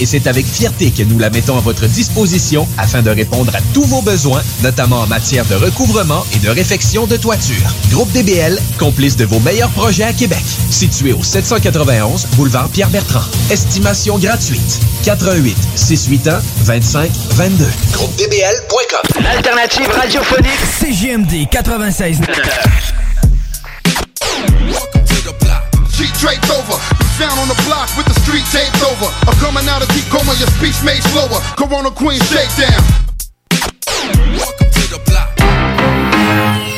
et c'est avec fierté que nous la mettons à votre disposition afin de répondre à tous vos besoins, notamment en matière de recouvrement et de réfection de toiture. Groupe DBL, complice de vos meilleurs projets à Québec. Situé au 791 boulevard Pierre-Bertrand. Estimation gratuite. 88 681 25 22. Groupe DBL.com. L'alternative radiophonique CGMD 96 Sound on the block with the street taped over. I'm coming out of deep coma, your speech made slower. Corona Queen shakedown. Welcome to the block.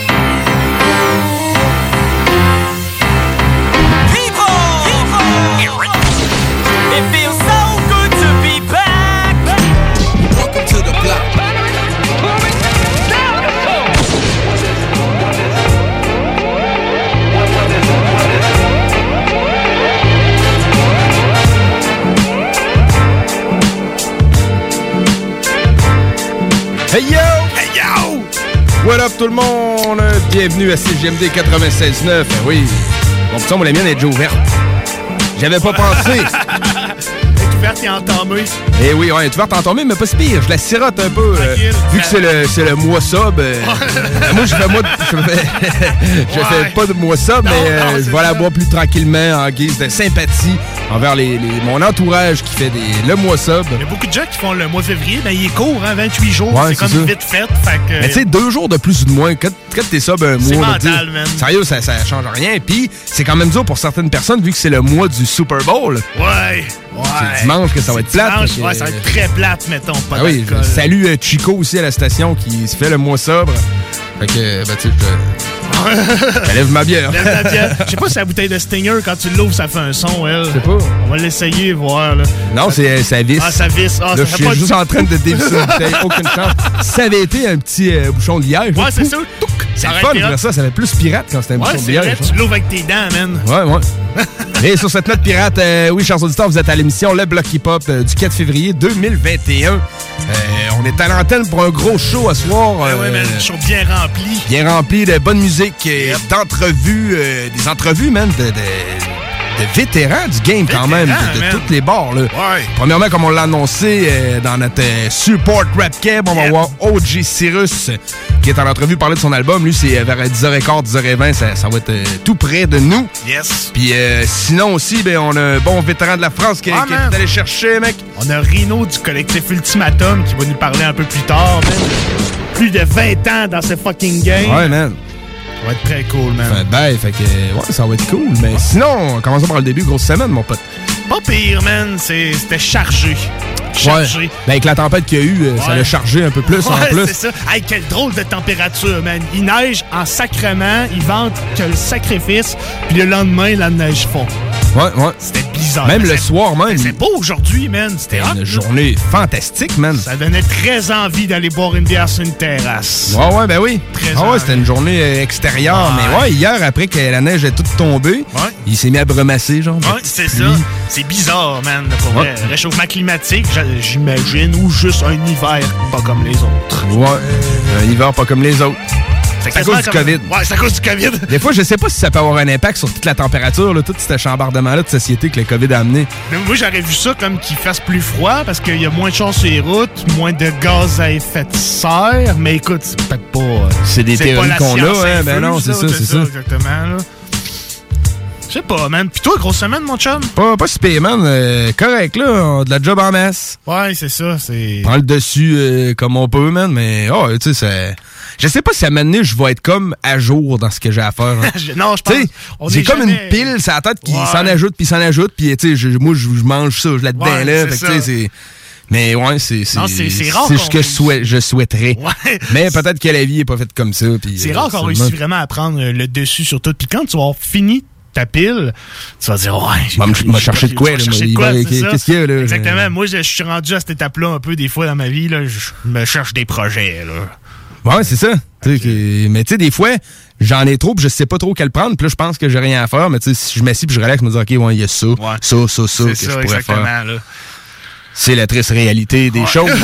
Hey yo! Hey yo! What up tout le monde? Bienvenue à CGMD 96.9. Ben oui, mon petit moi la mienne est déjà ouverte. J'avais pas pensé. Est ouverte et entamée. Eh oui, ouais, tu vas t'entomber, mais pas si pire. Je la sirote un peu. euh, vu que c'est le, c'est le mois sub. euh, moi, je fais, moi, je fais, je fais pas de mois sub, mais euh, non, je vais la boire plus tranquillement en guise de sympathie envers les, les- mon entourage qui fait des, le mois sub. Il y a beaucoup de gens qui font le mois de février, ben il est court, hein, 28 jours. Ouais, c'est comme ça. vite fait. Fait que. Mais tu sais, deux jours de plus ou de moins, quand, quand t'es sub un mois, mental, man. sérieux, ça, ça change rien. Puis, c'est quand même dur pour certaines personnes, vu que c'est le mois du Super Bowl. Ouais, ouais. C'est dimanche que ça va être plate, dimanche, Ouais, ça va être très plate, mettons. Pas Ah oui, salut euh, Chico aussi à la station qui se fait le mois sobre. Fait que, ben, tu sais, lève ma bière. Lève bière. Je sais pas si la bouteille de Stinger, quand tu l'ouvres, ça fait un son, elle. Je sais pas. On va l'essayer, voir, là. Non, c'est ça vis. Ah, ça visse. Ah, Là, ça je suis juste en train de dévisser une bouteille. Aucune chance. Si ça avait été un petit euh, bouchon de liège. Ouais, c'est ça. C'est fun de faire ça. Ça fait plus pirate quand c'est un Ouais, vrai, hein. tu l'ouvres avec tes dents, man. Ouais, ouais. Et sur cette note pirate, euh, oui, chers auditeurs, vous êtes à l'émission Le Bloc Hip Hop euh, du 4 février 2021. Euh, on est à l'antenne pour un gros show à soir. Ouais, ouais, euh, man. Show bien rempli. bien rempli de bonne musique, et d'entrevues, des entrevues, man, de, de, de vétérans du game quand même, de, toutes les bords. Là. Ouais. Premièrement, comme on l'a annoncé euh, dans notre euh, support rap cab, on va Yep. voir OG Cyrus euh, qui est en entrevue parler de son album. Lui, c'est euh, vers 10h15, 10h20, ça, ça va être tout près de nous. Yes. Puis sinon aussi, ben, on a un bon vétéran de la France qui, est allé chercher, mec. On a Rino du collectif Ultimatum qui va nous parler un peu plus tard, man. Plus de 20 ans dans ce fucking game. Ouais, man. Ça va être très cool, man. Fait, ben, fait que, ouais, ça va être cool. Mais sinon, commençons par le début, grosse semaine, mon pote. Pas pire, man. C'était chargé. Chargé. Ouais. Ben, avec la tempête qu'il y a eu, euh, ça l'a chargé un peu plus en plus. c'est ça. Hey, quelle drôle de température, man. Il neige en sacrement, il vente que le sacrifice, puis le lendemain, la neige fond. Ouais, ouais. C'était bizarre. Même le soir même. C'est beau aujourd'hui, man. C'était hot, Une là. journée fantastique, man. Ça donnait très envie d'aller boire une bière sur une terrasse. Ouais, ouais, ben oui. Très Ah ouais, c'était une journée euh, extérieure. Mais ouais, hier, après que la neige est toute tombée, Ouais. il s'est mis à brumasser, genre. Ouais, c'est ça. C'est bizarre, man. Pour vrai. Réchauffement climatique, j'imagine, ou juste un hiver pas comme les autres. Ouais. Un hiver pas comme les autres. C'est à cause du comme- COVID. Ouais, c'est à cause du COVID. Des fois, je sais pas si ça peut avoir un impact sur toute la température, là, tout ce chambardement-là de société que le COVID a amené. Mais moi, j'aurais vu ça comme qu'il fasse plus froid parce qu'il y a moins de chance sur les routes, moins de gaz à effet de serre. Mais écoute, c'est peut-être pas. C'est des théories qu'on a, hein, ben non, c'est ça, c'est ça. Exactement, là. Je sais pas, man. Puis toi, grosse semaine, mon chum? Pas, pas si pire, man. Euh, correct, là. On a de la job en masse. Ouais, c'est ça. C'est. Prends le dessus euh, comme on peut, man. Mais, oh, tu sais, c'est. Je sais pas si à donné, je vais être comme à jour dans ce que j'ai à faire. hein. Non, je pense. Tu sais, on j'ai est comme jamais- une pile la tête qui Ouais. s'en ajoute, puis s'en ajoute, puis tu sais, moi, je, mange ça, je là-dedans, Ouais, là. c'est Fait que, tu sais, ça. c'est. Mais ouais, c'est c'est c'est- c'est c'est ce que je, souhait- je souhaiterais. Ouais. Mais peut-être que la vie est pas faite comme ça. C'est euh, rare qu'on seulement- réussisse vraiment à prendre euh, le dessus sur tout. Puis quand tu vas avoir fini ta pile, tu vas dire, ouais. j'ai- Va me- j'ai- m'a chercher de quoi, qu'est-ce qu'il y a, là? Exactement. Moi, je, je suis rendu à cette étape-là un peu des fois dans ma vie. Là, je me cherche des projets. Là. Ouais, c'est ça. Que- mais tu sais, des fois, j'en ai trop, puis je sais pas trop quel prendre, puis là, je pense que j'ai rien à faire, mais tu sais, si je m'assieds puis je relaxe, je me dis, OK, ouais, il y a ça, ça, ça, ça, que je pourrais exactement. faire. Là. C'est la triste réalité des choses.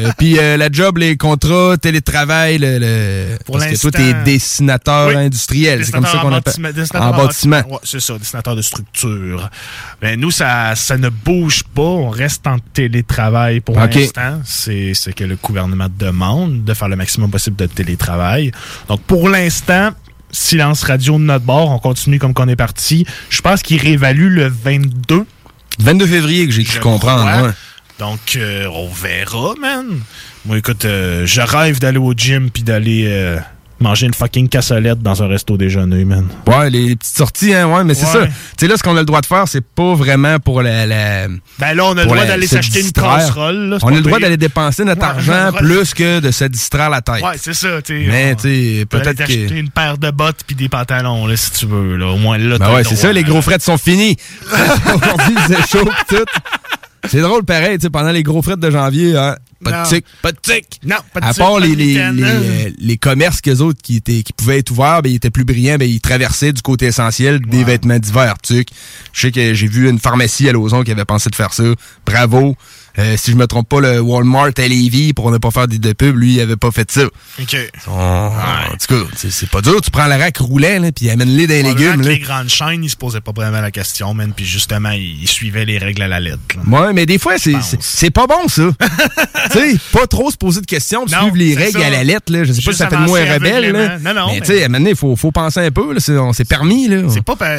Euh, puis euh, la job, les contrats, télétravail, le, le- Pour parce que toi, t'es dessinateur Oui. industriel, c'est comme ça qu'on appelle. En bâtiment. Ouais, c'est ça, dessinateur de structure. Mais nous, ça, ça ne bouge pas. On reste en télétravail pour l'instant. C'est ce que le gouvernement demande, de faire le maximum possible de télétravail. Donc, pour l'instant, silence radio de notre bord. On continue comme qu'on est parti. Je pense qu'il réévalue le 22. 22 février que j'ai cru comprendre. ouais. Donc, euh, on verra, man. Moi, écoute, euh, je rêve d'aller au gym puis d'aller euh, manger une fucking cassolette dans un resto déjeuner, man. Ouais, les, petites sorties, hein, ouais, mais c'est Ouais. ça. Tu sais, là, ce qu'on a le droit de faire, c'est pas vraiment pour la. la Ben là, on a le droit d'aller s'acheter une casserole. là, c'est On a le droit d'aller dépenser notre Ouais, argent plus que de se distraire la tête. Ouais, c'est ça, tu sais. Mais, tu sais, peut-être que. une paire de bottes puis des pantalons, là, si tu veux. Là. Au moins, là, Ben ouais, c'est ça, les gros frettes sont finis. Aujourd'hui, faisait chaud tout. C'est drôle, pareil, tu sais, pendant les gros frettes de janvier, hein, pas de tic, pas de tic. Non, pas de À tic, part pas de les, les, les, euh, les commerces qu'eux autres qui, étaient, qui pouvaient être ouverts, ben, ils étaient plus brillants, ben, ils traversaient du côté essentiel des vêtements d'hiver, tuc. Je sais que j'ai vu une pharmacie à Lauson qui avait pensé de faire ça. Bravo. Euh, si je me trompe pas, le Walmart à Lévis, pour ne pas faire des de pub, lui, il avait pas fait ça. OK. On- En tout cas, c'est pas dur. Tu prends la rack roulant, là, puis amène-les des légumes. Là. les grandes chaînes, ils se posaient pas vraiment la question, man. Puis justement, ils, suivaient les règles à la lettre. là. Ouais, mais des fois, c'est pas bon, ça. tu sais, pas trop se poser de questions, Non, suivre les règles ça. à la lettre. Là. Je sais pas si ça fait de moi rebelle. Là. Non, non, mais mais- tu sais, à un moment donné, il faut, faut penser un peu. là. C'est on- c'est permis. Là. C'est pas, pa-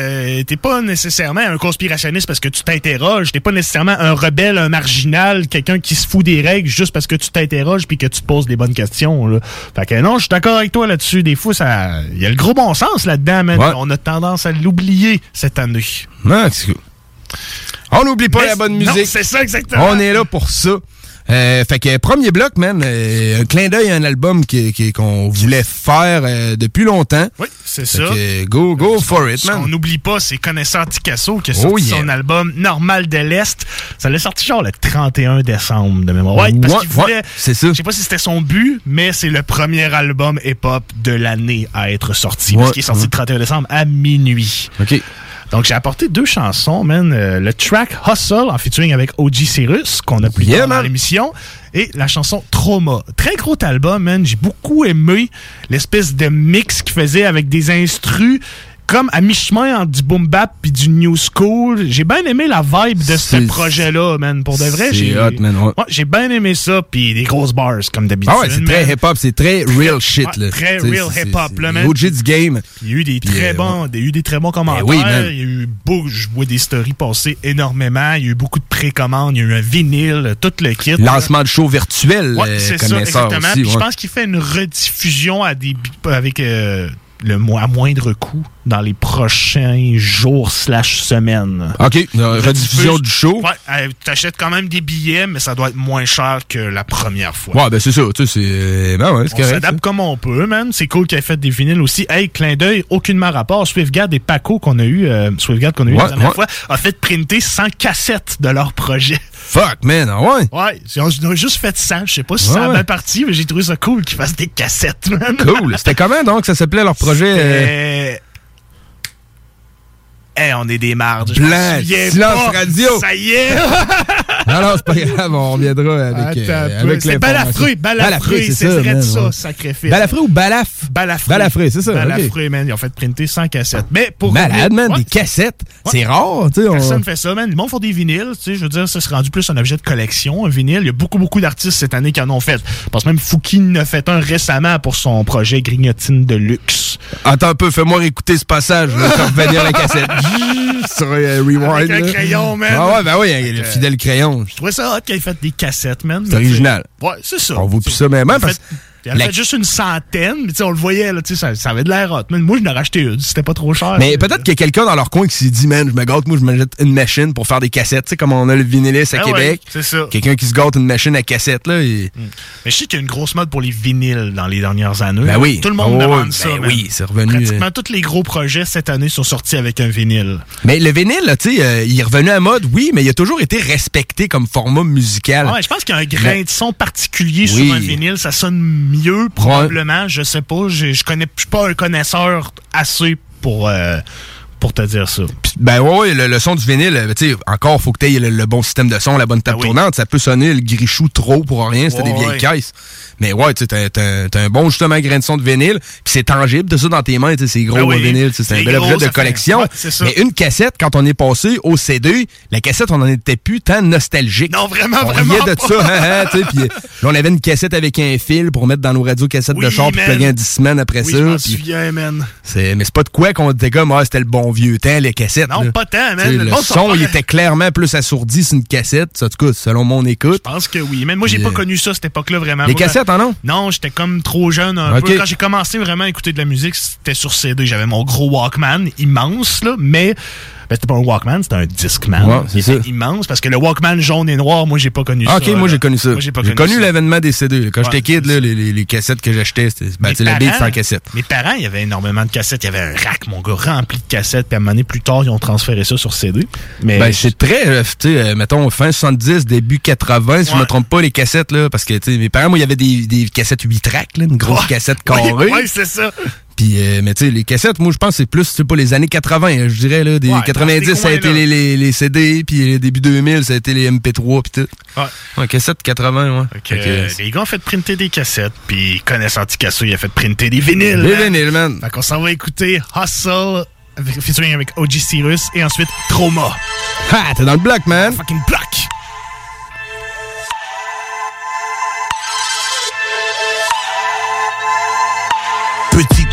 t'es pas nécessairement un conspirationniste parce que tu t'interroges. T'es pas nécessairement un rebelle, un marginal, quelqu'un qui se fout des règles juste parce que tu t'interroges puis que tu te poses des bonnes questions. Là. Fait que non, je suis d'accord avec toi là-dessus. Des fois, ça, il y a le gros bon sens là-dedans, man. Ouais. On a tendance à l'oublier cette année. Non. On n'oublie pas Mais la bonne musique. c'est ça exactement. On est là pour ça. Euh, fait que premier bloc, man, euh, un clin d'œil à un album qui- qu'on voulait faire euh, depuis longtemps. Oui, c'est ça. que go, go for it, Ce man. qu'on n'oublie pas, c'est Connaissant Ticasso qui a Oh yeah. son album Normal de l'Est. Ça l'a sorti genre le 31 décembre de mémoire. Ouais, parce qu'il voulait. c'est ça. Je sais pas si c'était son but, mais c'est le premier album hip-hop de l'année à être sorti. Parce qu'il est sorti le 31 décembre à minuit. OK. Donc j'ai apporté deux chansons, man. Euh, le track Hustle en featuring avec OG Cyrus, qu'on a plus Yeah, tard dans l'émission, et la chanson Trauma. Très gros album, man. J'ai beaucoup aimé l'espèce de mix qu'il faisait avec des instrus comme à mi-chemin entre du boom bap puis du new school. J'ai bien aimé la vibe de ce projet-là, man. Pour de vrai, j'ai ouais. J'ai bien aimé ça, puis des grosses bars comme d'habitude. Ah ouais, c'est très man. hip-hop, c'est très real shit. ouais, là. très real hip-hop, c'est là, man. OG du game. Il y a eu des très euh, bons, il y a eu des très bons commentaires. oui, man. il y a eu beaucoup, je vois des stories passer énormément. Il y a eu beaucoup de précommandes. Il y a eu un vinyle, tout le kit. Lancement de show virtuel, Ouais, euh, c'est ça, exactement. je pense qu'il fait une rediffusion à des, avec euh, le à moindre coût dans les prochains jours slash semaines. OK, euh, rediffusion du show. Ouais, euh, t'achètes quand même des billets, mais ça doit être moins cher que la première fois. Ouais, ben c'est ça, tu sais, c'est... Ben ouais, c'est On correct. s'adapte comme on peut, man. C'est cool qu'il ait fait des vinyles aussi. Hey, clin d'œil, aucunement rapport. Swiftguard et Paco qu'on a eu, euh, Swiftguard qu'on a eu Ouais, la dernière ouais. fois, a fait printer 100 cassettes de leur projet. Fuck, man, ah ouais. Ouais, ils ont, juste fait 100. Je sais pas si ça a bien parti, mais j'ai trouvé ça cool qu'ils fassent des cassettes, man. Cool. C'était comment, donc, ça s'appelait leur projet? euh, Hey, on est des Blanc, souviens silence radio. Ça y est. non, non, c'est pas grave, on reviendra avec, euh, avec c'est balafré, balafré, c'est ça, vrai de ça, sacrifice. Balafré ou balaf? Balafré. Balafré, c'est ça. Balafré, man. Ils ont fait printer 100 cassettes. Mais pour. Malade, man, des cassettes. C'est rare, tu sais. on- Personne fait ça, man. Le monde font des vinyles, tu sais. Je veux dire, ça s'est rendu plus un objet de collection, un vinyle. Il y a beaucoup, beaucoup d'artistes cette année qui en ont fait. Je pense même Fouki en a fait un récemment pour son projet Grignotine de luxe. Attends un peu, fais-moi réécouter ce passage. Je vais faire revenir la cassette. Sur euh, Rewind. Avec un là. crayon, man. Ah ouais, ben oui, le Euh, fidèle crayon. Je trouvais ça hot qu'il ait fait des cassettes, man. C'est original. Ouais, c'est ça. On vaut plus ça, mais même parce fait- a La- fait juste une centaine, mais tu sais, on le voyait, là, tu sais, ça, ça avait de l'air hot. Man, moi, je n'ai racheté une. C'était pas trop cher. Mais peut-être qu'il y a quelqu'un dans leur coin qui s'est dit, man, je me gâte, moi, je me jette une machine pour faire des cassettes. Tu sais, comme on a le vinyliste à Ah ouais, Québec. c'est ça. Quelqu'un qui se gâte une machine à cassette, là. Et... Mais je sais qu'il y a une grosse mode pour les vinyles dans les dernières années. Ben oui. Tout le monde Oh, demande ben ça. oui, c'est revenu, Pratiquement euh. tous les gros projets cette année sont sortis avec un vinyle. Mais le vinyle, tu sais, euh, il est revenu à mode, oui, mais il a toujours été respecté comme format musical. Ouais, je pense qu'il y a un grain de son particulier Oui. sur un vinyle. Ça sonne mieux, probablement. Je sais pas. Je, je connais, je suis pas un connaisseur assez pour, euh, pour te dire ça. Ben ouais, le, le son du vinyle, euh, tu sais, encore, faut que tu aies le, le bon système de son, la bonne table Ah oui. tournante. Ça peut sonner le grichou trop pour rien, c'était Ouais, des vieilles ouais. caisses. Mais ouais, tu t'as- t'as t'as un bon, justement, grain de son de vinyle, puis c'est tangible, t'as ça dans tes mains, c'est gros Ah oui. le vinyle, c'est un bel objet de fait- collection. ouais. Mais une cassette, quand on est passé au CD, la cassette, on en était plus tant nostalgique. Non, vraiment, on vraiment riait de pas. ça, hein, hein, là, on avait une cassette avec un fil pour mettre dans nos radios cassettes de char, puis plugger en 10 semaines après Oui, ça. je m'en souviens, man. c'est- Mais c'est pas de quoi qu'on était comme, ah, c'était le bon vieux temps, les cassettes. Non, là. pas tant, man. Le son, il était clairement plus assourdi sur une cassette, en tout cas, selon mon écoute. Je pense que oui. Mais moi, j'ai pas euh, connu ça, cette époque-là, vraiment. Les Moi, hein, non? Non, j'étais comme trop jeune un Ok. peu. Quand j'ai commencé vraiment à écouter de la musique, c'était sur CD. J'avais mon gros Walkman, immense, là, mais... Ben, c'était pas un Walkman, c'était un Discman. Ouais, Il était immense, parce que le Walkman jaune et noir, moi, j'ai pas connu Ah, ça. ok, moi j'ai connu ça. J'ai connu, l'avènement des CD. Quand Ouais, j'étais kid, là, les, les- les cassettes que j'achetais, c'était ben, beat parents- sans cassette. Mes parents, il y avait énormément de cassettes. Il y avait un rack, mon gars, rempli de cassettes. Puis à un moment donné, plus tard, ils ont transféré ça sur CD. Mais Ben, c'est très, euh, tu sais, euh, mettons, fin 70, début 80, si je Ouais. me trompe pas, les cassettes, là, parce que, tu sais, mes parents, moi, il y avait des, des cassettes 8 tracks, là, une grosse cassette carrée. ouais, c'est ça. Puis, euh, mais tu sais, les cassettes, moi, je pense que c'est plus, c'est pas les années 80, euh, je dirais, là, des Ouais, 90, dans ces ça a été les, les, les CD, puis les début 2000, ça a été les MP3, puis tout. Ouais. Ouais, cassette 80, ouais. Que, euh, les gars ont fait printer des cassettes, puis connaissant Ticasso, il a fait printer des vinyles. les man. vinyles, man. Fait qu'on s'en va écouter Hustle, avec, featuring avec OG Cyrus, et ensuite Trauma. Ha, t'es dans le bloc, man. Fucking block!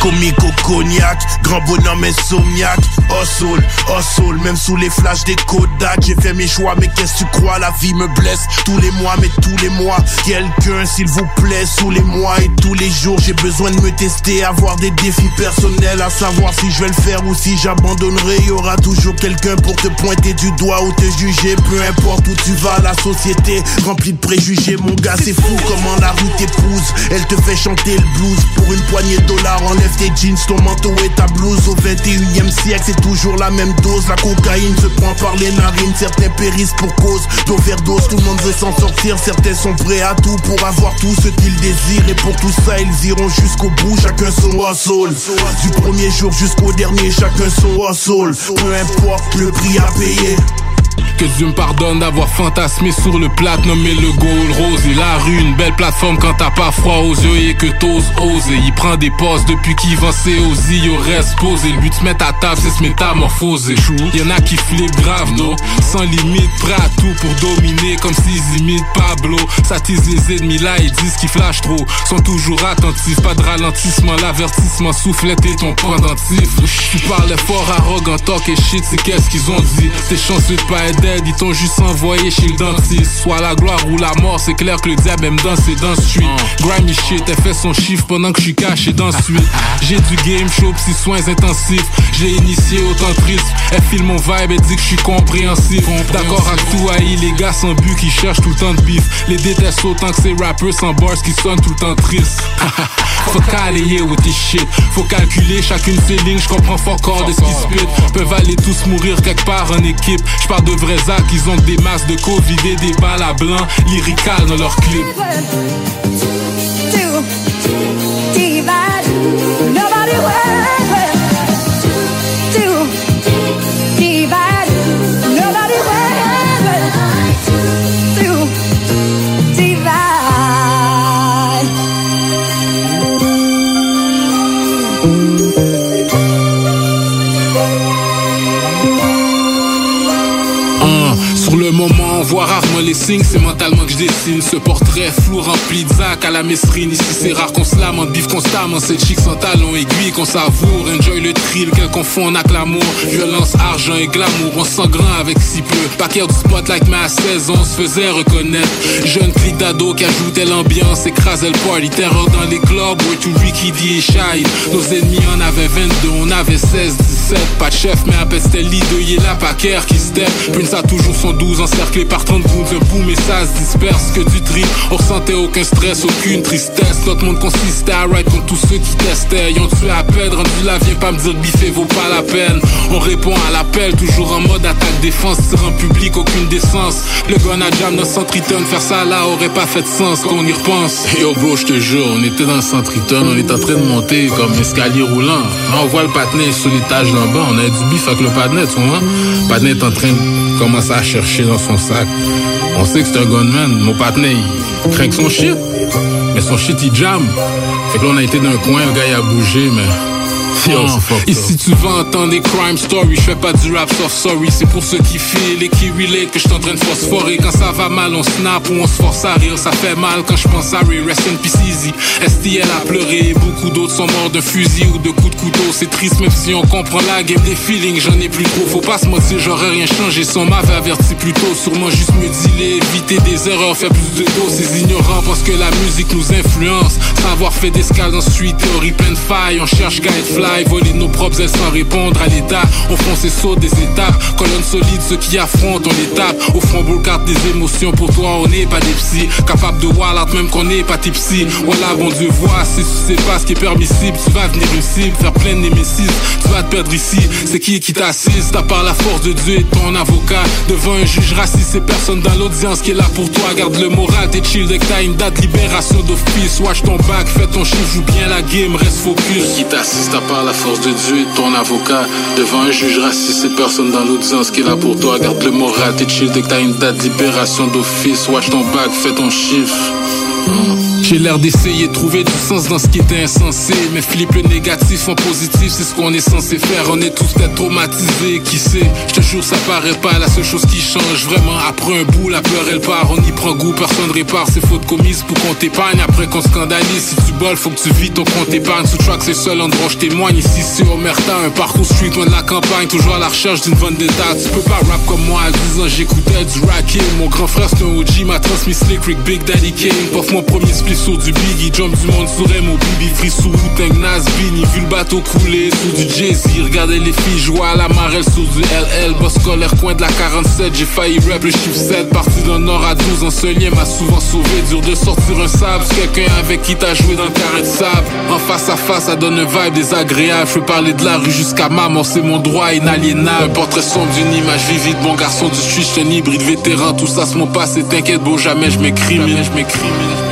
Au cognac, grand bonhomme insomniaque. Oh soul, oh soul, même sous les flashs des Kodak. J'ai fait mes choix, mais qu'est-ce que tu crois? La vie me blesse tous les mois, mais tous les mois. Quelqu'un, s'il vous plaît, sous les mois et tous les jours. J'ai besoin de me tester, avoir des défis personnels, à savoir si je vais le faire ou si j'abandonnerai. Y aura toujours quelqu'un pour te pointer du doigt ou te juger. Peu importe où tu vas, la société remplie de préjugés. Mon gars, c'est fou comment la rue t'épouse. Elle te fait chanter le blues pour une poignée de dollars. Tes jeans, ton manteau et ta blouse. Au 21 e siècle, c'est toujours la même dose. La cocaïne se prend par les narines. Certains périssent pour cause d'overdose. Tout le monde veut s'en sortir. Certains sont prêts à tout pour avoir tout ce qu'ils désirent. Et pour tout ça, ils iront jusqu'au bout. Chacun son hustle. Du premier jour jusqu'au dernier, chacun son hustle. Peu importe le prix à payer. Que Dieu me pardonne d'avoir fantasmé sur le plat, nommé le goal rose et la rue, une belle plateforme quand t'as pas froid aux yeux et que t'oses oser. Il prend des postes depuis qu'il vend ses osies, il reste posé. Le but se mettre à table, c'est se métamorphoser. Y'en a qui flippent grave, no, sans limite, prêt à tout pour dominer, comme s'ils imitent Pablo. Ça tease les ennemis là, ils disent qu'ils flashent trop, sont toujours attentifs, pas de ralentissement, l'avertissement soufflette et ton pendentif. Tu parlais fort, arrogant, talk et shit, c'est qu'est-ce qu'ils ont dit. T'es chanceux de pas ils t'ont juste envoyé chez le dentiste. Soit la gloire ou la mort, c'est clair que le diable aime danser dans le street. Grimy shit, elle fait son chiffre pendant que je suis caché dans suite. J'ai du game show, psy soins intensifs. J'ai initié autant triste. Elle file mon vibe et dit que je suis compréhensif. D'accord avec tout haï, les gars sans but qui cherchent tout le temps de bif. Les détestent autant que ces rappers sans bars qui sonnent tout le temps tristes. Faut calayer with this shit. Faut calculer chacune de ces lignes, je comprends fort corps de ce qui spit. Peuvent aller tous mourir quelque part en équipe. Je parle de vrais actes, ils ont des masques de Covid et des balles à blanc, lyrical dans leurs clips. Moment, on voit rarement les signes, c'est mentalement que je dessine ce portrait flou rempli de zac à la mesrine. Ici, c'est rare qu'on se lamente, bif constamment, cette chic sans talon aiguille qu'on savoure. Enjoy le thrill qu'elle confond avec l'amour. Violence, argent et glamour, on sent grand avec si peu. Paquet du spotlight, mais à 16 ans, on se faisait reconnaître. Jeune clic d'ado qui ajoutait l'ambiance, écrasait le party, terreur dans les clubs, way to Ricky D et Shine. Nos ennemis en avaient 22, on avait 16, 17. Pas de chef, mais un pestel leader, il est là, paquet qui step. Prince a toujours son 12 encerclé par 30 bouts, un boom et ça se disperse que du tri. On ressentait aucun stress, aucune tristesse. Notre monde consistait à ride contre tous ceux qui testaient. Ont tué à peine, rendu là, viens pas me dire biffer vaut pas la peine. On répond à l'appel, toujours en mode attaque défense, tir en public, aucune décence. Le gun à jam dans Centriton, faire ça là aurait pas fait de sens qu'on y repense. Yo bro, je te jure, on était dans Centriton, on est en train de monter comme escalier roulant. Là, on voit le patinet sur l'étage d'en bas, on a du bif avec le patinet, tu vois. Patinet est en train de commencer à chercher dans On sait que c'est un gunman, mon patinet, il craint que son shit. Mais son shit, il jam. Fait que là, on a été d'un coin, le gars, il a bougé, mais... Et si tu veux entendre des crime stories, je fais pas du rap soft sorry. C'est pour ceux qui feel et qui relate que je suis en train de phosphorer. Quand ça va mal, on snap ou on se force à rire. Ça fait mal quand je pense à Ray, rest in peace easy. STL a pleuré, beaucoup d'autres sont morts de fusil ou de coups de couteau. C'est triste même si on comprend la game des feelings. J'en ai plus trop, faut pas se mentir, j'aurais rien changé. Son m'avait averti plus tôt, sûrement juste me dealer, éviter des erreurs, faire plus de dos. Ces ignorants pensent que la musique nous influence. Savoir fait d'escale dans suite, théorie pleine de failles. On cherche guide fly, voler nos propres ailes sans répondre à l'état. On fonce et saute des étapes, colonne solide, ceux qui affrontent, on les tape. Au front, des émotions, pour toi on n'est pas des psy. Capable de voir l'art même qu'on n'est pas tipsy. Voilà, bon Dieu, vois, si tu sais pas ce qui est permissible, tu vas venir cible, faire plein de tu vas te perdre ici. C'est qui qui t'assiste, à part la force de Dieu et ton avocat. Devant un juge raciste, c'est personne dans l'audience qui est là pour toi. Garde le moral, t'es chill dès que t'as une date, libération d'office. Watch ton bac, fais ton chiffre, joue bien la game, reste focus. Qui t'assiste à part la force de Dieu et ton avocat. Devant un juge raciste, personne dans l'audience qui est là pour toi. Garde le moral, t'es chill dès que t'as une date, libération d'office. Watch ton bac, fais ton chiffre. J'ai l'air d'essayer de trouver du sens dans ce qui était insensé. Mais flip le négatif en positif, c'est ce qu'on est censé faire. On est tous peut-être traumatisés, qui sait? Je te jure ça paraît pas la seule chose qui change. Vraiment après un bout, la peur elle part. On y prend goût, personne répare ses fautes commises Pour qu'on t'épargne, après qu'on scandalise Si tu boles, faut que tu vis ton compte épargne. Sous track c'est le seul endroit je témoigne. Ici c'est Omerta, un parcours street loin de la campagne. Toujours à la recherche d'une vendetta Tu peux pas rap comme moi, à 10 ans j'écoutais du racking Mon grand frère c'est un OG, m'a transmis Slick Rick, Big Daddy Kane. Pof mon premier split Pied sur du Biggie, jump du monde sur mon Bibi Free sous Wu-Tang, Nas, Vu le bateau couler sous du Jay-Z. Regardez les filles jouer à la marelle sur du LL Boss colère coin de la 47 J'ai failli rap le chiffre 7 Parti d'un nord à 12 un seul lien m'a souvent sauvé. Dur de sortir un sable Quelqu'un avec qui t'as joué dans le carré de sable. En face à face, ça donne un vibe désagréable. Je peux parler de la rue jusqu'à ma mort C'est mon droit inaliénable. Un portrait sombre d'une image vivide mon garçon du street, un hybride vétéran. Tout ça se mon passé T'inquiète, bon jamais je m'écris je m'écris.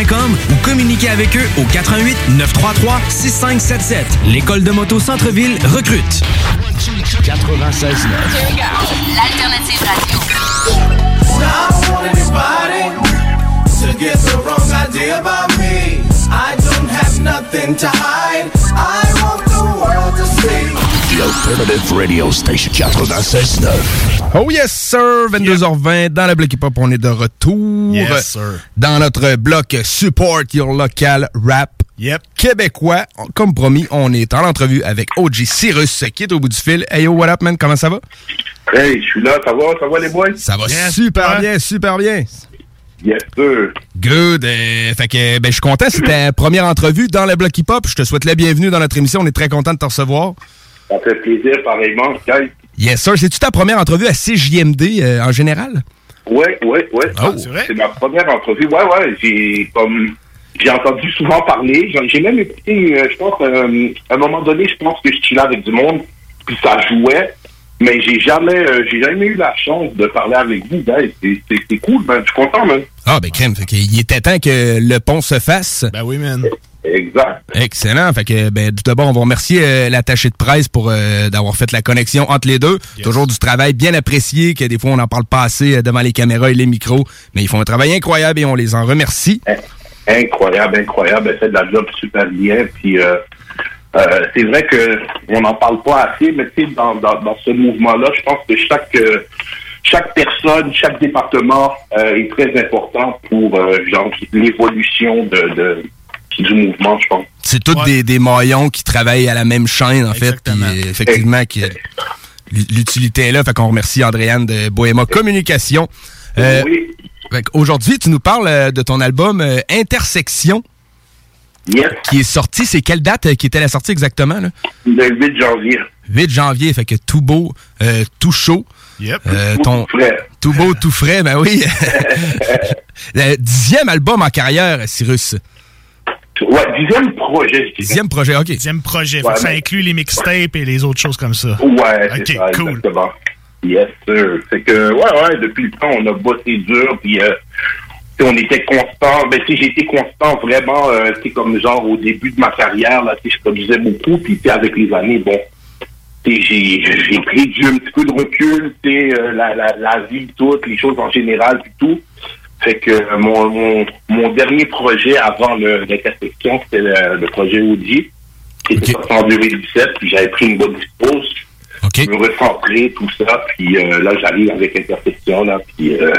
ou communiquez avec eux au 88 933 6577. L'école de moto Centre-ville recrute. 96 L'alternative radio. To get the wrong idea about me. I don't have nothing to hide. I want the world to see. The Alternative Radio Station 96.9. Oh yes, sir! 22h20, dans la Bloc Hip Hop, on est de retour. Yes, sir. Dans notre bloc Support Your Local Rap. Yep. Québécois. Comme promis, on est en entrevue avec OG Cyrus, qui est au bout du fil. Hey yo, what up, man? Comment ça va? Hey, je suis là, ça va, ça va les boys? Ça va super bien, super bien. Yes, sir. Good. euh, fait que ben, je suis content. C'était la première entrevue dans le bloc hip-hop. Je te souhaite la bienvenue dans notre émission. On est très content de te recevoir. Ça fait plaisir, pareillement. Yes, sir. C'est-tu ta première entrevue à CJMD euh, en général? Ouais, ouais, ouais. Oh. c'est ma première entrevue. Ouais, ouais, j'ai comme j'ai entendu souvent parler. J'ai même écouté, euh, je pense, euh, à un moment donné, je pense que je suis là avec du monde, puis ça jouait. Mais j'ai jamais, euh, j'ai jamais eu la chance de parler avec vous, guys. C'est- cool, ben, je suis content, man. Ah, ben, crème. Qu'il était temps que le pont se fasse. Ben oui, man. Exact. Excellent. Fait que, ben, tout d'abord, on va remercier euh, l'attaché de presse pour euh, d'avoir fait la connexion entre les deux. Toujours du travail bien apprécié, que des fois, on n'en parle pas assez euh, devant les caméras et les micros. Mais ils font un travail incroyable et on les en remercie. Incroyable, incroyable. Elle fait de la job super bien. Puis euh, euh, c'est vrai que on n'en parle pas assez, mais tu sais, dans, dans, dans ce mouvement-là, je pense que chaque euh, chaque personne, chaque département euh, est très important pour euh, genre l'évolution de, de du mouvement, je pense. C'est tous des, des maillons qui travaillent à la même chaîne, en fait. Puis, euh, effectivement, qui, l'utilité est là. Fait qu'on remercie Andréane de Bohéma Communication. Euh, fait Aujourd'hui, tu nous parles euh, de ton album euh, Intersection. Qui est sorti. C'est quelle date euh, qui était la sortie exactement? Là? Le 8 janvier. 8 janvier. Fait que tout beau, euh, tout chaud. Euh, Tout frais. Tout beau, tout frais, ben oui. Le dixième album en carrière, Cyrus. Ouais, dixième projet, je. Dixième projet, OK. Dixième projet. Ouais, ça mais- inclut les mixtapes et les autres choses comme ça. Ouais, c'est Ok, ça, cool. exactement. Yes, sir. C'est que, ouais, ouais, depuis le temps, on a bossé dur, puis euh, on était constant. Ben, tu sais, j'ai été constant vraiment, euh, tu sais, comme genre au début de ma carrière, là, tu sais, je produisais beaucoup, puis tu sais, avec les années, bon, tu sais, j'ai j'ai pris du, un petit peu de recul, tu sais, euh, la, la, la vie, toutes les choses en général, puis tout. Fait que mon, mon, mon dernier projet avant l'intersection, c'était le, le projet Audi, qui était sorti en 2017, puis j'avais pris une bonne pause. Je me recentrer, tout ça, puis euh, là, j'arrive avec intersection, là, puis euh,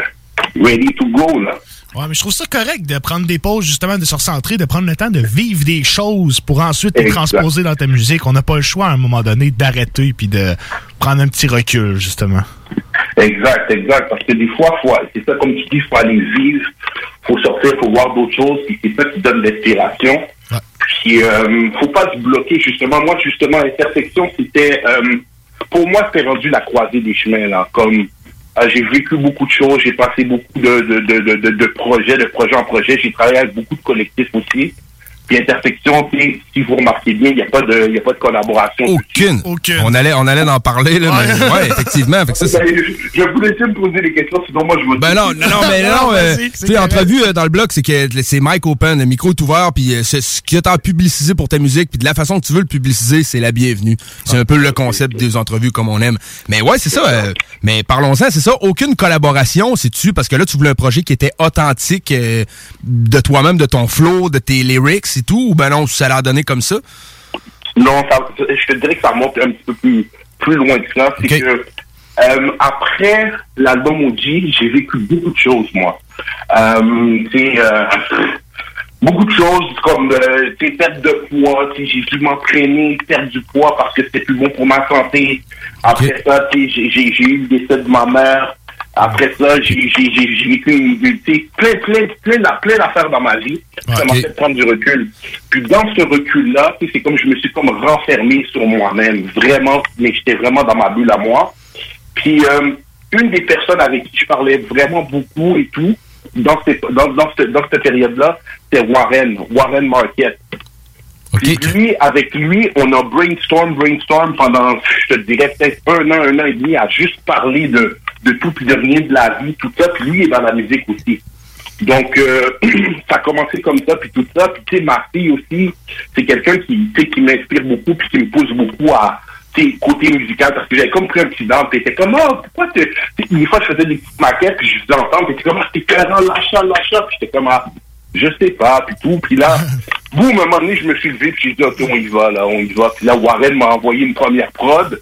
ready to go, là. Ouais, mais je trouve ça correct de prendre des pauses, justement, de se recentrer, de prendre le temps de vivre des choses pour ensuite les transposer dans ta musique. On n'a pas le choix, à un moment donné, d'arrêter puis de prendre un petit recul, justement. Exact, exact. Parce que des fois, faut, c'est ça, comme tu dis, il faut aller vivre, faut sortir, faut voir d'autres choses, puis c'est ça qui donne l'inspiration. Puis, euh, faut pas se bloquer, justement. Moi, justement, l'intersection, c'était... euh, pour moi, c'était rendu la croisée des chemins, là. Comme... euh, j'ai vécu beaucoup de choses, j'ai passé beaucoup de, de, de, de, de- de projets, de projet en projet. J'ai travaillé avec beaucoup de collectifs aussi. Puis Intersection, tu si vous remarquez bien, il n'y a, pas de- il y a pas de collaboration. Aucune. On allait, on allait en parler, là, mais ouais, effectivement. Fait que ça, c'est- Ben, je, vous laisser me poser des questions, sinon moi je vous Ben non, non, non, mais non, euh, tu sais, entrevue euh, dans le blog, c'est que c'est Mike Open, le micro est ouvert, puis euh, c'est ce que t'as publicisé pour ta musique, puis de la façon que tu veux le publiciser, c'est la bienvenue. C'est un peu le concept des entrevues comme on aime. Mais ouais, c'est ça. euh, mais parlons-en, c'est ça. Aucune collaboration, c'est-tu, parce que là, tu voulais un projet qui était authentique euh, de toi-même, de ton flow, de tes lyrics tout, ou ben non, ça l'a donné comme ça? Non, ça, je te dirais que ça remonte un petit peu plus, plus loin que ça. C'est que euh, après l'album OG, j'ai vécu beaucoup de choses, moi. Euh, euh, beaucoup de choses comme euh, perte de poids. J'ai dû m'entraîner, perdre du poids parce que c'était plus bon pour ma santé. Après ça, j'ai eu le décès de ma mère. Après ça, j'ai vécu une, plein, plein, plein, plein d'affaires dans ma vie. Ça m'a fait prendre du recul. Puis dans ce recul-là, c'est comme je me suis comme renfermé sur moi-même. Vraiment, mais j'étais vraiment dans ma bulle à moi. Puis euh, une des personnes avec qui je parlais vraiment beaucoup et tout, dans cette, dans, dans dans cette période-là, c'était Warren, Warren Marquette. Puis lui, avec lui, on a brainstorm, brainstorm pendant, je te dirais, peut-être un an, un an et demi à juste parler de, de tout puis de rien de la vie, tout ça. Puis lui est dans la musique aussi. Donc, euh, ça a commencé comme ça, puis tout ça. Puis, tu sais, ma fille aussi, c'est quelqu'un qui, qui m'inspire beaucoup, puis qui me pousse beaucoup à, tu sais, côté musical, parce que j'avais comme pris un petit dent, puis t'étais comme, oh, pourquoi tu... Une fois, je faisais des petites maquettes, puis je faisais entendre, puis t'étais comme, ah, t'es carrément lâcha, lâcha, puis j'étais comme, ah, je sais pas, puis tout. Puis là, boum, à un moment donné, je me suis levé, puis j'ai dit, ok, on y va, là, on y va. Puis là, Warren m'a envoyé une première prod,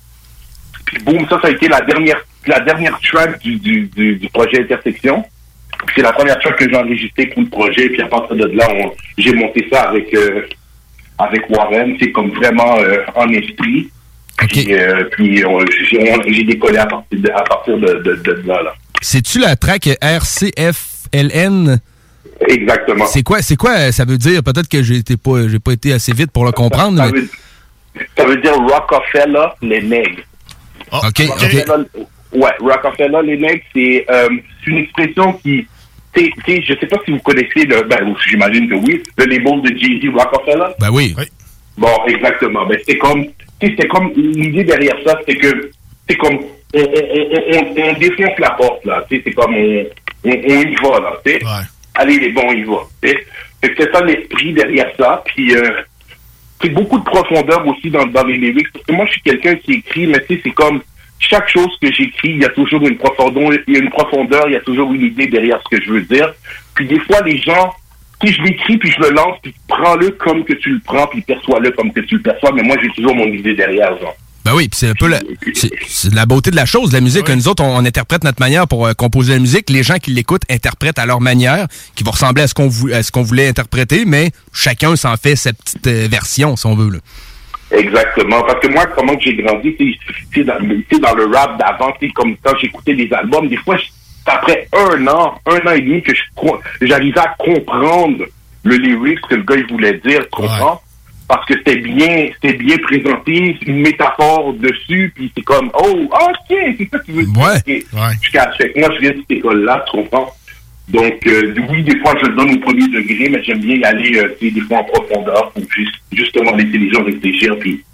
puis boum, ça, ça a été la dernière, la dernière track du, du, du, du projet Intersection. C'est la première track que j'ai enregistrée pour le projet. Puis à partir de là, j'ai monté ça avec euh, avec Warren. C'est comme vraiment euh, en esprit. Puis, euh, puis on- j'ai décollé à partir de, à partir de, de, de là. là. C'est-tu la track RCFLN? Exactement. C'est quoi, c'est quoi euh, ça veut dire? Peut-être que j'ai été pas, j'ai pas été assez vite pour le comprendre. Ça mais- veut, ça veut dire Rockefeller, les nègres. OK, Rockefeller, Ouais, Rockefeller, les nègres, c'est euh, c'est une expression qui. tu sais, je sais pas si vous connaissez le. Ben, j'imagine que oui, le label de Jay-Z Rockefeller. Ben oui. Bon, exactement. Ben, c'est comme, tu sais, c'est comme l'idée derrière ça, c'est que c'est comme on, on, on, on, on défonce la porte là. Tu sais, c'est comme on, on, on y va là. Tu sais. Allez les bons, on y va. C'est ça l'esprit derrière ça. Puis euh, c'est beaucoup de profondeur aussi dans, dans les lyrics. Parce que moi, je suis quelqu'un qui écrit, mais tu sais, c'est comme chaque chose que j'écris, il y a toujours une profondeur, il y a une profondeur, il y a toujours une idée derrière ce que je veux dire. Puis des fois, les gens, si je l'écris, puis je le lance, puis prends-le comme que tu le prends, puis perçois-le comme que tu le perçois, mais moi, j'ai toujours mon idée derrière, genre. Ben oui, c'est un peu la, beauté de la chose, la musique. Nous autres, on, interprète notre manière pour euh, composer la musique. Les gens qui l'écoutent interprètent à leur manière, qui va ressembler à ce qu'on, vou- à ce qu'on voulait interpréter, mais chacun s'en fait sa petite euh, version, si on veut. Là. Exactement. Parce que moi, comment que j'ai grandi, sais, dans, dans le rap d'avant, comme quand j'écoutais des albums, des fois, c'est après un an, un an et demi que j'arrivais à comprendre le lyrics que le gars il voulait dire, comprends? Parce que c'était bien, c'était bien présenté, une métaphore dessus, puis c'est comme, oh, ok, c'est ça que tu veux dire. Cache. Fait que Moi, je viens de cette école-là, tu comprends? Donc, euh, oui, des fois, je donne au premier degré, mais j'aime bien y aller, euh, des fois en profondeur pour juste, justement laisser les gens réfléchir puis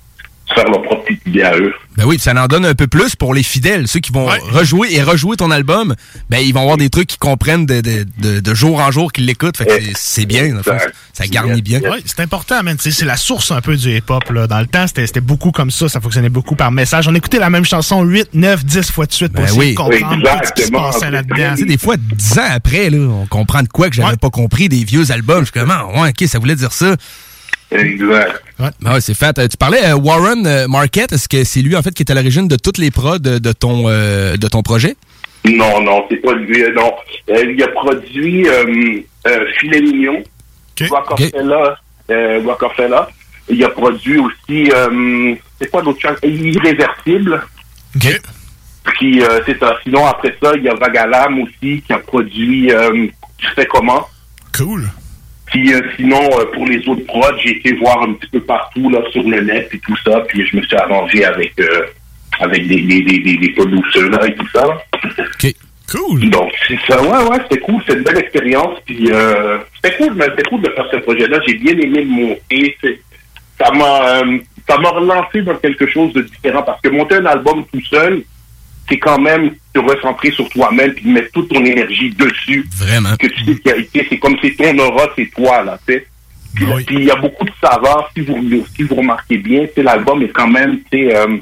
faire leur propre petite idée à eux. Ben oui, puis ça en donne un peu plus pour les fidèles, ceux qui vont rejouer et rejouer ton album. Ben ils vont avoir des trucs qui comprennent de, de, de, de jour en jour, qu'ils l'écoutent. Fait que c'est- bien, dans le fond. ça garnit bien. Ouais, c'est important, man. C'est c'est la source un peu du hip-hop. là. Dans le temps, c'était c'était beaucoup comme ça. Ça fonctionnait beaucoup par message. On écoutait la même chanson 8, 9, 10 fois de suite pour Ben essayer oui. de comprendre tout ce qui se passait là-dedans. Des fois, dix ans après, là, on comprend de quoi que j'avais pas compris des vieux albums. Je suis comme, ah, ouais, ok, ça voulait dire ça. Exact. Ouais, ouais, c'est fait. Euh, Tu parlais euh, Warren euh, Marquette. Est-ce que c'est lui, en fait, qui est à l'origine de toutes les prods de, de ton, euh, de ton projet? Non, non, c'est pas lui, euh, non. Il a produit Filet Mignon, Rockefeller, Rockefeller. Il a produit aussi, c'est quoi chose? Irréversible. Puis euh, c'est ça. Sinon, après ça, il y a Vagalam aussi qui a produit Tu sais comment? Cool. Puis euh, sinon, euh, pour les autres prods, j'ai été voir un petit peu partout là sur le net et tout ça. Puis je me suis arrangé avec euh, avec des, des, des, des, des producers là et tout ça. OK. Cool. Donc, c'est ça. Ouais, ouais, c'était cool. C'était une belle expérience. Puis euh, c'était cool, mais c'était cool de faire ce projet-là. J'ai bien aimé le monter. Ça m'a ça m'a relancé dans quelque chose de différent parce que monter un album tout seul, c'est quand même te recentrer sur toi-même puis mettre toute ton énergie dessus. Vraiment. Que tu sais qu'il y a- tu sais, c'est comme c'est ton aura, c'est toi, là, tu sais. Puis puis il y a beaucoup de saveurs, si vous, si vous remarquez bien, sais, l'album est quand même, tu sais, euh,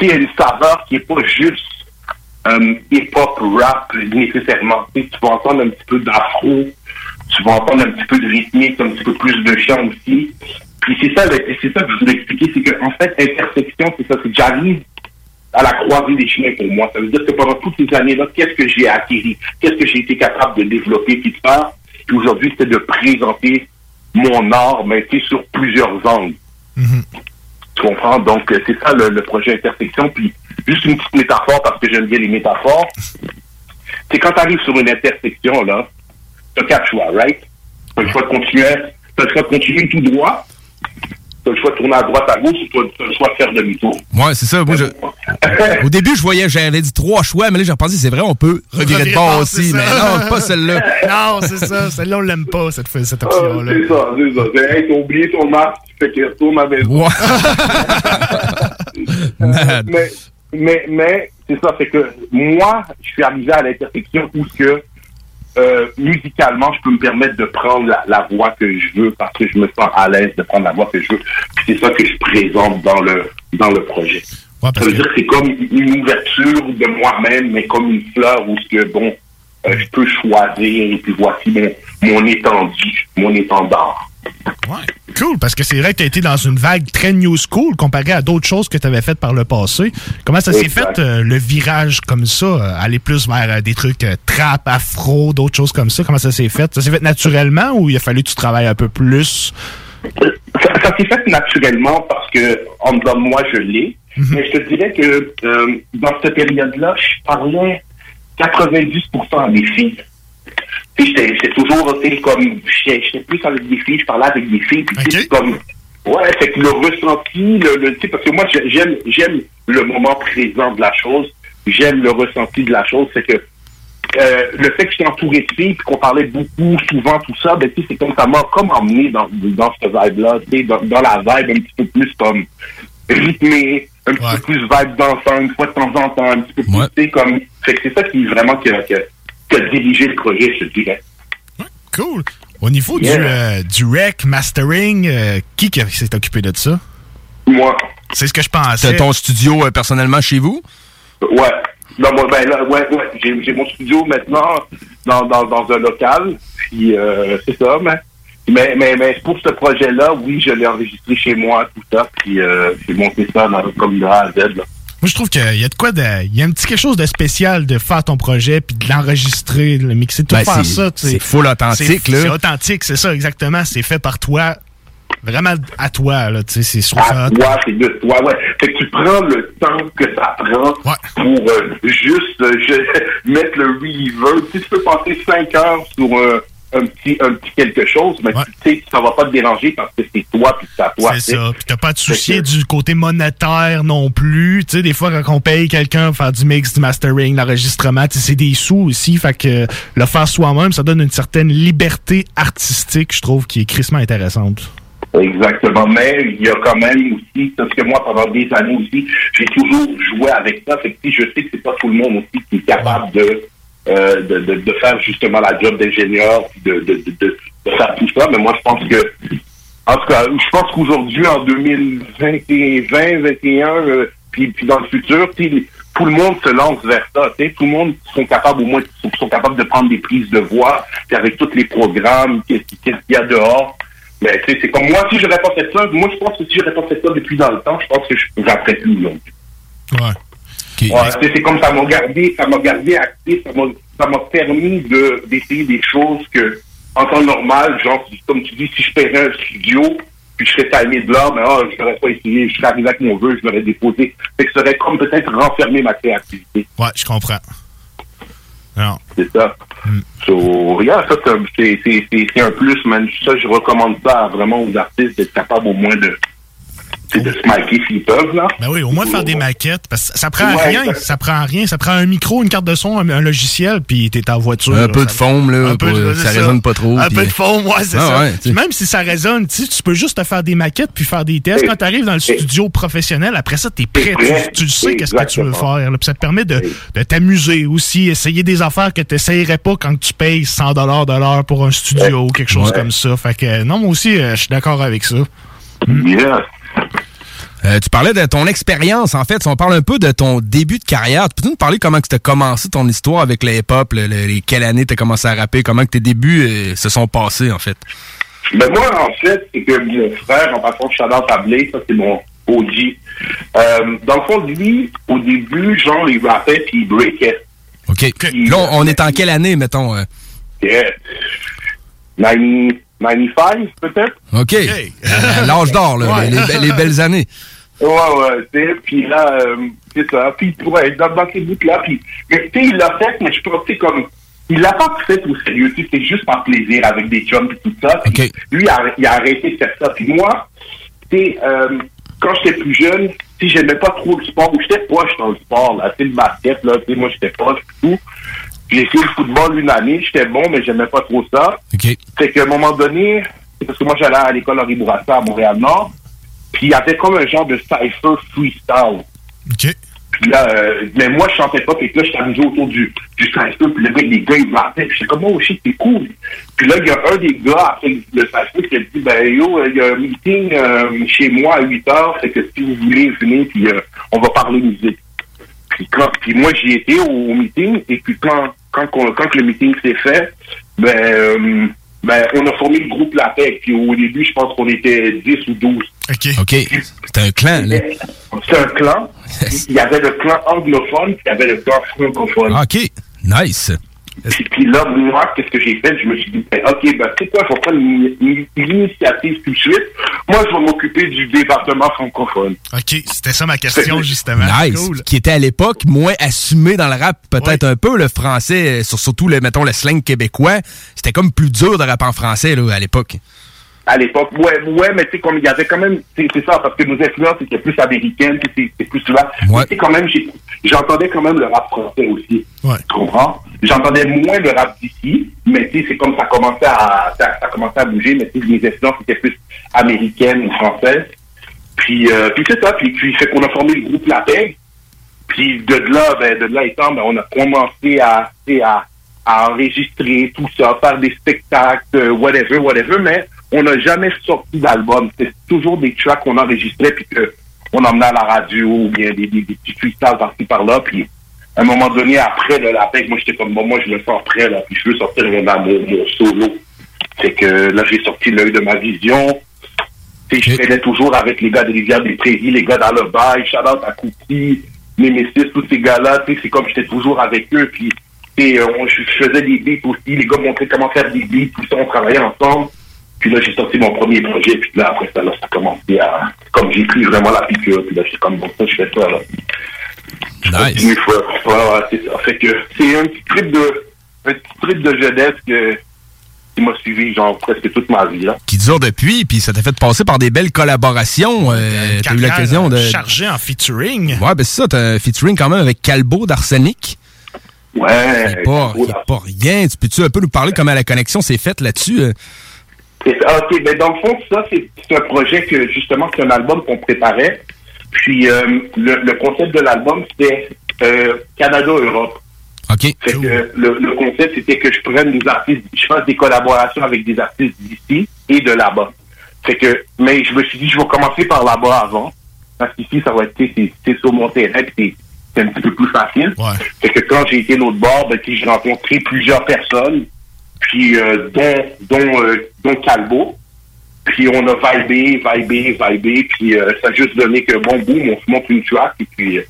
une saveur qui est pas juste euh, hip-hop, rap, nécessairement. Tu sais, tu vas entendre un petit peu d'afro, tu vas entendre un petit peu de rythmique, un petit peu plus de chant aussi. Puis c'est ça, c'est ça que je voulais expliquer, c'est que en fait, intersection, c'est ça, c'est j'arrive à la croisée des chemins pour moi. Ça veut dire que pendant toutes ces années-là, qu'est-ce que j'ai acquis? Qu'est-ce que j'ai été capable de développer de faire? Puis aujourd'hui, c'est de présenter mon art, mais sais, sur plusieurs angles. Tu comprends? Donc, euh, c'est ça le, le projet Intersection. Puis, juste une petite métaphore, parce que j'aime bien les métaphores. C'est quand tu arrives sur une intersection, là, tu as quatre choix, right? Tu as le choix de continuer, t'as le choix de continuer tout droit, tu as le choix de tourner à droite, à gauche, ou tu as le choix de faire demi-tour. Ouais, c'est ça. Moi, je... Au début, je voyais, j'avais dit trois choix, mais là, j'ai repensé, c'est vrai, on peut revirer de bord aussi, ça. mais non, pas celle-là. non, c'est ça. Celle-là, on l'aime pas, cette, cette Ah, option-là. c'est ça, c'est ça. C'est, hey, t'as oublié ton masque, tu fais qu'il retourne à maison. Euh, mais, mais, mais, c'est ça, c'est que moi, je suis arrivé à l'intersection où ce que, euh, musicalement, je peux me permettre de prendre la, la voix que je veux parce que je me sens à l'aise de prendre la voix que je veux. Puis c'est ça que je présente dans le, dans le projet. ça veut dire que c'est comme une ouverture de moi-même, mais comme une fleur où que, bon, euh, je peux choisir et puis voici mon, mon étendue, mon étendard. Cool, parce que c'est vrai que tu as été dans une vague très new school comparé à d'autres choses que tu avais faites par le passé. Comment ça s'est fait, euh, le virage comme ça, euh, aller plus vers euh, des trucs trap, afro, d'autres choses comme ça? Comment ça s'est fait? Ça s'est fait naturellement ou il a fallu que tu travailles un peu plus? Ça, ça s'est fait naturellement parce que, en dedans de moi, je l'ai. Mais je te dirais que dans cette période-là, je parlais 90% à des filles. J'étais toujours tu comme, j'étais plus avec des filles, je parlais avec des filles, puis c'est comme, ouais, fait que le ressenti, le, le- tu sais, parce que moi, j'ai- j'aime, j'aime le moment présent de la chose, j'aime le ressenti de la chose, c'est que euh, le fait que j'étais entouré de filles puis qu'on parlait beaucoup, souvent, tout ça, ben, tu sais, c'est comme ça m'a comme emmené dans, dans ce vibe-là, tu sais, dans, dans la vibe un petit peu plus comme rythmé, un petit peu plus vibe dansant, une fois de temps en temps, un petit peu plus, tu sais, comme, fait que c'est ça qui vraiment qui a, a dirigé le projet, je te dirais. Cool. Au niveau Yeah. du, euh, du rec, mastering, euh, qui, qui s'est occupé de ça? Moi. C'est ce que je pensais. Ton studio euh, personnellement chez vous? Ouais. Non, moi, ben, là, ouais, ouais. J'ai, j'ai mon studio maintenant dans, dans, dans un local. Puis, euh, c'est ça, mais, mais, mais, mais pour ce projet-là, oui, je l'ai enregistré chez moi, tout ça. Puis, euh, j'ai monté ça dans, comme de A à Z, là. Moi, je trouve qu'il y a de quoi de. Il y a un petit quelque chose de spécial de faire ton projet puis de l'enregistrer, de le mixer, tout Ben, faire c'est- ça. tu sais. c'est full authentique, là. C'est authentique, c'est ça, exactement. C'est fait par toi. Vraiment à toi, là. Tu sais, c'est À toi, c'est de toi, ouais. Fait que tu prends le temps que ça prend pour euh, juste euh, je- mettre le reverb. Tu sais, tu peux passer 5 heures sur euh, un petit un petit quelque chose, mais tu sais, ça va pas te déranger parce que c'est toi puis c'est à toi. C'est ça. Puis t'as pas à te soucier du côté monétaire non plus. Tu sais, des fois, quand on paye quelqu'un pour faire du mix, du mastering, l'enregistrement, tu sais, c'est des sous aussi. Fait que le faire soi-même, ça donne une certaine liberté artistique, je trouve, qui est crissement intéressante. Exactement. Mais il y a quand même aussi, parce que moi, pendant des années aussi, j'ai toujours joué avec ça. Fait que si je sais que c'est pas tout le monde aussi qui est capable de, euh, de, de, de faire justement la job d'ingénieur, de, de, de, faire tout ça. Mais moi, je pense que, en tout cas, je pense qu'aujourd'hui, en 2020, 2021, euh, puis, puis dans le futur, tout le monde se lance vers ça. tu sais. Tout le monde sont capables, au moins, sont, capables de prendre des prises de voix, puis avec tous les programmes, qu'est-ce qu'il y a dehors. Mais tu sais, c'est comme moi, si j'aurais pas fait ça, moi, je pense que si j'aurais pas fait ça depuis dans le temps, je pense que rapperais plus non plus. Ouais. C'est comme ça m'a gardé, ça m'a gardé actif, ça m'a, permis de, d'essayer des choses que, en temps normal, genre, comme tu dis, si je paierais un studio, puis je serais timé de là, mais ah, je n'aurais pas essayé, je serais arrivé avec mon vœu, je l'aurais déposé. Fait que ça aurait comme peut-être renfermé ma créativité. Ouais, je comprends. C'est ça. So, regarde, ça, c'est un- c'est plus, man. Ça, je recommande ça à vraiment aux artistes d'être capables au moins de, c'est de se marquer s'ils peuvent, là. Ben oui, au moins faire des maquettes. Parce que ça prend Ouais, rien. ça- Ça prend rien. Ça prend un micro, une carte de son, un, un logiciel, puis t'es en voiture. Un là, peu de ça- foam, là, Un peu pour- de- ça c'est résonne pas trop, Un puis- peu de foam, ouais, c'est Ah ça. ouais. Puis même si ça résonne, tu peux juste te faire des maquettes puis faire des tests. Quand t'arrives dans le studio professionnel, après ça, t'es prêt. prêt. Tu, tu sais qu'est-ce que tu veux faire. là. Puis ça te permet de, de t'amuser aussi, essayer des affaires que t'essayerais pas quand tu payes 100 de l'heure pour un studio ou quelque chose Ouais. comme ça. Fait que non, moi aussi, euh, je suis d'accord avec ça. Yeah. Euh, tu parlais de ton expérience, en fait. Si on parle un peu de ton début de carrière, tu peux nous parler comment tu as commencé ton histoire avec le hip-hop, le- le- les, quelle année tu as commencé à rapper, comment que tes débuts euh, se sont passés, en fait? Ben moi, en fait, c'est que mon frère, en passant Shadow Tablé, ça c'est mon OG. Euh, dans le fond, lui, au début, genre, il rappait puis il breakait. OK. Là, on, on est en quelle année, mettons? Yeah. 90 95, peut-être? OK. Euh, L'âge d'or, là, Ouais. les, les be- les belles années. Ouais, ouais, tu sais, puis là, euh, c'est ça. Puis, ouais, dans, dans ces bouts-là, puis, mais, tu sais, il l'a fait, mais je pense, tu comme, il l'a pas fait au sérieux, tu sais, c'était juste par plaisir avec des chums et tout ça. Puis Lui, il a, il a arrêté de faire ça. Puis moi, tu sais, euh, quand j'étais plus jeune, si j'aimais pas trop le sport, ou j'étais poche dans le sport, là, tu sais, le basket, là, tu sais, moi, j'étais poche et tout. J'ai fait le football une année, j'étais bon, mais j'aimais pas trop ça. Fait qu'à un moment donné, c'est parce que moi, j'allais à l'école Henri Bourassa à Montréal-Nord, puis il y avait comme un genre de cypher freestyle. Puis là, euh, mais moi, je chantais pas, puis là, je t'amusais autour du, du cypher, puis le gars, les gars, ils rappaient, puis j'étais comme, oh shit, c'est cool. Puis là, il y a un des gars, après le cypher, qui a dit, ben yo, euh, il y a un meeting euh, chez moi à 8 heures, c'est que si vous voulez, venez, puis euh, on va parler musique. Puis, quand, puis moi, j'y étais au, au meeting, et puis quand, quand, qu'on- quand que le meeting s'est fait, ben, euh, ben, on a formé le groupe La Paix. Puis au début, je pense qu'on était 10 ou 12. OK. OK. C'était un clan, là. C'est un clan. Il y avait le clan anglophone, puis il y avait le clan francophone. OK. Nice. Puis, puis là, moi, qu'est-ce que j'ai fait? Je me suis dit, ben, OK, ben, tu sais quoi, je vais prendre une- une- l'initiative tout de suite. Moi, je vais m'occuper du département francophone. OK, c'était ça ma question, justement. Nice. Cool. Qui était à l'époque moins assumé dans le rap, peut-être un peu le français, euh, sur, surtout le, mettons, le slang québécois. C'était comme plus dur de rapper en français, là, à l'époque. À l'époque, ouais, ouais, mais tu sais, comme il y avait quand même, c'est ça, parce que nos influences étaient plus américaines, puis c'est c'est plus souvent. Mais tu quand même, j'entendais quand même le rap français aussi. Ouais. Tu comprends? J'entendais moins le rap d'ici, mais tu sais, c'est comme ça commençait à, ça, ça commençait à bouger, mais tu sais, mes influences étaient plus américaines ou françaises. Puis, euh, puis c'est ça, puis, puis fait qu'on a formé le groupe La Paix. Puis de là, ben, de là étant, ben, on a commencé à, à, à enregistrer tout ça, faire des spectacles, euh, whatever, whatever, mais on n'a jamais sorti d'album. C'était toujours des tracks qu'on enregistrait puis que on emmenait à la radio ou bien des, des, des petits par-ci par-là. Puis à un moment donné, après le la PEC, moi j'étais comme bon, moi je me sens prêt là, puis je veux sortir mon, mon, mon solo. C'est que là j'ai sorti l'œil de ma vision. Sais, je faisais toujours avec les gars de Rivière des Prairies, les gars dans le bail, Shout-out à Kouti, Nemesis, tous ces gars-là, c'est comme j'étais toujours avec eux, puis euh, je, faisais des beats aussi, les gars montraient comment faire des beats, tout ça, on travaillait ensemble. Puis là, j'ai sorti mon premier projet, puis là, après ça, là, ça a commencé à... Comme j'ai pris vraiment la piqûre, puis là, j'ai comme, bon, ça, je fais ça, là. Nice. Une fois. Ouais, ouais, c'est ça. Fait que c'est un petit trip de... Un petit trip de jeunesse que... qui m'a suivi, genre, presque toute ma vie, là. Qui dure depuis, puis ça t'a fait passer par des belles collaborations. Euh, t'as eu l'occasion de. Chargé en featuring. Ouais, ben c'est ça, t'as un featuring quand même avec Calbo d'Arsenic. Ouais. C'est pas, y a pas rien. Tu peux-tu un peu nous parler comment la connexion s'est faite là-dessus? euh? OK, mais dans le fond, ça, c'est un projet que, justement, c'est un album qu'on préparait. Puis, euh, le, le concept de l'album, c'était euh, Canada-Europe. OK. Fait que le, le concept, c'était que je prenne des artistes, je fasse des collaborations avec des artistes d'ici et de là-bas. Fait que, mais je me suis dit, je vais commencer par là-bas avant. Parce qu'ici, ça va être, c'est c'est sur mon terrain, c'est c'est un petit peu plus facile. Fait que quand j'ai été l'autre bord, ben, j'ai rencontré plusieurs personnes, puis euh, dont, dont, euh, dont Calbo. Puis on a vibé, vibé, vibé, puis euh, ça a juste donné que, bon, boum, on se monte une track, et puis euh,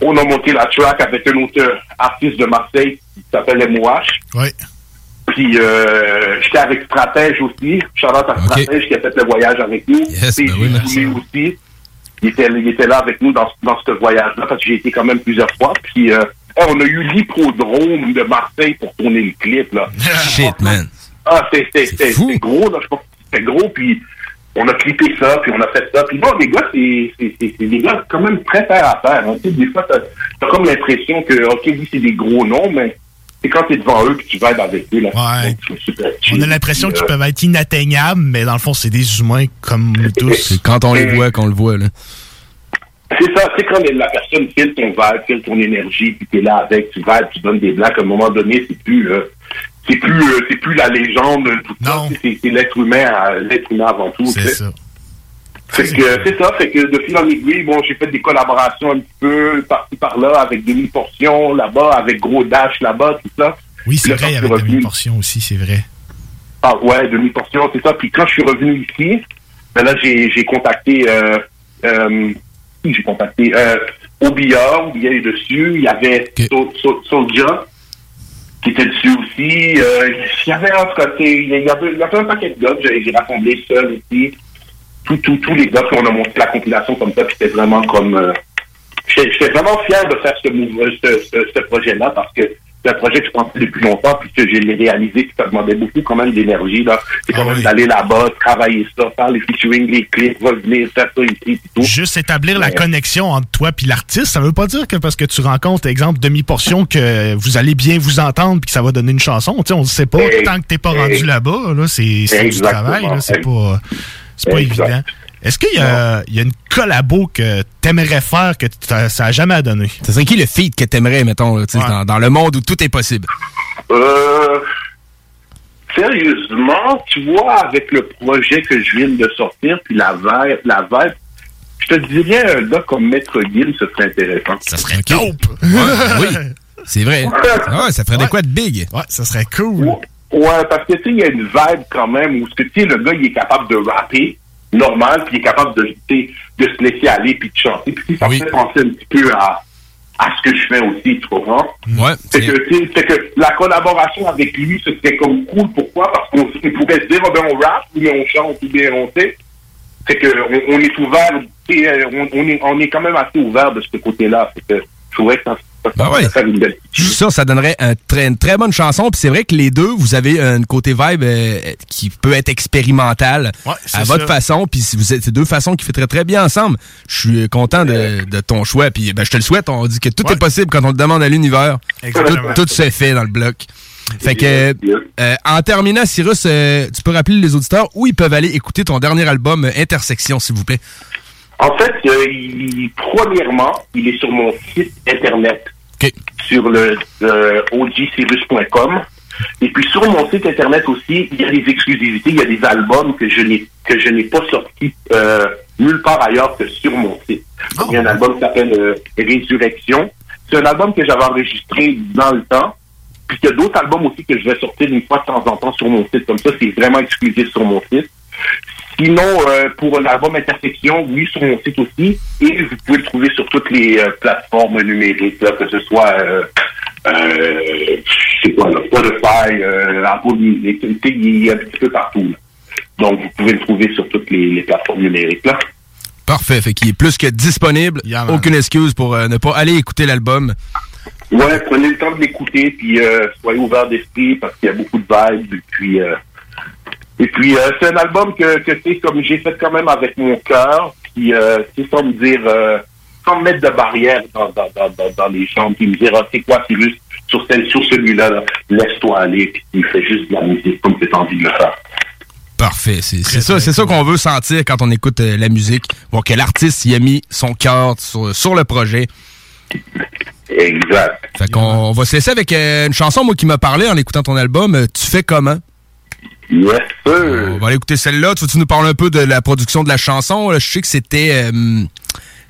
on a monté la track avec un autre artiste de Marseille qui s'appelle MOH. Oui. Puis euh, j'étais avec Stratège aussi, Charlotte à Stratège qui a fait le voyage avec nous. Yes, Et ben oui, merci. aussi. Il était, il était là avec nous dans, dans ce voyage-là parce que j'ai été quand même plusieurs fois. Puis euh, Hey, on a eu l'hippodrome de Marseille pour tourner le clip, là. Shit, man. Ah, c'est c'est- c'est- c'est gros, là. Je pense que c'était gros, puis on a clippé ça, puis on a fait ça. Puis bon, les gars, c'est c'est- c'est- c'est des gars quand même très terre à faire. hein. Des fois, t'as as comme l'impression que, OK, oui, c'est des gros noms, mais c'est quand t'es devant eux, puis tu vas avec eux, là. Ouais. On a l'impression qu'ils euh, peuvent être inatteignables, mais dans le fond, c'est des humains comme nous tous. C'est quand on les voit qu'on le voit, là. C'est ça, c'est quand la personne file ton vibe, file ton énergie, puis t'es là avec, tu vibes, tu donnes des blagues, à un moment donné, c'est plus, euh, c'est plus, euh, c'est plus la légende, tout ça, c'est c'est l'être humain, à- l'être humain avant tout. C'est ça. Fait que euh, c'est ça, fait que de fil en aiguille, bon, j'ai fait des collaborations un petit peu par-ci par-là avec demi-portion là-bas, avec gros dash là-bas, tout ça. Oui, c'est vrai, revenu- demi-portion aussi, c'est vrai. Ah ouais, demi-portion, c'est ça. Puis quand je suis revenu ici, ben là, j'ai j'ai contacté, euh, euh, qui j'ai contacté, euh, Obia, Obia est dessus. Il y avait Sol- Sol- Soulja qui était dessus aussi. Euh, il y avait sais, il y avait, il y avait un paquet de gars que j'ai rassemblé seul aussi. Tous les gars, puis on a monté la compilation comme ça, puis c'était vraiment comme... euh, J'étais vraiment fier de faire ce, mouvement- ce, ce, ce projet-là parce que c'est un projet que je pensais depuis longtemps puis que je l'ai réalisé puis ça demandait beaucoup quand même d'énergie là. C'est quand même d'aller là-bas, travailler ça, faire les featuring, les clips, revenir, faire ça ici et tout. Juste établir la connexion entre toi et l'artiste, ça veut pas dire que parce que tu rencontres, exemple, demi-portion, que vous allez bien vous entendre puis que ça va donner une chanson. Tu sais, on ne sait pas. Tant que t'es pas rendu là-bas, là, c'est c'est du travail. là, C'est pas, pas évident. Est-ce qu'il y, a il y a une collabo que t'aimerais faire que ça a jamais donné? Ça serait qui le feat que t'aimerais, mettons, là, Ouais. dans, dans le monde où tout est possible? Euh, sérieusement, tu vois, avec le projet que je viens de sortir, puis la vibe, la vibe, je te dirais un gars comme Maître Gill, ce serait intéressant. Ça serait dope! oui, c'est vrai. Ah ouais, ça ferait des quoi de big? Ouais, ça serait cool. Ouais, parce que tu sais, il y a une vibe quand même où ce que tu sais, le gars, il est capable de rapper normal, puis il est capable de, de se laisser aller, puis de chanter. Puis ça me fait penser un petit peu à, à ce que je fais aussi, tu comprends? Ouais. C'est que, que la collaboration avec lui, ce serait comme cool. Pourquoi? Parce qu'on on pourrait se dire, oh, ben, on rappe, ou bien on chante, ou bien on sait. C'est que on, est ouvert, on, on, est, on est quand même assez ouvert de ce côté-là. C'est que je trouvais que ça, ça, ça suis sûr que ça donnerait un très- une très bonne chanson. Puis c'est vrai que les deux, vous avez un côté vibe euh, qui peut être expérimental à votre ça. façon. Puis si vous êtes c'est deux façons qui fiteraient très bien ensemble. Je suis content de, de ton choix. Puis ben, je te le souhaite. On dit que tout est possible quand on le demande à l'univers. Tout, Exactement. tout se fait dans le bloc. Fait que, euh, en terminant, Cyrus, euh, tu peux rappeler les auditeurs où ils peuvent aller écouter ton dernier album Intersection, s'il vous plaît. En fait, euh, il- premièrement, il est sur mon site internet, sur le euh. Et puis sur mon site internet aussi, il y a des exclusivités, il y a des albums que je n'ai que je n'ai pas sortis euh, nulle part ailleurs que sur mon site. Il y a un album qui s'appelle euh, Résurrection. C'est un album que j'avais enregistré dans le temps. Puis il y a d'autres albums aussi que je vais sortir une fois de temps en temps sur mon site. Comme ça, c'est vraiment exclusif sur mon site. Sinon, euh, pour l'album Intersection, oui, sur mon site aussi. Et vous pouvez le trouver sur toutes les euh, plateformes numériques, là, que ce soit, euh, euh, je sais pas, là, Spotify, euh, Apple Music, il est un petit peu partout. là. Donc, vous pouvez le trouver sur toutes les, les plateformes numériques. Là. Parfait. Fait qu'il est plus que disponible. Aucune excuse pour euh, ne pas aller écouter l'album. Ouais, prenez le temps de l'écouter, puis euh, soyez ouverts d'esprit parce qu'il y a beaucoup de vibes. Puis, euh, et puis euh, c'est un album que, que tu sais, comme j'ai fait quand même avec mon cœur, puis euh, c'est sans me dire, euh, sans me mettre de barrière dans, dans, dans, dans, dans les chambres, puis me dire, ah, c'est quoi, c'est juste sur, celle- sur celui-là, là, laisse-toi aller, puis il fait juste de la musique comme tu as envie de le faire. Parfait. C'est c'est ça, c'est ça qu'on veut sentir quand on écoute euh, la musique. Bon, que l'artiste y a mis son cœur sur, sur le projet. Exact. Fait qu'on on va se laisser avec euh, une chanson, moi, qui m'a parlé en écoutant ton album. Tu fais comment? Yes, On va aller écouter celle-là. Tu veux-tu nous parler un peu de la production de la chanson? Je sais que c'était... euh,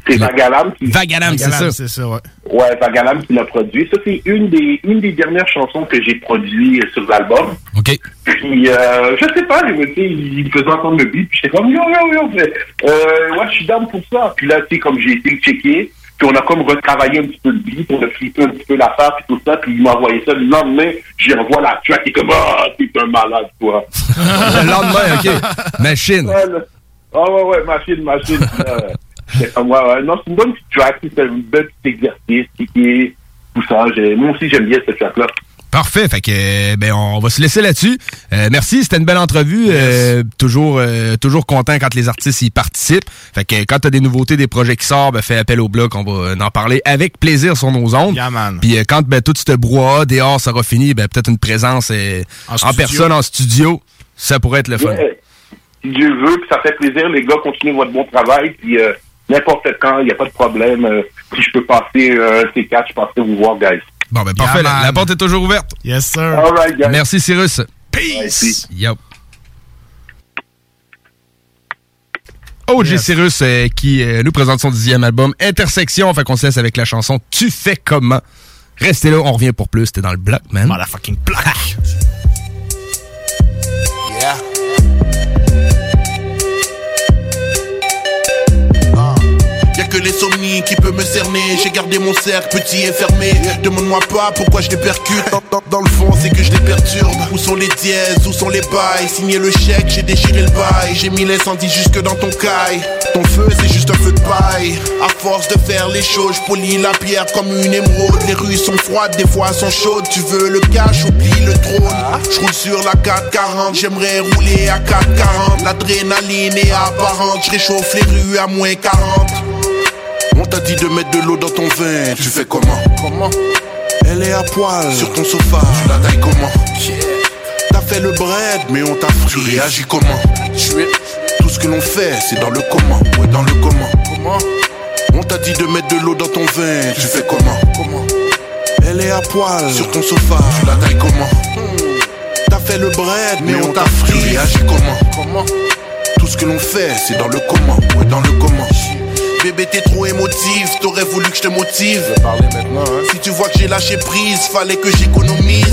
C'est Vagalam qui... Vagalam, c'est ça. C'est ça, ouais. Ouais, Vagalam qui l'a produit. Ça, c'est une des, une des dernières chansons que j'ai produites sur l'album. OK. Puis, euh, je sais pas, je me dis, il me faisait entendre le beat, puis j'étais comme, yo, yo, yo, euh, ouais, je suis down pour ça. Puis là, tu sais, comme j'ai été le checker, puis on a comme retravaillé un petit peu le beat, on a flippé un petit peu l'affaire, puis tout ça, puis il m'a envoyé ça. Le lendemain, j'y envoie la track, et comme, ah, t'es un malade, toi. le lendemain, OK. Machine. Ouais, là. Ah ouais, ouais, machine, machine. Comme, ouais, ouais. Non, c'est une bonne petite track, c'est un bel petit exercice, qui est, tout ça. J'ai- Moi aussi, j'aime bien ce track-là. Parfait, fait que ben on va se laisser là-dessus. Euh, merci, c'était une belle entrevue. Euh, toujours euh, toujours content quand les artistes y participent. Fait que quand t'as des nouveautés, des projets qui sortent, ben fais appel au blog, on va euh, en parler avec plaisir sur nos ondes. Puis euh, quand ben tout ce brouhaha dehors sera fini, ben peut-être une présence euh, En en, personne en studio, ça pourrait être le fun. Si Dieu veut, puis ça fait plaisir, les gars, continuez votre bon travail, puis euh, n'importe quand, il n'y a pas de problème. Euh, si je peux passer euh, un C4, je passerai vous voir, guys. Bon ben parfait, la, la porte est toujours ouverte. Yes sir. All right, guys. Merci Cyrus. Peace. Yo. OG Cyrus euh, qui euh, nous présente son dixième album Intersection. Fait qu'on se laisse avec la chanson Tu fais comment? Restez là, on revient pour plus. T'es dans le bloc, man. Motherfucking block. Que l'insomnie qui peut me cerner. J'ai gardé mon cercle petit et fermé. Demande-moi pas pourquoi je les percute. Dans, dans- le fond, c'est que je les perturbe. Où sont les dièses? Où sont les bails? Signé le chèque, j'ai déchiré le bail. J'ai mis l'incendie jusque dans ton caille. Ton feu, c'est juste un feu de paille. À force de faire les choses, je polis la pierre comme une émeraude. Les rues sont froides, des fois sont chaudes. Tu veux le cash, oublie le trône. Je roule sur la 440, j'aimerais rouler à 440. L'adrénaline est apparente, je les rues à moins 40. On t'a dit de mettre de l'eau dans ton vin, tu fais comment Comment Elle est à poil sur ton sofa, tu la tailles comment T'as fait le bread, mais on t'a. Tu réagis comment Tu es Tout ce que l'on fait, c'est dans le comment. Ouais, dans le comment. Comment On t'a dit de mettre de l'eau dans ton vin, tu fais comment Comment Elle est à poil sur ton sofa, tu la tailles comment T'as fait le bread, mais, on t'a. Tu réagis comment Comment Tout ce que l'on fait, c'est dans le comment. Ouais, dans le comment. Bébé t'es trop émotive, t'aurais voulu que je te motive. Si tu vois que j'ai lâché prise, fallait que j'économise.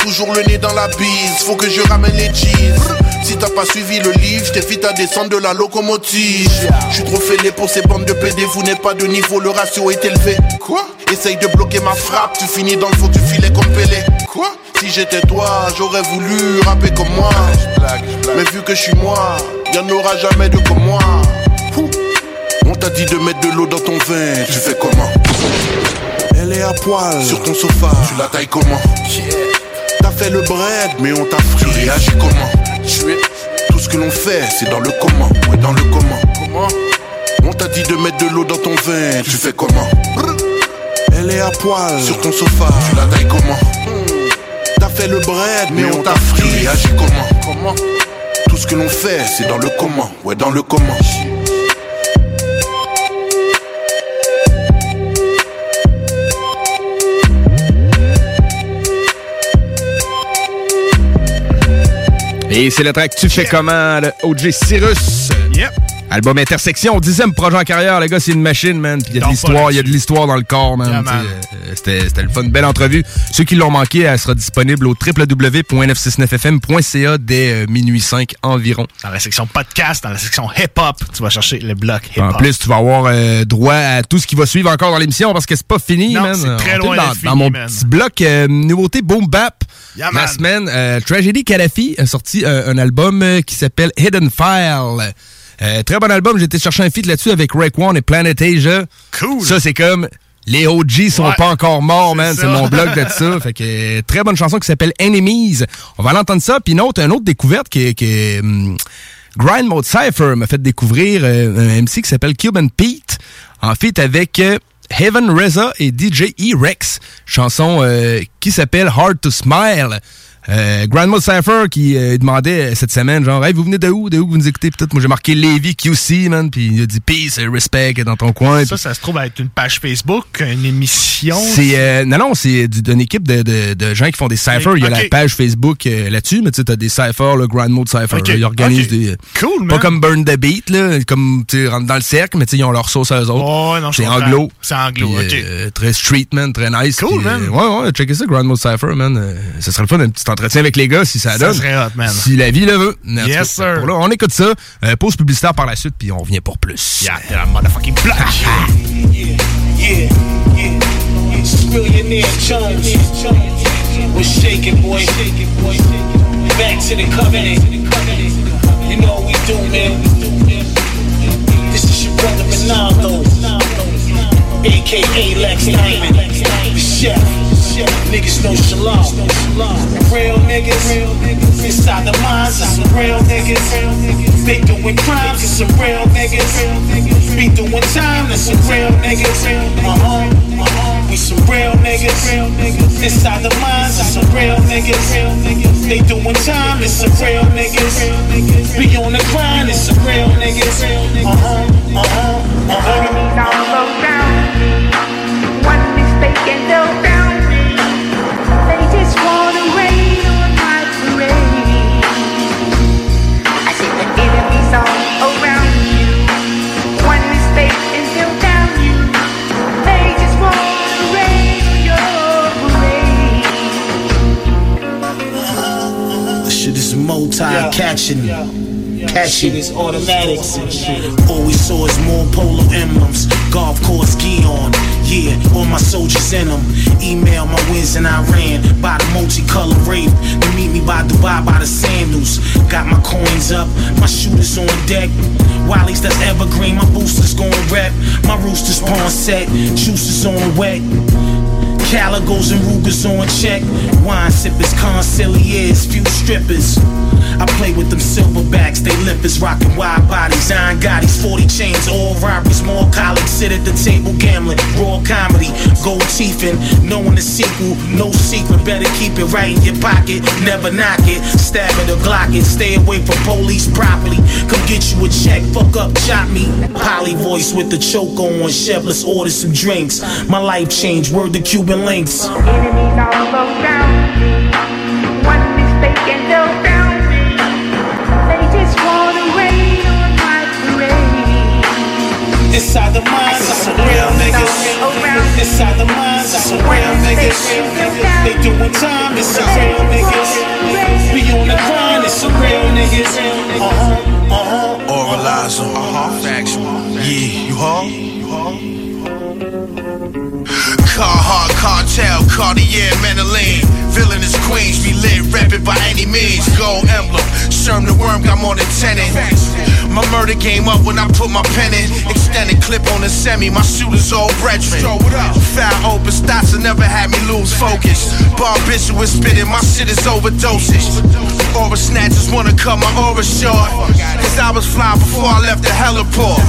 Toujours le nez dans la bise, faut que je ramène les cheese. Si t'as pas suivi le livre, je t'invite à descendre de la locomotive. Je suis trop fêlé pour ces bandes de PD, vous n'êtes pas de niveau, le ratio est élevé. Quoi? Essaye de bloquer ma frappe, tu finis dans le fond du filet comme Pelé. Quoi? Si j'étais toi, j'aurais voulu rapper comme moi. Mais vu que je suis moi, y'en aura jamais de comme moi. On t'a dit de mettre de l'eau dans ton vin, tu fais comment? Elle est à poil sur ton sofa, tu la tailles comment? T'as fait le bread, mais on t'a. Tu réagis comment? Tu es Tout ce que l'on fait, c'est dans le comment. Ouais, dans le comment. Comment? On t'a dit de mettre de l'eau dans ton vin, tu fais comment? Elle est à poil sur ton sofa, tu la tailles comment? T'as fait le bread, mais, on t'a. Tu réagis comment? Comment? Tout ce que l'on fait, c'est dans le comment. Ouais, dans le comment. Et c'est le track Tu fais comment, le OG Cyrus. Yep. Album Intersection, dixième projet en carrière, le gars, c'est une machine, man. Puis il y a de l'histoire, il y a de l'histoire dans le corps, man. Yeah, euh, C'était c'était le fun, belle entrevue. Ceux qui l'ont manqué, elle sera disponible au www.969fm.ca dès euh, minuit 5 environ. Dans la section podcast, dans la section hip-hop, tu vas chercher le bloc hip-hop. En plus, tu vas avoir euh, droit à tout ce qui va suivre encore dans l'émission parce que c'est pas fini, Non, man. c'est très loin dans, fini, dans mon man. petit bloc nouveauté Boom Bap. Yeah, la semaine, Tragedy Kadhafi a sorti un album qui s'appelle Hidden File. Euh, très bon album, j'ai été chercher un feat là-dessus avec Raekwon et Planet Asia. Cool. Ça, c'est comme les OG sont Ouais, pas encore morts, man. c'est mon blog de ça. Fait que euh, très bonne chanson qui s'appelle Enemies. On va aller entendre ça. Puis une autre, une autre découverte qui est... Qui est, hum, Grind Mode Cypher m'a fait découvrir euh, un MC qui s'appelle Cuban Pete, en fait avec euh, Heaven Reza et DJ E-Rex, chanson euh, qui s'appelle Hard to Smile. Euh, Grand Mode Cypher qui euh, demandait cette semaine, genre, hey, vous venez de où? De où vous nous écoutez? Peut-être, moi j'ai marqué Levi QC, man, puis il a dit peace et respect dans ton coin. Ça, ça se trouve être une page Facebook, une émission. C'est euh, non non c'est du- d'une équipe de, de, de gens qui font des cyphers. Il y a la page Facebook euh, là-dessus, mais tu sais t'as des cyphers, le Grand Mode Cypher. Ok, Ils organisent des Cool, pas man. comme Burn the Beat là, comme tu sais, rentre dans le cercle, mais tu sais ils ont leur sauce à eux autres. Non, je c'est anglo. C'est anglo, ok. euh, très street man, très nice. Cool, Puis, man. euh, ouais ouais, checker ça Grand Mode Cypher man. Euh, ce serait le fun d'un petit entretien avec les gars si ça, Ça donne. serait hot, man. Si la vie le veut. Tout Yes, cas, sir. pour là, on écoute ça. Euh, pause publicitaire par la suite puis on revient pour plus. Yeah, t'es la motherfucking black. Yeah, yeah. It's millionaire Jones. We're shaking, boy. Back to the covenant. You know what we do, man. This is your brother Ronaldo. Aka Lex Diamond, the chef. Niggas know shalom. Real niggas inside the minds of some real niggas. They doing crimes, it's some real niggas. Be doing time, that's some real niggas. Uh huh. We some real niggas. Inside the minds of some real niggas. They doing time, it's some real niggas. Be on the grind, it's some real niggas. Uh huh. Uh huh. Uh huh. Enemies all around me. Is multi-catching. Catching is automatics and shit. All we saw is more polo emblems. Golf course gi on. Yeah, all my soldiers in them. Email my wins in Iran. by the multicolored rape. They meet me by Dubai by the sandals. Got my coins up. My shooters on deck. Wiley's that's evergreen. My boosters going rep. My roosters pawn set. Juices on wet. Caligos and Rugers on check. Wine sippers, conciliers, few strippers. I play with them silverbacks, they lippers, rockin' wide bodies, iron Gottis, 40 chains, all robberies, more colleagues sit at the table gambling, raw comedy, gold teething, knowing the sequel, no secret, better keep it right in your pocket, never knock it, stab it or glock it, stay away from police properly, come get you a check, fuck up, chop me, poly voice with the choke on, chef, let's order some drinks, my life changed, word to Cuban links. Enemies all around me. One mistake and they'll down me. They just wanna rain on my parade. Inside the minds of some real niggas. Inside the minds of some real niggas. They doing time, it's some real niggas. We on the grind, it's some real niggas. Uh huh, uh huh. Oralizer, uh huh, factual. Yeah, you huh? Carhartt, cartel, Cartier, Menelene. Villainous queens, be lit, reppin' by any means. Gold emblem, Sherm the worm got more than 10 in. My murder game up when I put my pen in. Extended clip on the semi, my shooters all brethren. Foul open stats will never had me lose focus. Barbiturates spitting, my shit is overdosage. Aura snatchers wanna cut my aura short. Cause I was flying before I left the heliport.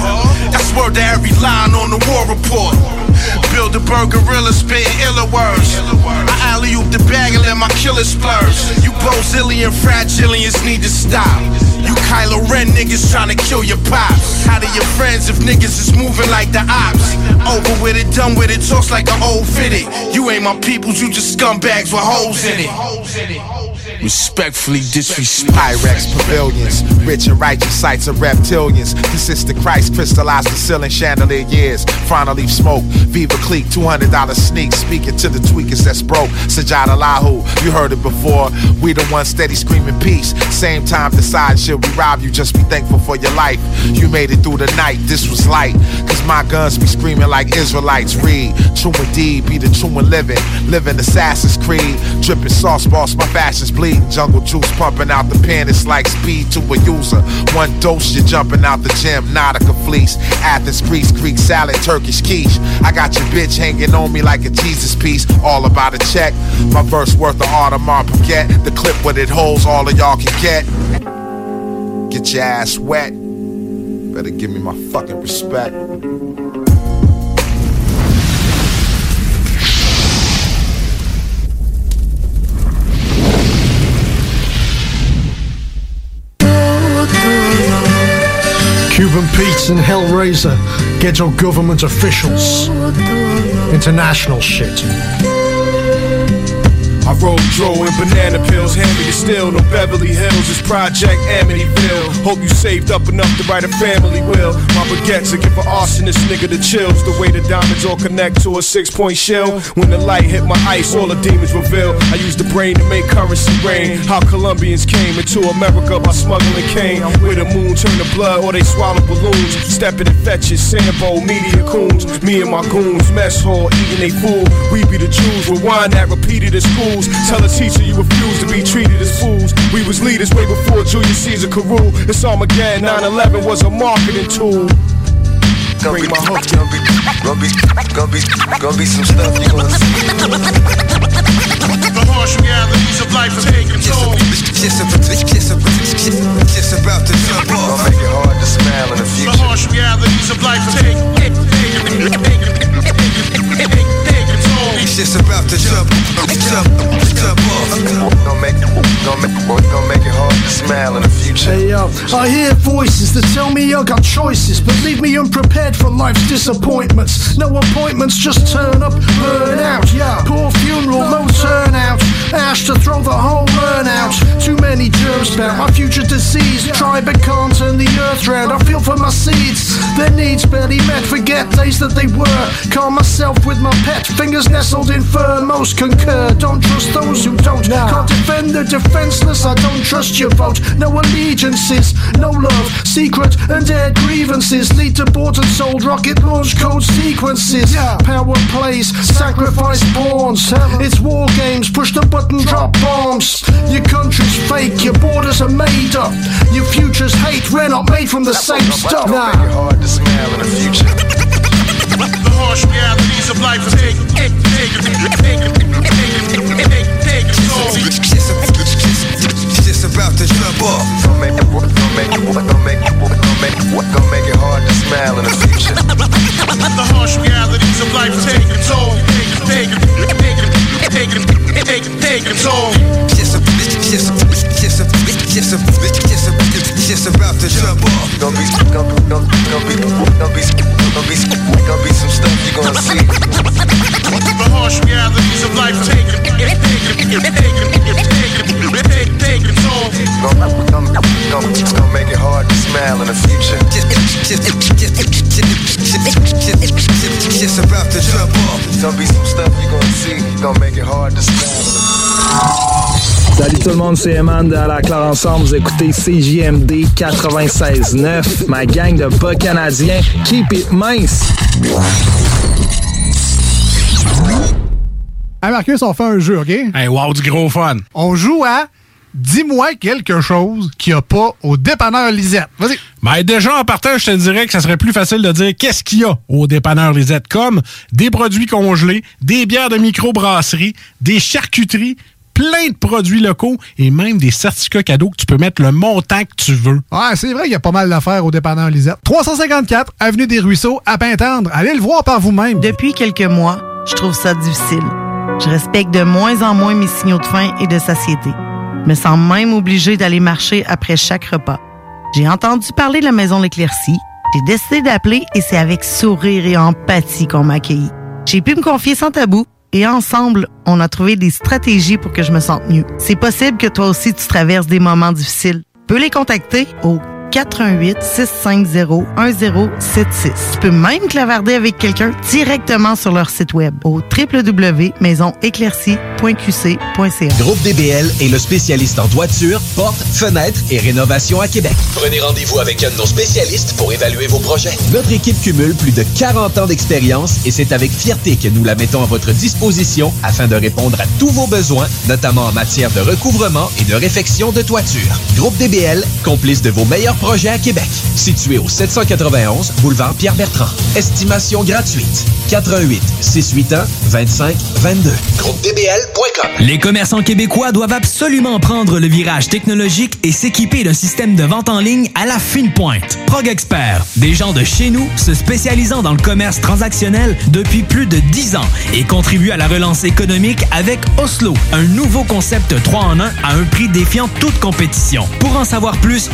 That's word to every line on the war report. Bird gorilla spitting iller words. I alley oop the bag and let my killer splurge. You Brazilian fragilians need to stop. You Kylo Ren niggas trying to kill your pops. How do your friends if niggas is moving like the ops? Over with it, done with it, talks like an old fitted. You ain't my peoples, you just scumbags with holes in it. Respectfully disrespect. Pyrex pavilions, rich and righteous sights of reptilians. Consistent Christ crystallized the ceiling chandelier years. Frontal leaf smoke, Viva Clique, $200 sneak. Speaking to the tweakers that's broke. Sajada Lahu, you heard it before. We the ones steady screaming peace. Same time decide should we rob you, just be thankful for your life. You made it through the night, this was light. Cause my guns be screaming like Israelites. Read, true indeed, be the true and living. Living Assassin's Creed. Dripping sauce boss, my fashions bleed. Jungle juice pumping out the pen, it's like speed to a user. One dose, you're jumping out the gym. Nautica fleece, Athens, Greece, Greek salad, Turkish quiche. I got your bitch hanging on me like a Jesus piece. All about a check. My verse worth the Audemars Piguet. The clip what it holds, all of y'all can get. Get your ass wet. Better give me my fucking respect. Cuban Pete and Hellraiser, ghetto government officials, international shit. I roll dro and banana pills, hand me the still. No Beverly Hills, it's Project Amityville. Hope you saved up enough to write a family will. My baguettes are give an arsonist nigga the chills. The way the diamonds all connect to a six point shell. When the light hit my ice, all the demons reveal. I use the brain to make currency rain. How Colombians came into America by smuggling cane. Where the moon turned to blood or they swallow balloons. Stepping in fetches, Sambo, media coons. Me and my goons, mess hall, eating they food. We be the Jews wine that repeated at schools. Tell a teacher you refuse to be treated as fools. We was leaders way before Julius Caesar could rule. It's Armageddon, 9-11 was a marketing tool. bring my hook. Gonna be, gonna be, gonna be, gonna be some stuff you gonna see. The harsh realities of life are taking toll. Just, just, just, just about to jump off. Gonna make it hard to smile in the future. The harsh realities of life are taking toll. It's just about to jump, jump, jump off. Gonna make, gonna make, gonna make it hard to smile in the future. Hey yo, I hear voices that tell me I got choices, but leave me unprepared for life's disappointments. No appointments, just turn up, burn out. Yeah, poor funeral, no turnout. Ash to throw the whole urn out. Too many germs bout my future disease. Try but can't turn the earth round. I feel for my seeds, their needs barely met. Forget days that they were. Calm myself with my pet, fingers nestled in fur. Most concur. Don't trust those who don't. Can't defend the defenseless. I don't trust your vote. No allegiances, no love. Secret and aired grievances lead to bought and sold rocket launch code sequences. Power plays, sacrifice pawns. It's war games. Push the button, drop bombs. Your country's fake. Your borders are made up. Your future's hate. We're not made from the same stuff. Make it hard to smile in the future. The harsh realities of life are taking, taking, taking, taking, taking, taking toll. It's just about to jump off. Gonna make, gonna make, gonna make, gonna make, gonna make it hard to smile in the future. The harsh realities of life are taking toll. Taking, taking, taking, taking, taking, taking toll. Just, just, just, just, just, just, just about to jump off. Gonna be, gonna, gonna, gonna be, gonna be, gonna be, gonna be some stuff you gonna see. The harsh realities of life are taking, taking, taking, taking, taking, taking toll. Gonna, gonna, gonna, gonna make it hard to smile in the future. Just, just, just, just, just, about to jump off. Gonna be some stuff you gonna see. Gonna make it hard to smile in the Salut tout le monde, c'est Eman de À la Claire Ensemble. Vous écoutez CJMD 96.9, ma gang de bas canadiens. Keep it mince! Hey Marcus, on fait un jeu, OK? Hey, wow, du gros fun. On joue à Dis-moi quelque chose qu'il n'y a pas au dépanneur Lisette. Vas-y. Ben déjà, en partant, je te dirais que ça serait plus facile de dire qu'est-ce qu'il y a au dépanneur Lisette, comme des produits congelés, des bières de microbrasserie, des charcuteries, plein de produits locaux et même des certificats cadeaux que tu peux mettre le montant que tu veux. Ouais, c'est vrai qu'il y a pas mal d'affaires au dépanneur Lisette. 354 Avenue des Ruisseaux, à Pintendre. Allez le voir par vous-même. Depuis quelques mois, je trouve ça difficile. Je respecte de moins en moins mes signaux de faim et de satiété. Je me sens même obligée d'aller marcher après chaque repas. J'ai entendu parler de la maison L'Éclaircie. J'ai décidé d'appeler et c'est avec sourire et empathie qu'on m'a accueilli. J'ai pu me confier sans tabou et ensemble, on a trouvé des stratégies pour que je me sente mieux. C'est possible que toi aussi tu traverses des moments difficiles. Peux les contacter au 418 650 1076. Tu peux même clavarder avec quelqu'un directement sur leur site web au www.maisonéclaircie.qc.ca. Groupe DBL est le spécialiste en toiture, portes, fenêtres et rénovation à Québec. Prenez rendez-vous avec un de nos spécialistes pour évaluer vos projets. Notre équipe cumule plus de 40 ans d'expérience et c'est avec fierté que nous la mettons à votre disposition afin de répondre à tous vos besoins, notamment en matière de recouvrement et de réfection de toiture. Groupe DBL, complice de vos meilleurs projets à Québec. Situé au 791 boulevard Pierre-Bertrand. Estimation gratuite. 88 681 25 22. GroupeDBL.com. Les commerçants québécois doivent absolument prendre le virage technologique et s'équiper d'un système de vente en ligne à la fine pointe. Prog Expert, des gens de chez nous se spécialisant dans le commerce transactionnel depuis plus de 10 ans et contribuent à la relance économique avec Oslo, un nouveau concept 3 en 1 à un prix défiant toute compétition. Pour en savoir plus,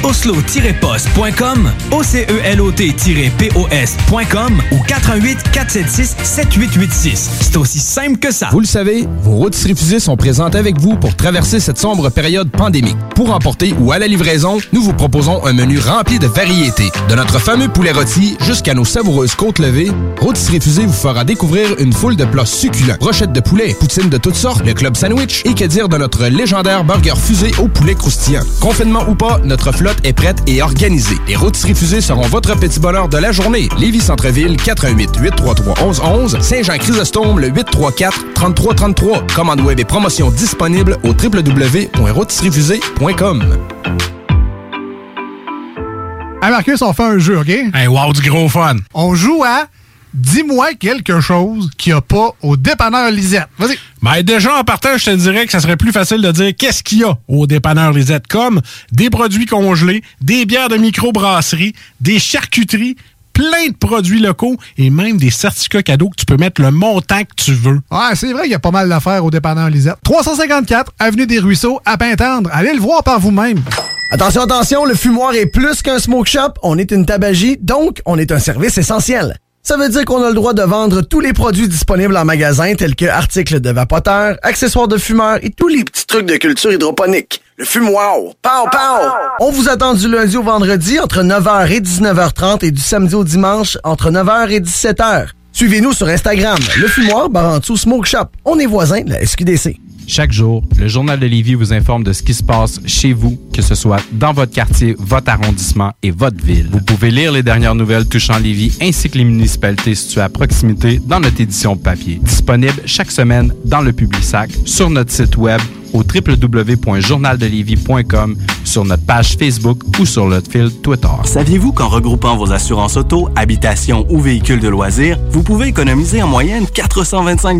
oslo-post.com, OCELOT-POS.com ou 418 476 7886. C'est aussi simple que ça. Vous le savez, vos rôtisseries fusées sont présentes avec vous pour traverser cette sombre période pandémique. Pour emporter ou à la livraison, nous vous proposons un menu rempli de variétés. De notre fameux poulet rôti jusqu'à nos savoureuses côtes levées, Rôtisserie Fusée vous fera découvrir une foule de plats succulents. Brochettes de poulet, poutines de toutes sortes, le club sandwich et que dire de notre légendaire burger fusée au poulet croustillant. Confinement ou pas, notre flotte est prête et organisée. Les Rôtisseries Fusées seront votre petit bonheur de la journée. Lévis Centreville, 418 833 1111 Saint-Jean-Chrysostome, le 834 3333. Commande web et promotion disponible au www.rôtisseriefusée.com. Hey Marcus, on fait un jeu, OK? Hey, wow, du gros fun. On joue à Dis-moi quelque chose qu'il n'y a pas au dépanneur Lisette. Vas-y. Ben déjà, en partant, je te dirais que ça serait plus facile de dire qu'est-ce qu'il y a au dépanneur Lisette, comme des produits congelés, des bières de microbrasserie, des charcuteries, plein de produits locaux et même des certificats cadeaux que tu peux mettre le montant que tu veux. Ouais, c'est vrai qu'il y a pas mal d'affaires au dépanneur Lisette. 354 Avenue des Ruisseaux, à Pintendre. Allez le voir par vous-même. Attention, attention, le fumoir est plus qu'un smoke shop. On est une tabagie, donc on est un service essentiel. Ça veut dire qu'on a le droit de vendre tous les produits disponibles en magasin, tels que articles de vapoteurs, accessoires de fumeurs et tous les petits trucs de culture hydroponique. Le fumoir. Pow, pow! On vous attend du lundi au vendredi entre 9h et 19h30 et du samedi au dimanche entre 9h et 17h. Suivez-nous sur Instagram, le fumoir Barantou Smoke Shop. On est voisins de la SQDC. Chaque jour, le Journal de Lévis vous informe de ce qui se passe chez vous, que ce soit dans votre quartier, votre arrondissement et votre ville. Vous pouvez lire les dernières nouvelles touchant Lévis ainsi que les municipalités situées à proximité dans notre édition papier. Disponible chaque semaine dans le Publisac, sur notre site web au www.journaldelévis.com, sur notre page Facebook ou sur notre fil Twitter. Saviez-vous qu'en regroupant vos assurances auto, habitation ou véhicules de loisirs, vous pouvez économiser en moyenne 425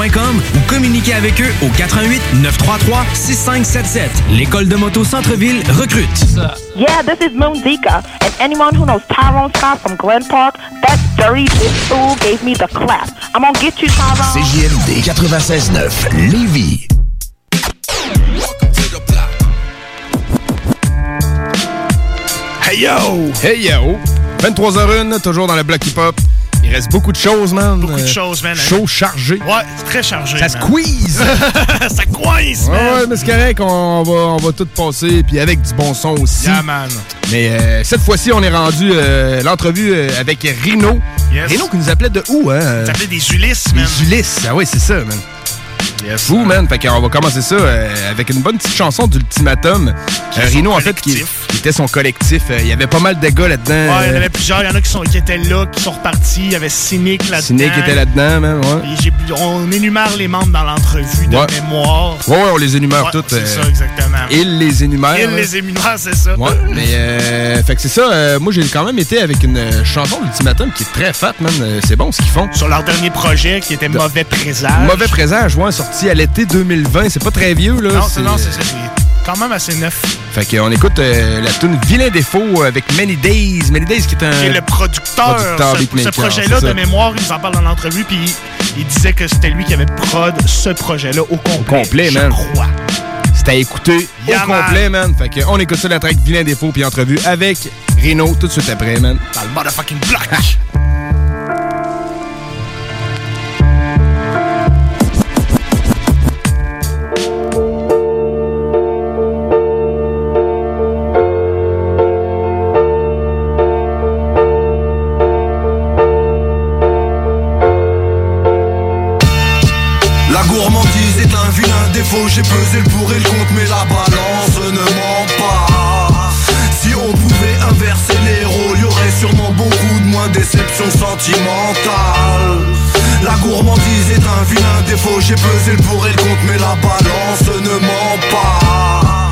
ou communiquez avec eux au 88 933 6577. L'école de moto Centre-ville recrute. Yeah, this is Moon Zika. And anyone who knows Tyrone Scott from Glen Park, that dirty bitch fool gave me the clap. I'm gonna get you, Tyrone. CJMD 96.9, Lévis. Hey yo! Hey yo! 23h01, toujours dans le bloc hip-hop. Il reste beaucoup de choses, man. Beaucoup de Euh, choses, man. Chaud, chargé. Ouais, très chargé. Ça man. squeeze! ça coince, Ouais, man. ouais, mais c'est correct, on va, on va tout passer, puis avec du bon son aussi. Yeah, man. Mais euh, cette fois-ci, on est rendu euh, l'entrevue euh, avec Rino. Yes. Rino qui nous appelait de où, hein? Ça s'appelait des Ulysses, man. Des Ulysses, ah oui, c'est ça, man. Yes. Fou, man. Fait qu'on va commencer ça euh, avec une bonne petite chanson d'Ultimatum. Rino, en fait, qui, qui était son collectif. Euh, Il y avait pas mal de gars là-dedans. Ouais, il y en Euh, avait plusieurs. Il y en a qui, sont, qui étaient là, qui sont repartis. Il y avait Cynic là-dedans. Cynic était là-dedans, man, ouais. On énumère les membres dans l'entrevue de Ouais. mémoire. Ouais, ouais, on les énumère Ouais, toutes. c'est euh, ça, exactement. Il les énumère. Il hein. les énumère, c'est ça. Ouais, mais euh, fait que c'est ça. euh, moi, j'ai quand même été avec une chanson d'Ultimatum qui est très fat, man. C'est bon ce qu'ils font. Sur leur dernier projet qui était Mauvais Présage. Mauvais présage, ouais, sorti à l'été 2020. C'est pas très vieux, là. Non, c'est non, c'est ça. c'est quand même assez neuf. Fait qu'on écoute euh, la tune Vilain défaut avec Many Days. Many Days qui est un. Et le producteur, producteur, ce- projet-là de mémoire, il nous en parle dans l'entrevue, puis il, il disait que c'était lui qui avait prod ce projet-là au complet. Au complet, je man. crois. C'était à écouter Yeah, au complet, man. Fait qu'on écoute ça, la track Vilain défaut, puis entrevue avec Reno tout de suite après, man. Dans le motherfucking block. J'ai pesé le pour et le contre mais la balance ne ment pas. Si on pouvait inverser les rôles Y'aurait sûrement beaucoup de moins déception sentimentale. La gourmandise est un vilain défaut J'ai pesé le pour et le contre mais la balance ne ment pas.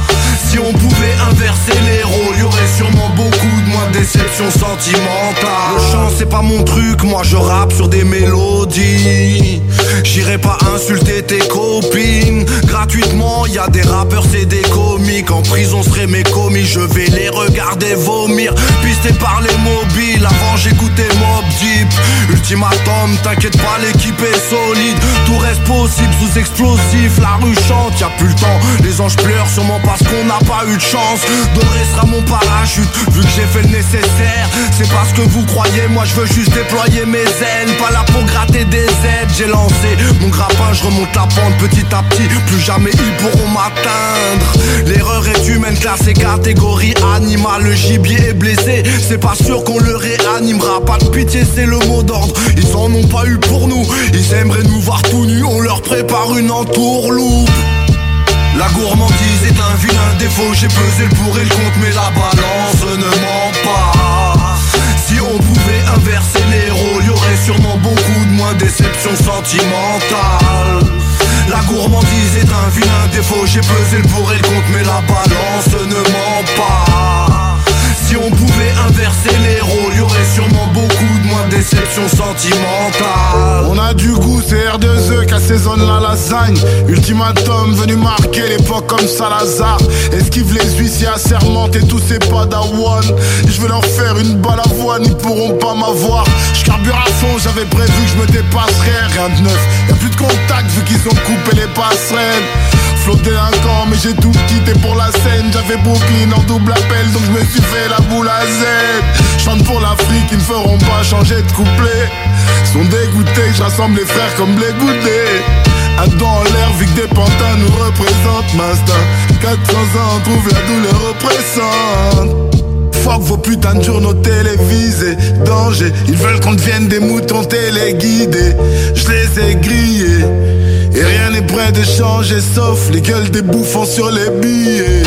Si on pouvait inverser les rôles, y aurait sûrement beaucoup de moins de déceptions sentimentales. Le chant c'est pas mon truc, moi je rappe sur des mélodies. J'irai pas insulter tes copines gratuitement. Y a des rappeurs, c'est des comiques. En prison serait mes commis, je vais les regarder vomir. Pisté par les mobiles, avant j'écoutais Mob Deep. Ultimatum, t'inquiète pas, l'équipe est solide. Tout reste possible sous explosif. La rue chante, y a plus le temps. Les anges pleurent sûrement parce qu'on n'a pas eu de chance. Doré sera mon parachute, vu que j'ai fait le nécessaire. C'est parce que vous croyez, moi je veux juste déployer mes ailes. Pas là pour gratter des aides, j'ai lancé mon grappin, je remonte la pente petit à petit. Plus jamais ils pourront m'atteindre. L'erreur est humaine, classée catégorie animale. Le gibier est blessé, c'est pas sûr qu'on le réanimera. Pas de pitié, c'est le mot d'ordre. Ils en ont pas eu pour nous, ils aimeraient nous voir tout nus. On leur prépare une entourloupe. La gourmandise est un vilain défaut, j'ai pesé le pour et le contre, mais la balance ne ment pas. Si on pouvait inverser les rôles, y aurait sûrement beaucoup de moins déceptions sentimentales. La gourmandise est un vilain défaut, j'ai pesé le pour et le contre, mais la balance ne ment pas. Si on pouvait inverser les rôles, y aurait sûrement beaucoup de moins de déceptions sentimentales. On a du goût, c'est R2E qui assaisonne la lasagne. Ultimatum venu marquer l'époque comme Salazar. Esquive les huissiers assermentés, tous ces padawans. Je vais leur faire une balle à voix, ils pourront pas m'avoir. Je à fond, j'avais prévu que je me dépasserais. Rien de neuf, y'a plus de contact vu qu'ils ont coupé les passerelles. Mais j'ai tout quitté pour la scène. J'avais Brooklyn en double appel, donc je me suis fait la boule à Z. Chante pour l'Afrique, ils ne feront pas changer de couplet. Sont dégoûtés je rassemble les frères comme les goûtés. Un en l'air, vu que des pantins nous représentent. Mastin, 400 ans, on trouve la douleur oppressante. Fuck vos putains de journaux télévisés, danger. Ils veulent qu'on devienne des moutons téléguidés. Je les ai grillés. Et rien n'est prêt de changer sauf les gueules des bouffons sur les billets.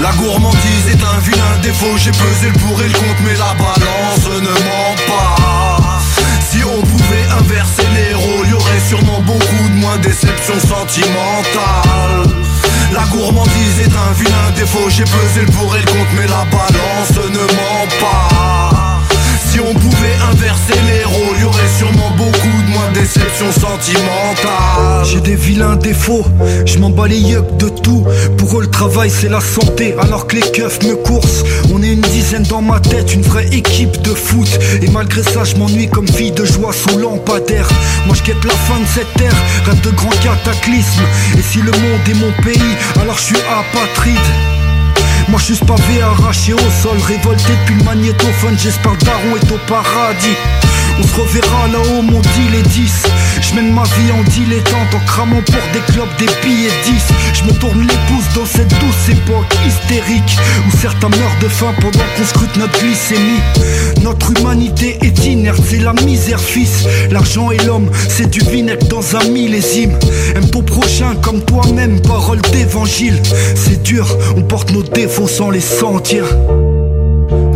La gourmandise est un vilain défaut, j'ai pesé le pour et le contre, mais la balance ne ment pas. Si on pouvait inverser les rôles, y aurait sûrement beaucoup de moins de déceptions sentimentales. La gourmandise est un vilain défaut, j'ai pesé le pour et le contre, mais la balance ne ment pas. Si on pouvait inverser les rôles, y aurait sûrement beaucoup de moins de déceptions sentimentales. J'ai des vilains défauts, je m'en bats de tout. Pour eux, le travail c'est la santé, alors que les keufs me coursent. On est une dizaine dans ma tête, une vraie équipe de foot. Et malgré ça, je m'ennuie comme fille de joie sous lampadaire. Moi, je guette la fin de cette ère, rêve de grands cataclysmes. Et si le monde est mon pays, alors je suis apatride. Moi suis pavé arraché au sol, révolté depuis le magnétophone, j'espère le daron est au paradis. On se reverra là-haut, mon deal est 10. Je mène ma vie en dilettante, en cramant pour des clubs, des billets 10. Je me tourne les pouces dans cette douce époque hystérique où certains meurent de faim pendant qu'on scrute notre glycémie. Notre humanité est inerte, c'est la misère, fils. L'argent et l'homme, c'est du vinaigre dans un millésime. Aime ton prochain comme toi-même, parole d'évangile. C'est dur, on porte nos défauts sans les sentir.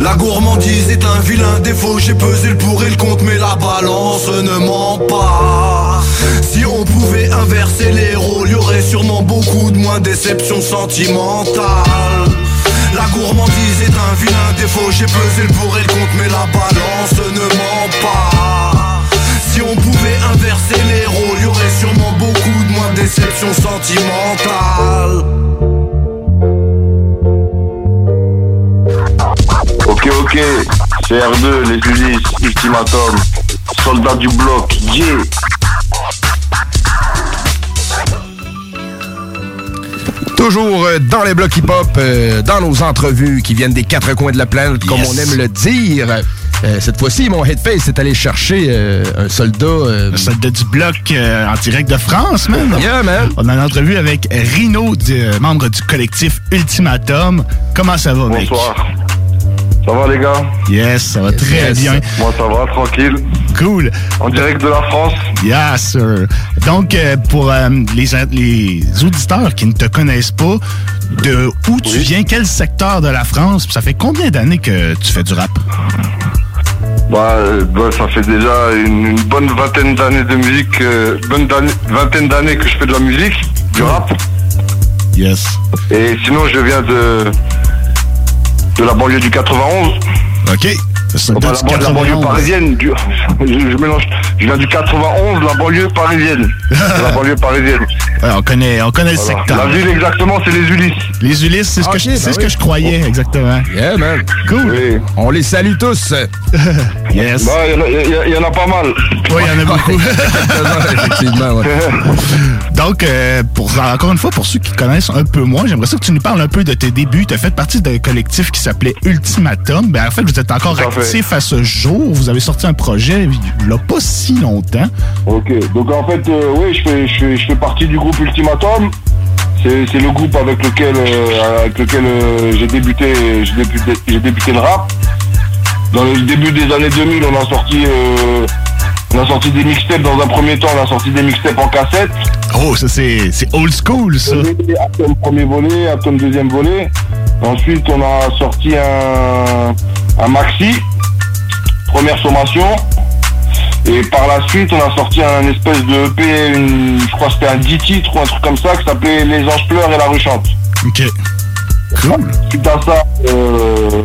La gourmandise est un vilain défaut, j'ai pesé le pour et le contre, mais la balance ne ment pas. Si on pouvait inverser les rôles, y aurait sûrement beaucoup de moins de déceptions sentimentales. La gourmandise est un vilain défaut, j'ai pesé le pour et le contre, mais la balance ne ment pas. Si on pouvait inverser les rôles, y aurait sûrement beaucoup de moins de déceptions Ok, ok, c'est R2, les Ulysses, Ultimatum, soldats du bloc, yeah Toujours euh, dans les blocs hip-hop, euh, dans nos entrevues qui viennent des quatre coins de la planète, comme Yes. on aime le dire. Euh, cette fois-ci, mon headface est allé chercher euh, un soldat. Un soldat du bloc euh, en direct de France, man. Yeah, man. On a une entrevue avec Rino, du- euh, membre du collectif Ultimatum. Comment ça va, mec? Bonsoir. Ça va les gars Yes, ça va très Yes. bien. Moi ça va, tranquille. Cool. En direct de la France Yes, sir. Donc, euh, pour euh, les, les auditeurs qui ne te connaissent pas, de où tu viens, quel secteur de la France, puis ça fait combien d'années que tu fais du rap? Bah, euh, bah, ça fait déjà une, une bonne vingtaine d'années de musique, euh, bonne vingtaine d'années que je fais de la musique, du rap. Yes. Et sinon, je viens de de la banlieue du 91. Ok. Enfin, la, ban- la banlieue parisienne. Du, je, je mélange. Je viens du 91, la banlieue parisienne. la banlieue parisienne. Ouais, on connaît, on connaît le secteur. La ville exactement, c'est les Ulysse. Les Ulysses, c'est ce, que, je, ben ce oui. que je croyais, exactement. Yeah, man. Cool. On les salue tous. yes. Bah, il y en a- il y, y en a pas mal. Oui, il y en a beaucoup. Effectivement, ouais. Donc, euh, pour, encore une fois, pour ceux qui connaissent un peu moins, j'aimerais ça que tu nous parles un peu de tes débuts. Tu as fait partie d'un collectif qui s'appelait Ultimatum. Ben, en fait, vous êtes encore. Actif à ce jour. Vous avez sorti un projet il n'y a pas si longtemps. Ok, donc en fait, euh, oui, je fais, je, fais, je fais partie du groupe Ultimatum. C'est le groupe avec lequel, euh, avec lequel euh, j'ai débuté, débuté, le rap. Dans le début des années 2000, on a sorti, euh, on a sorti des mixtapes. Dans un premier temps, on a sorti des mixtapes en cassette. Oh, ça c'est c'est old school, ça. Atom premier volet, Atom deuxième volet. Ensuite, on a sorti un, un maxi, première sommation. Et par la suite, on a sorti un espèce de EP, une- je crois que c'était un 10 titres ou un truc comme ça, qui s'appelait Les Anges pleurent et la rue chante. Ok. Cool. Suite à ça, euh,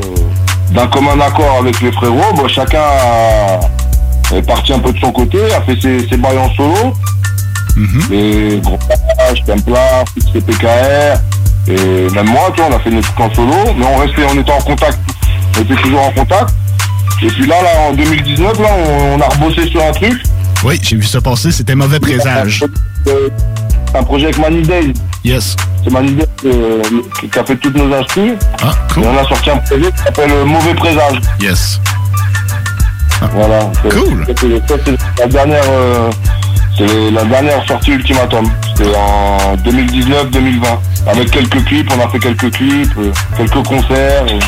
d'un commun accord avec les frérots, bon, chacun a- est parti un peu de son côté, a fait ses, ses bails en solo. Les gros Page, Templar, les PKR, et même moi, tu vois, on a fait nos trucs en solo, mais on restait, on était en contact, on était toujours en contact. Et puis là, là, en 2019, là, on, on a rebossé sur un truc. Oui, j'ai vu ça passer, c'était mauvais présage. Euh, un projet avec Manny Days. Yes. C'est Manny Days euh, qui, a fait toutes nos instrus. Ah, cool. Et on a sorti un projet qui s'appelle euh, Mauvais Présage. Yes. Voilà. Cool. C'est- c'est la dernière, euh, c'est la dernière sortie Ultimatum. C'était en 2019-2020. Avec quelques clips, on a fait quelques clips, euh, quelques concerts. et-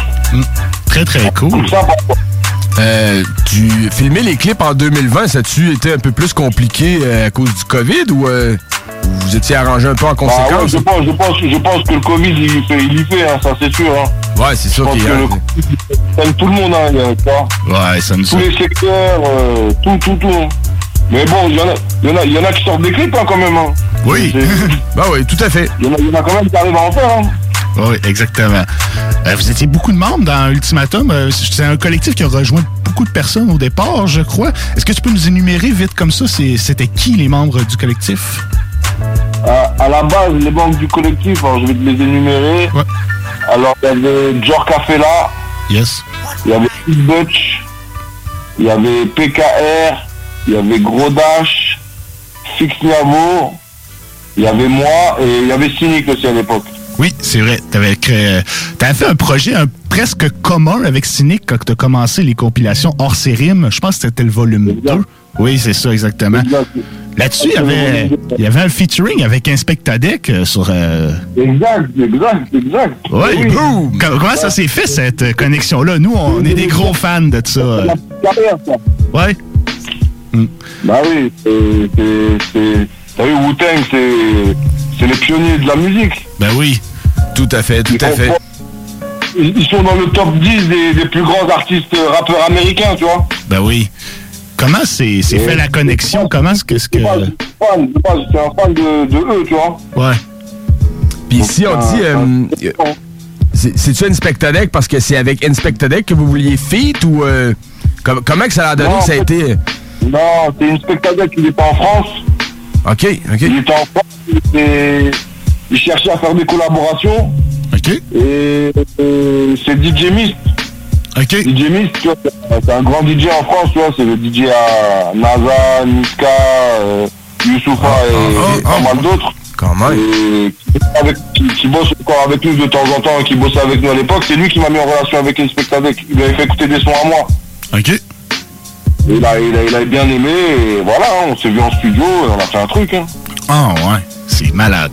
Très très cool. Euh, tu filmais les clips en 2020, ça a-tu été un peu plus compliqué euh, à cause du COVID ou euh, vous étiez arrangé un peu en Ah ouais, conséquence? je, pense, je, pense, je pense que le Covid, il y fait, il y fait hein, ça c'est sûr. Hein. Ouais, c'est sûr qu'il y a. le tout le monde, hein, il y a- tu vois. Ouais, ça nous Tous les secteurs, euh, tout, tout, tout. hein. Mais bon, il y, en a- il y, en a- il y en a qui sortent des clips hein, quand même. Hein. Oui. bah oui, tout à fait. Y, il y en a quand même qui arrivent à en faire. Hein. Oui, exactement. Euh, vous étiez beaucoup de membres dans Ultimatum. Euh, C'est un collectif qui a rejoint beaucoup de personnes au départ, je crois. Est-ce que tu peux nous énumérer vite comme ça, c'était qui les membres du collectif? À, à la base, les banques du collectif, alors je vais te les énumérer. Alors, il y avait Jorka Fela, Yes. il y avait Big Butch, il y avait PKR, il y avait Gros Dash, Fix Niavo, il y avait moi et il y avait Cynic aussi à l'époque. Oui, c'est vrai. T'avais créé- t'avais fait un projet un, presque commun avec Cynic quand tu as commencé les compilations hors série. Je pense que c'était le volume 2. Oui, c'est ça, exactement. Là-dessus, il y avait, il y avait un featuring avec Inspectadec euh, sur. euh, Exact, exact, exact. Ouais, Oui. boum! Com- Comment ça s'est fait cette euh, connexion-là? Nous, on est des gros fans de ça. Ouais. Bah oui, c'est- T'as vu, Wu-Tang, c'est... C'est les pionniers de la musique. Ben oui. Tout à fait, tout à fait. Ils ils sont dans le top 10 des, des plus grands artistes euh, rappeurs américains, tu vois. Ben oui. Comment c'est fait la connexion? Comment est-ce que. pas, j'étais un fan de, de eux, tu vois. Ouais. Puis ici, on dit. euh, euh, c'est- C'est-tu Inspectodec parce que c'est avec Inspectodec que vous vouliez feat ou. euh, com- comment que ça a donné Non, que ça a été. Non, c'est une spectateur qui était en France. Ok, ok. Il était en France, il, était- il cherchait à faire des collaborations. Ok. Et, et c'est DJ Mist. Ok. DJ Mist, tu vois, c'est- un grand DJ en France, tu vois, c'est le DJ à NASA, Niska, euh, Youssoufa et, et pas mal d'autres. Quand même. Et qui, avec- qui- qui bosse encore avec nous de temps en temps, et qui bossait avec nous à l'époque, c'est lui qui m'a mis en relation avec Inspector Deck. Il avait fait écouter des sons à moi. Ok. Il a, il a, il a bien aimé, et voilà, hein, on s'est vu en studio, et on a fait un truc. Hein. Ah ouais. C'est malade.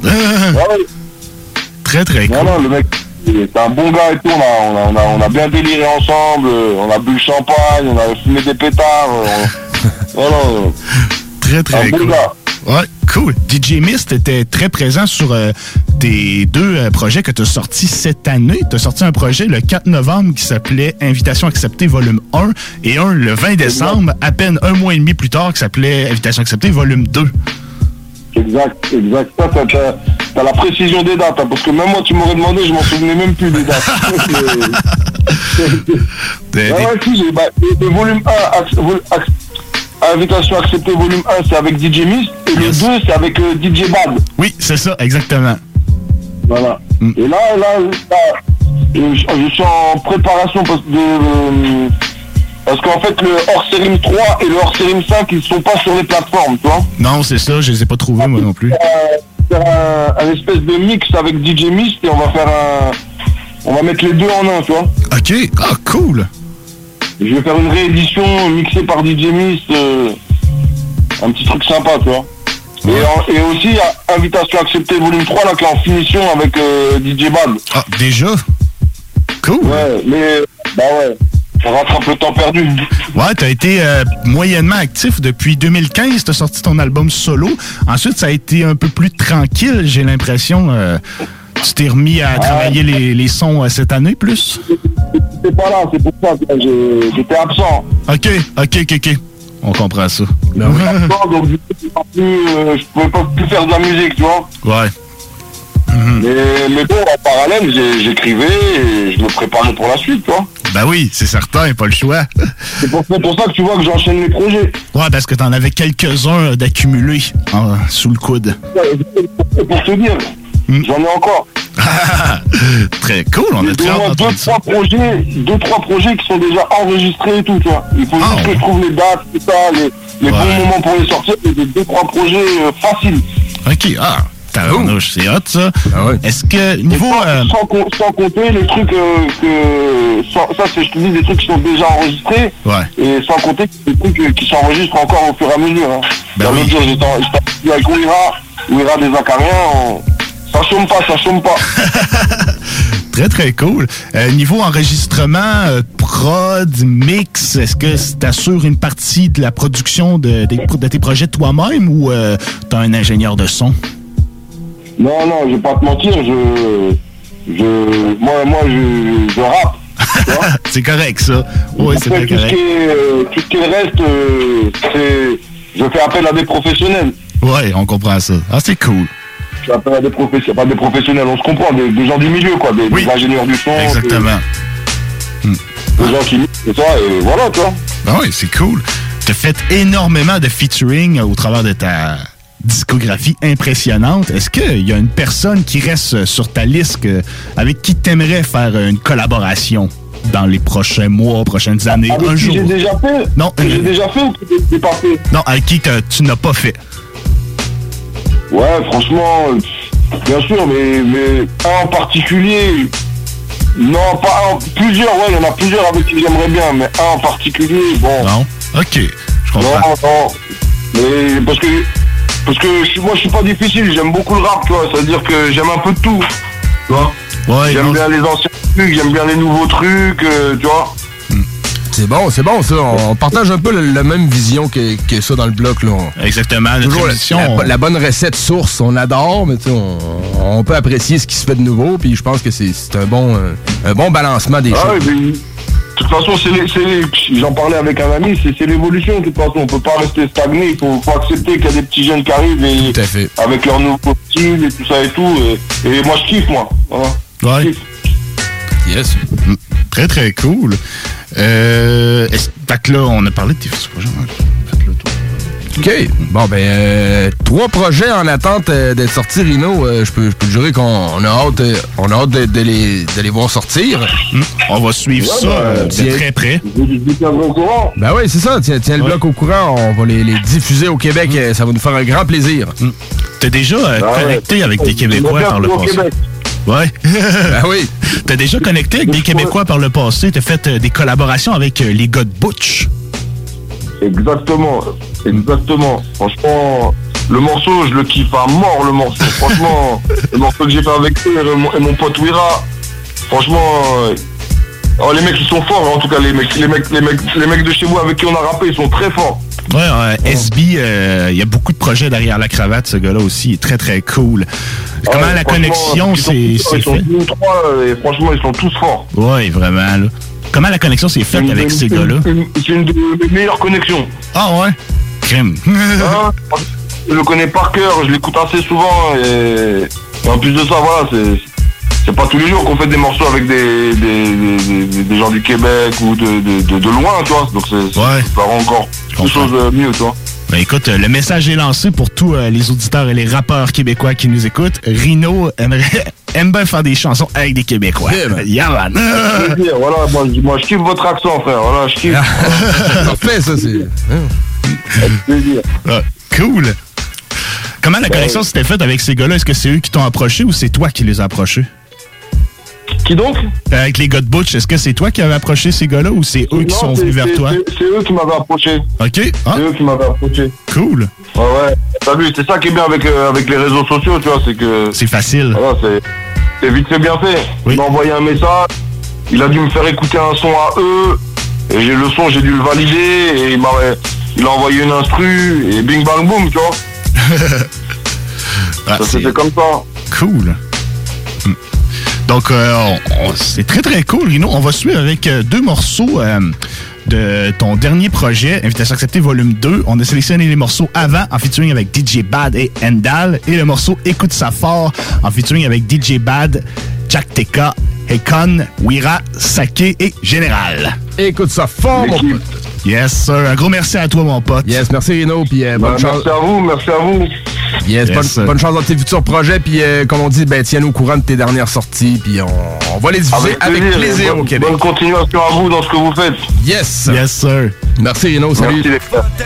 Très très cool. Non, non, le mec, c'est un bon gars et tout, on a, on a, on a, on a bien déliré ensemble, euh, on a bu le champagne, on a fumé des pétards. euh, on- voilà, euh, Très très un bon cool. gars. Ouais, cool. DJ Mist était très présent sur euh, tes deux euh, projets que tu as sortis cette année. Tu as sorti un projet le 4 novembre qui s'appelait Invitation acceptée volume 1 et un le 20 décembre, à peine un mois et demi plus tard, qui s'appelait Invitation acceptée volume 2. Exact, exact. T'as, t'as- t'as la précision des dates, hein, parce que même moi, tu m'aurais demandé, je m'en souvenais même plus des dates. Ah ouais, si, bah, le volume 1, ac- vol- ac- invitation acceptée volume 1, c'est avec DJ Mist, et le 2, c'est avec euh, DJ Bad. Oui, c'est ça, exactement. Voilà. Et là, là, là, je, suis en préparation parce, de, euh, parce qu'en fait, le hors-série 3 et le hors-série 5, ils sont pas sur les plateformes, tu vois. Non, c'est ça, je les ai pas trouvés, moi non plus. Euh, faire un, un espèce de mix avec DJ Mist et on va faire un. On va mettre les deux en un, tu vois. Ok, ah, cool. Je vais faire une réédition mixée par DJ Mist. euh, un petit truc sympa, tu vois. Et, et aussi, à- invitation acceptée volume 3, là, qui est en finition avec euh, DJ Bad. Ah, déjà? Cool. Ouais, mais. Bah ouais. On rattrape le temps perdu. Ouais, t'as été euh, moyennement actif depuis 2015, t'as sorti ton album solo. Ensuite, ça a été un peu plus tranquille, j'ai l'impression. euh, tu t'es remis à travailler les, les sons euh, cette année plus? J'étais pas là, c'est pour ça que j'étais absent. Ok, ok, ok, ok. On comprend ça. J'étais absent, donc je pouvais pas plus, faire de la musique, tu vois. Ouais. Mais, mais bon, en parallèle, j'écrivais et je me préparais pour la suite, tu vois. Ben oui, c'est certain, pas le choix. C'est pour, pour ça que tu vois que j'enchaîne les projets. Ouais, parce que t'en avais quelques-uns d'accumulés hein, sous le coude. Pour te dire, j'en ai encore. Très cool, on a Au très hâte deux, trois projets, deux, trois projets qui sont déjà enregistrés et tout, tu vois. Il faut Ah, juste que je trouve les dates, tout ça, les, les bons moments pour les sortir, et des deux, trois projets euh, faciles. Ok, ah, tabarnouche, c'est hot ça. Est-ce que niveau. euh, Sans, com- sans compter les trucs euh, que. sans- ça, c'est, je te dis, des trucs qui sont déjà enregistrés. Ouais. Et sans compter des trucs euh, qui s'enregistrent encore au fur et à mesure. Hein. Ben oui. j'étais en- studio avec Ouira, Ouira des Acariens. on- Ça chôme pas, ça chôme pas. Très, très cool. Euh, niveau enregistrement, euh, prod, mix, est-ce que t'assures une partie de la production de tes projets toi-même ou euh, t'as un ingénieur de son? Non, non, je vais pas te mentir, je. je moi, moi, je, je rappe. c'est correct, ça. Oui, c'est Après, bien tout, ce correct. qui est, euh, tout ce qui reste, euh, c'est. Je fais appel à des professionnels. Ouais, on comprend ça. Ah, c'est cool. Je fais appel à des professionnels, pas des professionnels, on se comprend, des, des gens du milieu, quoi, des, des ingénieurs du son. Exactement. Des, des gens qui et ça, et voilà, tu vois. Ben oui, c'est cool. T'as fait énormément de featuring au travers de ta discographie impressionnante. Est-ce qu'il y a une personne qui reste sur ta liste que- avec qui t'aimerais faire une collaboration dans les prochains mois, prochaines années, Avec un qui jour? j'ai déjà fait? Non, que j'ai euh, déjà fait ou que j'ai pas fait? Non, avec qui tu n'as pas fait? Ouais, franchement, euh, bien sûr, mais, mais un en particulier, non, pas un, plusieurs, ouais, il y en a plusieurs avec qui j'aimerais bien, mais un en particulier, bon. Non, ok, je comprends. Non, non, mais parce que, parce que je moi je suis pas difficile, j'aime beaucoup le rap, tu vois, c'est-à-dire que j'aime un peu de tout, tu vois. j'aime bien les anciens trucs, j'aime bien les nouveaux trucs, euh, tu vois. C'est bon, c'est bon ça. On partage un peu la même vision que, que ça dans le bloc. Là. Exactement. notre Toujours la, émission, la- on- la bonne recette source, on adore, mais tu sais, on, on peut apprécier ce qui se fait de nouveau. Puis je pense que c'est c'est un bon, euh, un bon balancement des Ah choses. De toute façon, j'en parlais avec un ami, c'est c'est l'évolution de toute façon. On peut pas rester stagné. Il faut, faut accepter qu'il y a des petits jeunes qui arrivent et avec leur nouveau style et tout ça et tout. Et, et moi, je kiffe, moi. Voilà. Ouais. Yes. Mm, Très, très cool. Euh, est-ce- fait que là, on a parlé de tes. OK. Bon, ben, euh, trois projets en attente euh, d'être sortis, Rino. Euh, je peux, te jurer qu'on on a hâte, euh, on a hâte de, de les, de les voir sortir. On va suivre ça, euh, de très près. Ben oui, c'est ça. Tiens, tiens le bloc au courant. On va les, les diffuser au Québec. Euh, Ça va nous faire un grand plaisir. T'es déjà ouais. connecté avec des Québécois par le passé. Ouais. ben oui. T'as déjà connecté avec des Québécois par le passé. T'as fait euh, des collaborations avec euh, les gars de Butch. Exactement. Exactement. Franchement, le morceau, je le kiffe à mort, le morceau. Franchement, le morceau que j'ai fait avec eux et mon, et mon pote Wira. Franchement, euh, oh, les mecs, ils sont forts. En tout cas, les mecs, les mecs, les mecs, les mecs de chez moi avec qui on a rappé, ils sont très forts. Ouais, euh, SB, euh, il y a beaucoup de projets derrière la cravate, ce gars-là aussi. Il est très, très cool. Comment Ouais, la connexion, c'est tous- Ils sont ou trois, euh, et franchement, ils sont tous forts. Ouais, vraiment, là. Comment la connexion s'est faite avec ces gars-là? C'est une de mes meilleures connexions. Ah ouais? Crème. Hein, je le connais par cœur, je l'écoute assez souvent et, en plus de ça, voilà, c'est pas tous les jours qu'on fait des morceaux avec des, des, des- des- des gens du Québec ou de, de, de, de loin, tu vois. Donc c'est ça rend encore quelque chose de mieux, tu vois. Ben écoute, euh, le message est lancé pour tous euh, les auditeurs et les rappeurs québécois qui nous écoutent. Rino aimerait, aime bien faire des chansons avec des Québécois. Yeah, man. Je veux dire, voilà, moi, je- moi je kiffe votre accent, frère. Voilà, je kiffe. Parfait, ça, c'est. Ah, cool. Comment la connexion s'était faite avec ces gars-là? Est-ce que c'est eux qui t'ont approché ou c'est toi qui les as approchés? Qui donc? Avec les gars de Butch, est-ce que c'est toi qui avais approché ces gars-là ou c'est eux qui sont c'est- venus vers c'est- toi? c'est- C'est eux qui m'avaient approché. OK. Ah. C'est eux qui m'avaient approché. Cool. Ouais, ouais. T'as vu, c'est ça qui est bien avec, euh, avec les réseaux sociaux, tu vois, c'est que. C'est facile. Voilà, c'est. C'est vite fait bien fait. Il m'a envoyé un message, il a dû me faire écouter un son à eux, et j'ai le son, j'ai dû le valider, et il m'a il a envoyé une instru, et bing bang boom, tu vois. Ah, ça s'est c'est- fait comme ça. Cool. Donc, euh, c'est très très cool, Rino. On va suivre avec euh, deux morceaux euh, de ton dernier projet, Invitation acceptée volume 2. On a sélectionné les morceaux avant en featuring avec DJ Bad et Endal et le morceau Écoute ça fort en featuring avec DJ Bad, Jack Teka, Hekon, Wira, Sake et Général. Écoute ça fort, mon pote. Yes, sir. Un gros merci à toi, mon pote. Yes, merci Rino, puis euh, bonne Ben, chance. merci à vous, merci à vous. Yes, Yes, bonne, sir. bonne chance dans tes futurs projets, puis euh, comme on dit, ben, tiens-nous au courant de tes dernières sorties, puis on, on va les diffuser avec plaisir, et au bonne- Québec. Bonne continuation à vous dans ce que vous faites. Yes. Yes, sir. Merci Rino, salut.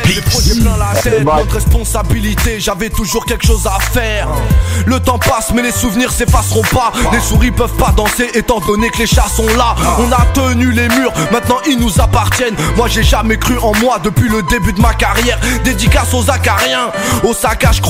Merci notre responsabilité, j'avais toujours quelque chose à faire. Le temps passe, mais les souvenirs s'effaceront pas. Les souris peuvent pas danser, étant donné que les chats sont là. On a tenu les murs, maintenant ils nous appartiennent. Moi j'ai jamais cru en moi depuis le début de ma carrière. Dédicace aux acariens, au saccage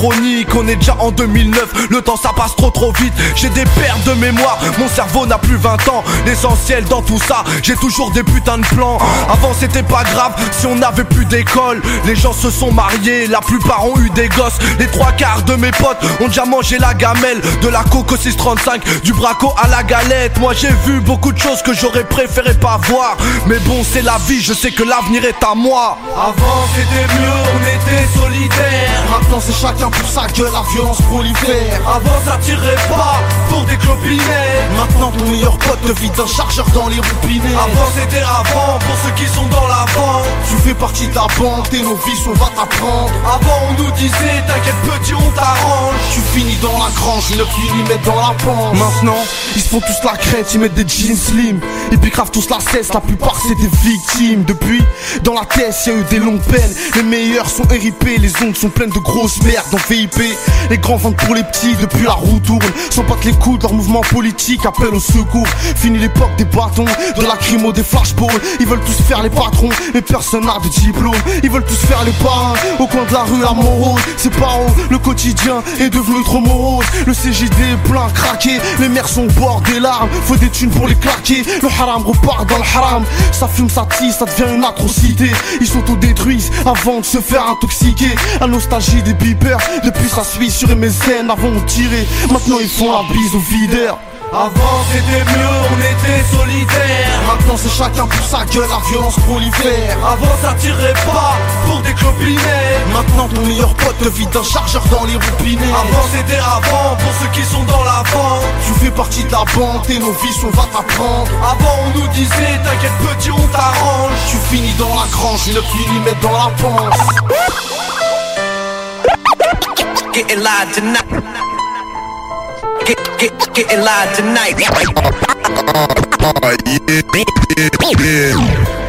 on est déjà en 2009. Le temps ça passe trop trop vite, j'ai des pertes de mémoire. Mon cerveau n'a plus 20 ans. L'essentiel dans tout ça, j'ai toujours des putains de plans. Avant c'était pas grave si on n'avait plus d'école. Les gens se sont mariés, la plupart ont eu des gosses. Les trois quarts de mes potes ont déjà mangé la gamelle. De la coco 635, du braco à la galette. Moi j'ai vu beaucoup de choses que j'aurais préféré pas voir. Mais bon, c'est la vie, je sais que l'avenir est à moi. Avant c'était mieux, on était solidaires. Maintenant c'est chacun pour sa gueule, la violence prolifère. Avant ça tirait pas pour des clopinettes. Maintenant ton meilleur pote te vide un chargeur dans les roupinets. Avant c'était avant pour ceux qui sont dans la vente. Tu fais partie de la bande et nos vies on va t'apprendre. Avant on nous disait t'inquiète petit on t'arrange. Tu finis dans la grange, 9 mm dans la pente. Maintenant, ils se font tous la crête, ils mettent des jeans slim. Et puis grave tous la cesse, la plupart c'est des victimes. Depuis, dans la tête, y a eu des longues peines. Les meilleurs sont RIP, les ongles sont pleines de grosses merdes. Dans VIP, les grands vendent pour les petits, depuis la roue tourne. Sans pas les coups, leur mouvement politique appelle au secours. Fini l'époque des bâtons, de la crimo, des flashballs. Ils veulent tous faire les patrons, mais personne n'a de diplôme. Ils veulent tous faire les parrains, au coin de la rue à Montrose. C'est pas haut, le quotidien est devenu trop morose. Le CJD est plein, craqué, les mères sont au bord des larmes. Faut des thunes pour les claquer, le haram repart dans le haram. Ça fume, ça tisse, ça devient une atrocité. Ils s'autodétruisent avant de se faire intoxiquer. La nostalgie des depuis ça suit sur MSN. Avant on tirait, maintenant ils font la bise aux videurs. Avant c'était mieux, on était solidaires. Maintenant c'est chacun pour sa gueule, la violence prolifère. Avant ça tirait pas pour des clopinettes. Maintenant ton meilleur pote te vide un chargeur dans les roupinets. Avant c'était avant pour ceux qui sont dans la vente. Tu fais partie de la bande et nos vies on va t'apprendre. Avant on nous disait t'inquiète petit on t'arrange. Tu finis dans la grange, 9 mm dans la panse. Getting live tonight. Get, get, getting live tonight. On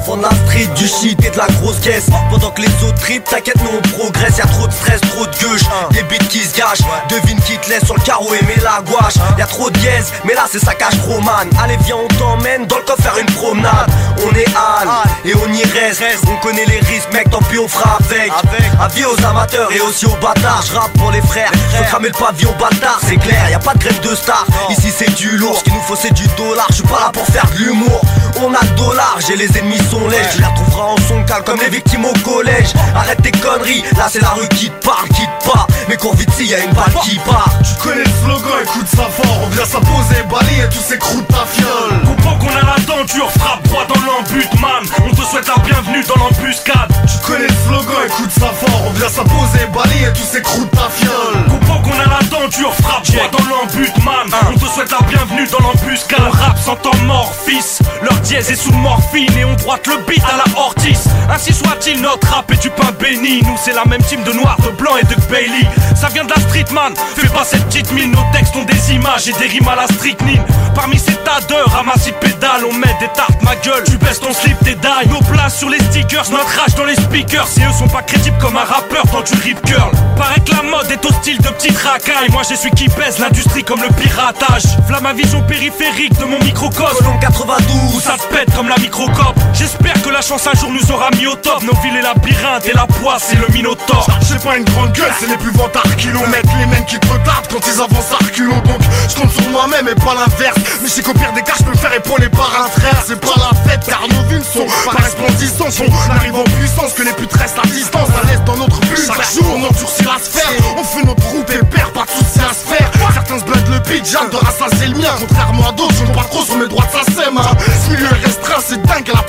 fond de la street, du shit et de la grosse caisse. Pendant que les autres trip, t'inquiète nous on progresse. Y'a trop de stress, trop de gueuche, des beats qui se gâchent. Devine qui te laisse sur le carreau et met la gouache. Y'a trop de dièse, mais là c'est ça cache man Allez viens on t'emmène dans le coffre faire une promenade. On est Anne et on y reste. On connaît les risques mec, tant pis on fera avec. Avis aux amateurs et aussi aux bâtards. Je rappe pour les frères, je cramer le pavillon bâtard C'est clair, y a pas de grève de star. Ici c'est du lourd, ce qu'il nous faut c'est du dollar. Je suis pas là pour faire de l'humour. On a le dollar, j'ai les ennemis sont. Tu la trouveras en son calme comme les victimes au collège. Arrête tes conneries, là c'est la rue qui te parle, qui te pas. Mais cours vite s'il y a une balle qui part. Tu connais le slogan, écoute ça fort, on vient s'imposer, balayer tous ces croûtes ta fiole. Comprends qu'on a la denture, frappe droit dans l'embut, man. On te souhaite la bienvenue dans l'embuscade. Tu connais le slogan, écoute ça fort, on vient s'imposer, balayer tous ces croûtes ta fiole. Comprends qu'on a la denture, frappe droit dans l'embut, man. On te souhaite la bienvenue dans l'embuscade. On rappe sans temps mort, fils. Leur dièse est sous morphine et on droite le beat à la Ortiz. Ainsi soit-il, notre rap est du pain béni. Nous, c'est la même team de noir, de blanc et de Bailey. Ça vient de la street, man. Fais pas cette petite mine. Nos textes ont des images et des rimes à la strychnine. Parmi ces tas d'heures, ramasse pédales, on met des tartes, ma gueule. Tu baisses ton slip, tes dailles. Nos places sur les stickers, notre rage dans les speakers. Si eux sont pas crédibles comme un rappeur dans du rip curl. Paraît que la mode est au style de petite racaille. Moi, j'ai celui qui pèse l'industrie comme le piratage. V'là ma vision périphérique de mon microcosme. Colombe 92, où ça se pète comme la microcop. J'espère que la chance un jour nous aura mis au top. Nos villes et labyrinthes et la poisse et le minotaure. J'ai pas une grande gueule, c'est les plus vantards kilomètres. Les mecs qui te retardent quand ils avancent à reculons. Donc je compte sur moi-même et pas l'inverse. Mais c'est qu'au pire des cas, je peux faire épauler par un frère. C'est pas la fête car nos villes sont par resplendissance. On arrive en puissance que les putes restent à distance. À l'aise dans notre but. Chaque jour, on endurcit la sphère. On fait notre route et perd, pas de soucis à se faire. Certains se blindent le Jeanne de rassasier le mien. Contrairement à d'autres, je ne pas trop sur mes droits de sa hein. Ce milieu est restreint, c'est dingue, la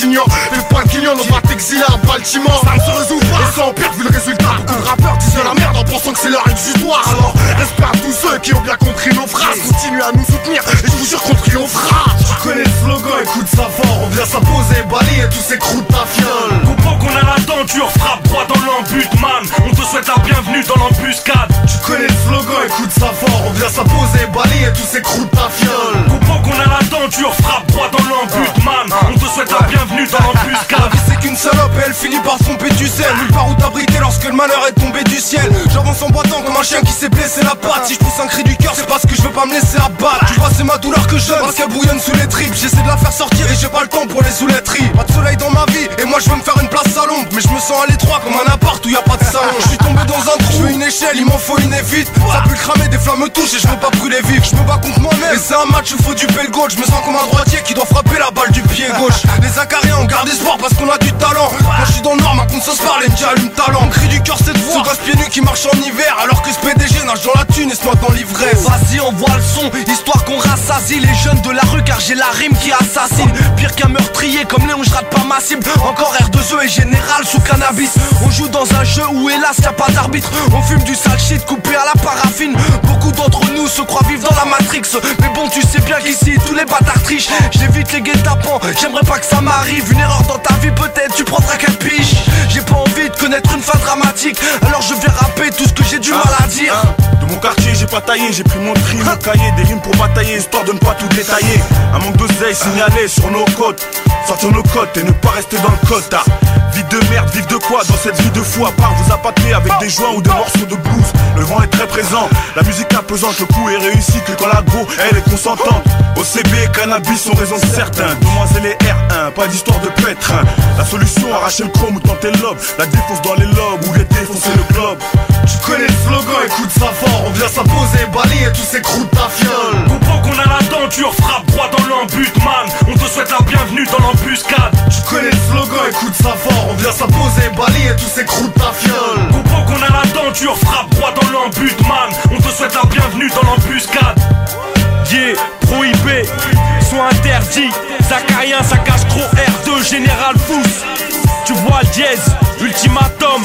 Les points clients, on va t'exiler à Baltimore. Ça ne se résout pas, et ça empire vu le résultat. Beaucoup de rappeurs disent de la merde en pensant que c'est leur exutoire. Alors, respect à tous ceux qui ont bien compris nos phrases. Continuez à nous soutenir, et je vous jure qu'on triomphera. Tu connais le slogan, écoute ça fort. On vient s'imposer, balayer tous ces croûtes ta fiole. Comprends qu'on a la denture, frappe droit dans l'embut, man. On te souhaite la bienvenue dans l'embuscade. Tu connais le slogan, écoute ça fort. On vient s'imposer, balayer tous ces croûtes ta fiole. Souhaite la La vie c'est qu'une salope et elle finit par tromper du sel Nulle part où t'abriter lorsque le malheur est tombé du ciel. J'avance en boitant comme un chien qui s'est blessé la patte. Si je pousse un cri du cœur c'est parce que je veux pas me laisser abattre. Tu vois c'est ma douleur que je donne parce qu'elle bouillonne sous les tripes. J'essaie de la faire sortir et j'ai pas le temps pour les souletteries Pas de soleil dans ma vie et moi je veux me faire une place à l'ombre. Mais je me sens à l'étroit comme un appart où y a pas de salon. Je suis tombé dans un trou, une échelle, il m'en faut une évite Ça le cramer, des flammes me touchent et je veux pas brûler vif. Je me bats contre moi-même. Et c'est un match où faut du gauche. Je me sens comme un droitier qui doit frapper la balle du pied gauche. Les acariens on garde espoir parce qu'on a du talent. Quand je suis dans le noir ma conscience parle et me dit allume talent Cri du cœur c'est de voir Ce gosse pieds nus qui marche en hiver Alors que ce PDG nage dans la thune et se noie dans l'ivresse. Vas-y envoie le son histoire qu'on rassasie. Les jeunes de la rue car j'ai la rime qui assassine. Pire qu'un meurtrier comme Léon je rate pas ma cible. Encore R2E et général sous cannabis. On joue dans un jeu où hélas y a pas d'arbitre. On fume du sale shit coupé à la paraffine. Beaucoup d'entre nous se croient vivre dans la Matrix. Mais bon tu sais bien qu'ici tous les bâtards trichent. J'évite les guet-apens, j'aimerais pas que ça m'arrive. Une erreur dans ta vie peut-être tu prendras quelle piche. J'ai pas envie de connaître une fin dramatique. Alors je viens rapper tout ce que j'ai du mal à dire. De mon quartier, j'ai pas taillé, j'ai pris mon tri, mon cahier, des rimes pour batailler, histoire de ne pas tout détailler. Un manque d'oseille signalé sur nos côtes, sortir nos côtes et ne pas rester dans le code. Vie de merde, vivre de quoi dans cette vie de fou, à part vous appâter avec des joints ou des morceaux de blues. Le vent est très présent, la musique imposante, le coup est réussi que quand la go, elle est consentante. OCB, cannabis sont raison de certains, demoiselles et R1, pas d'histoire de pétrin. La solution, arracher le chrome ou tenter le lobe, la défonce dans les lobes ou les défoncer le globe. Tu connais le slogan, écoute ça fort. On vient s'imposer, balayer tous ces croûtes ta fiole. Comprends qu'on a la denture, frappe droit dans l'embut, man. On te souhaite la bienvenue dans l'embuscade. Tu connais le slogan, écoute ça fort. On vient s'imposer, balayer tous ces croûtes ta fiole. Comprends qu'on a la denture, frappe droit dans l'embut, man. On te souhaite la bienvenue dans l'embuscade. Yeah, prohibé, soit interdit. Zacharia, ça cache trop R2, Général Fous. Tu vois le dièse, ultimatum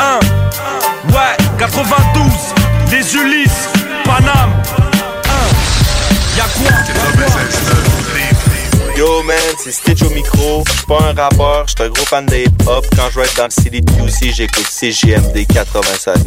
1. Ouais, 92, les Ulysses, Paname 1. Y'a quoi? Yo man, c'est Stitch au micro. J'suis pas un rappeur, j'suis un gros fan de hip-hop. Quand je vais être dans le city de QC, j'écoute CJMD 96.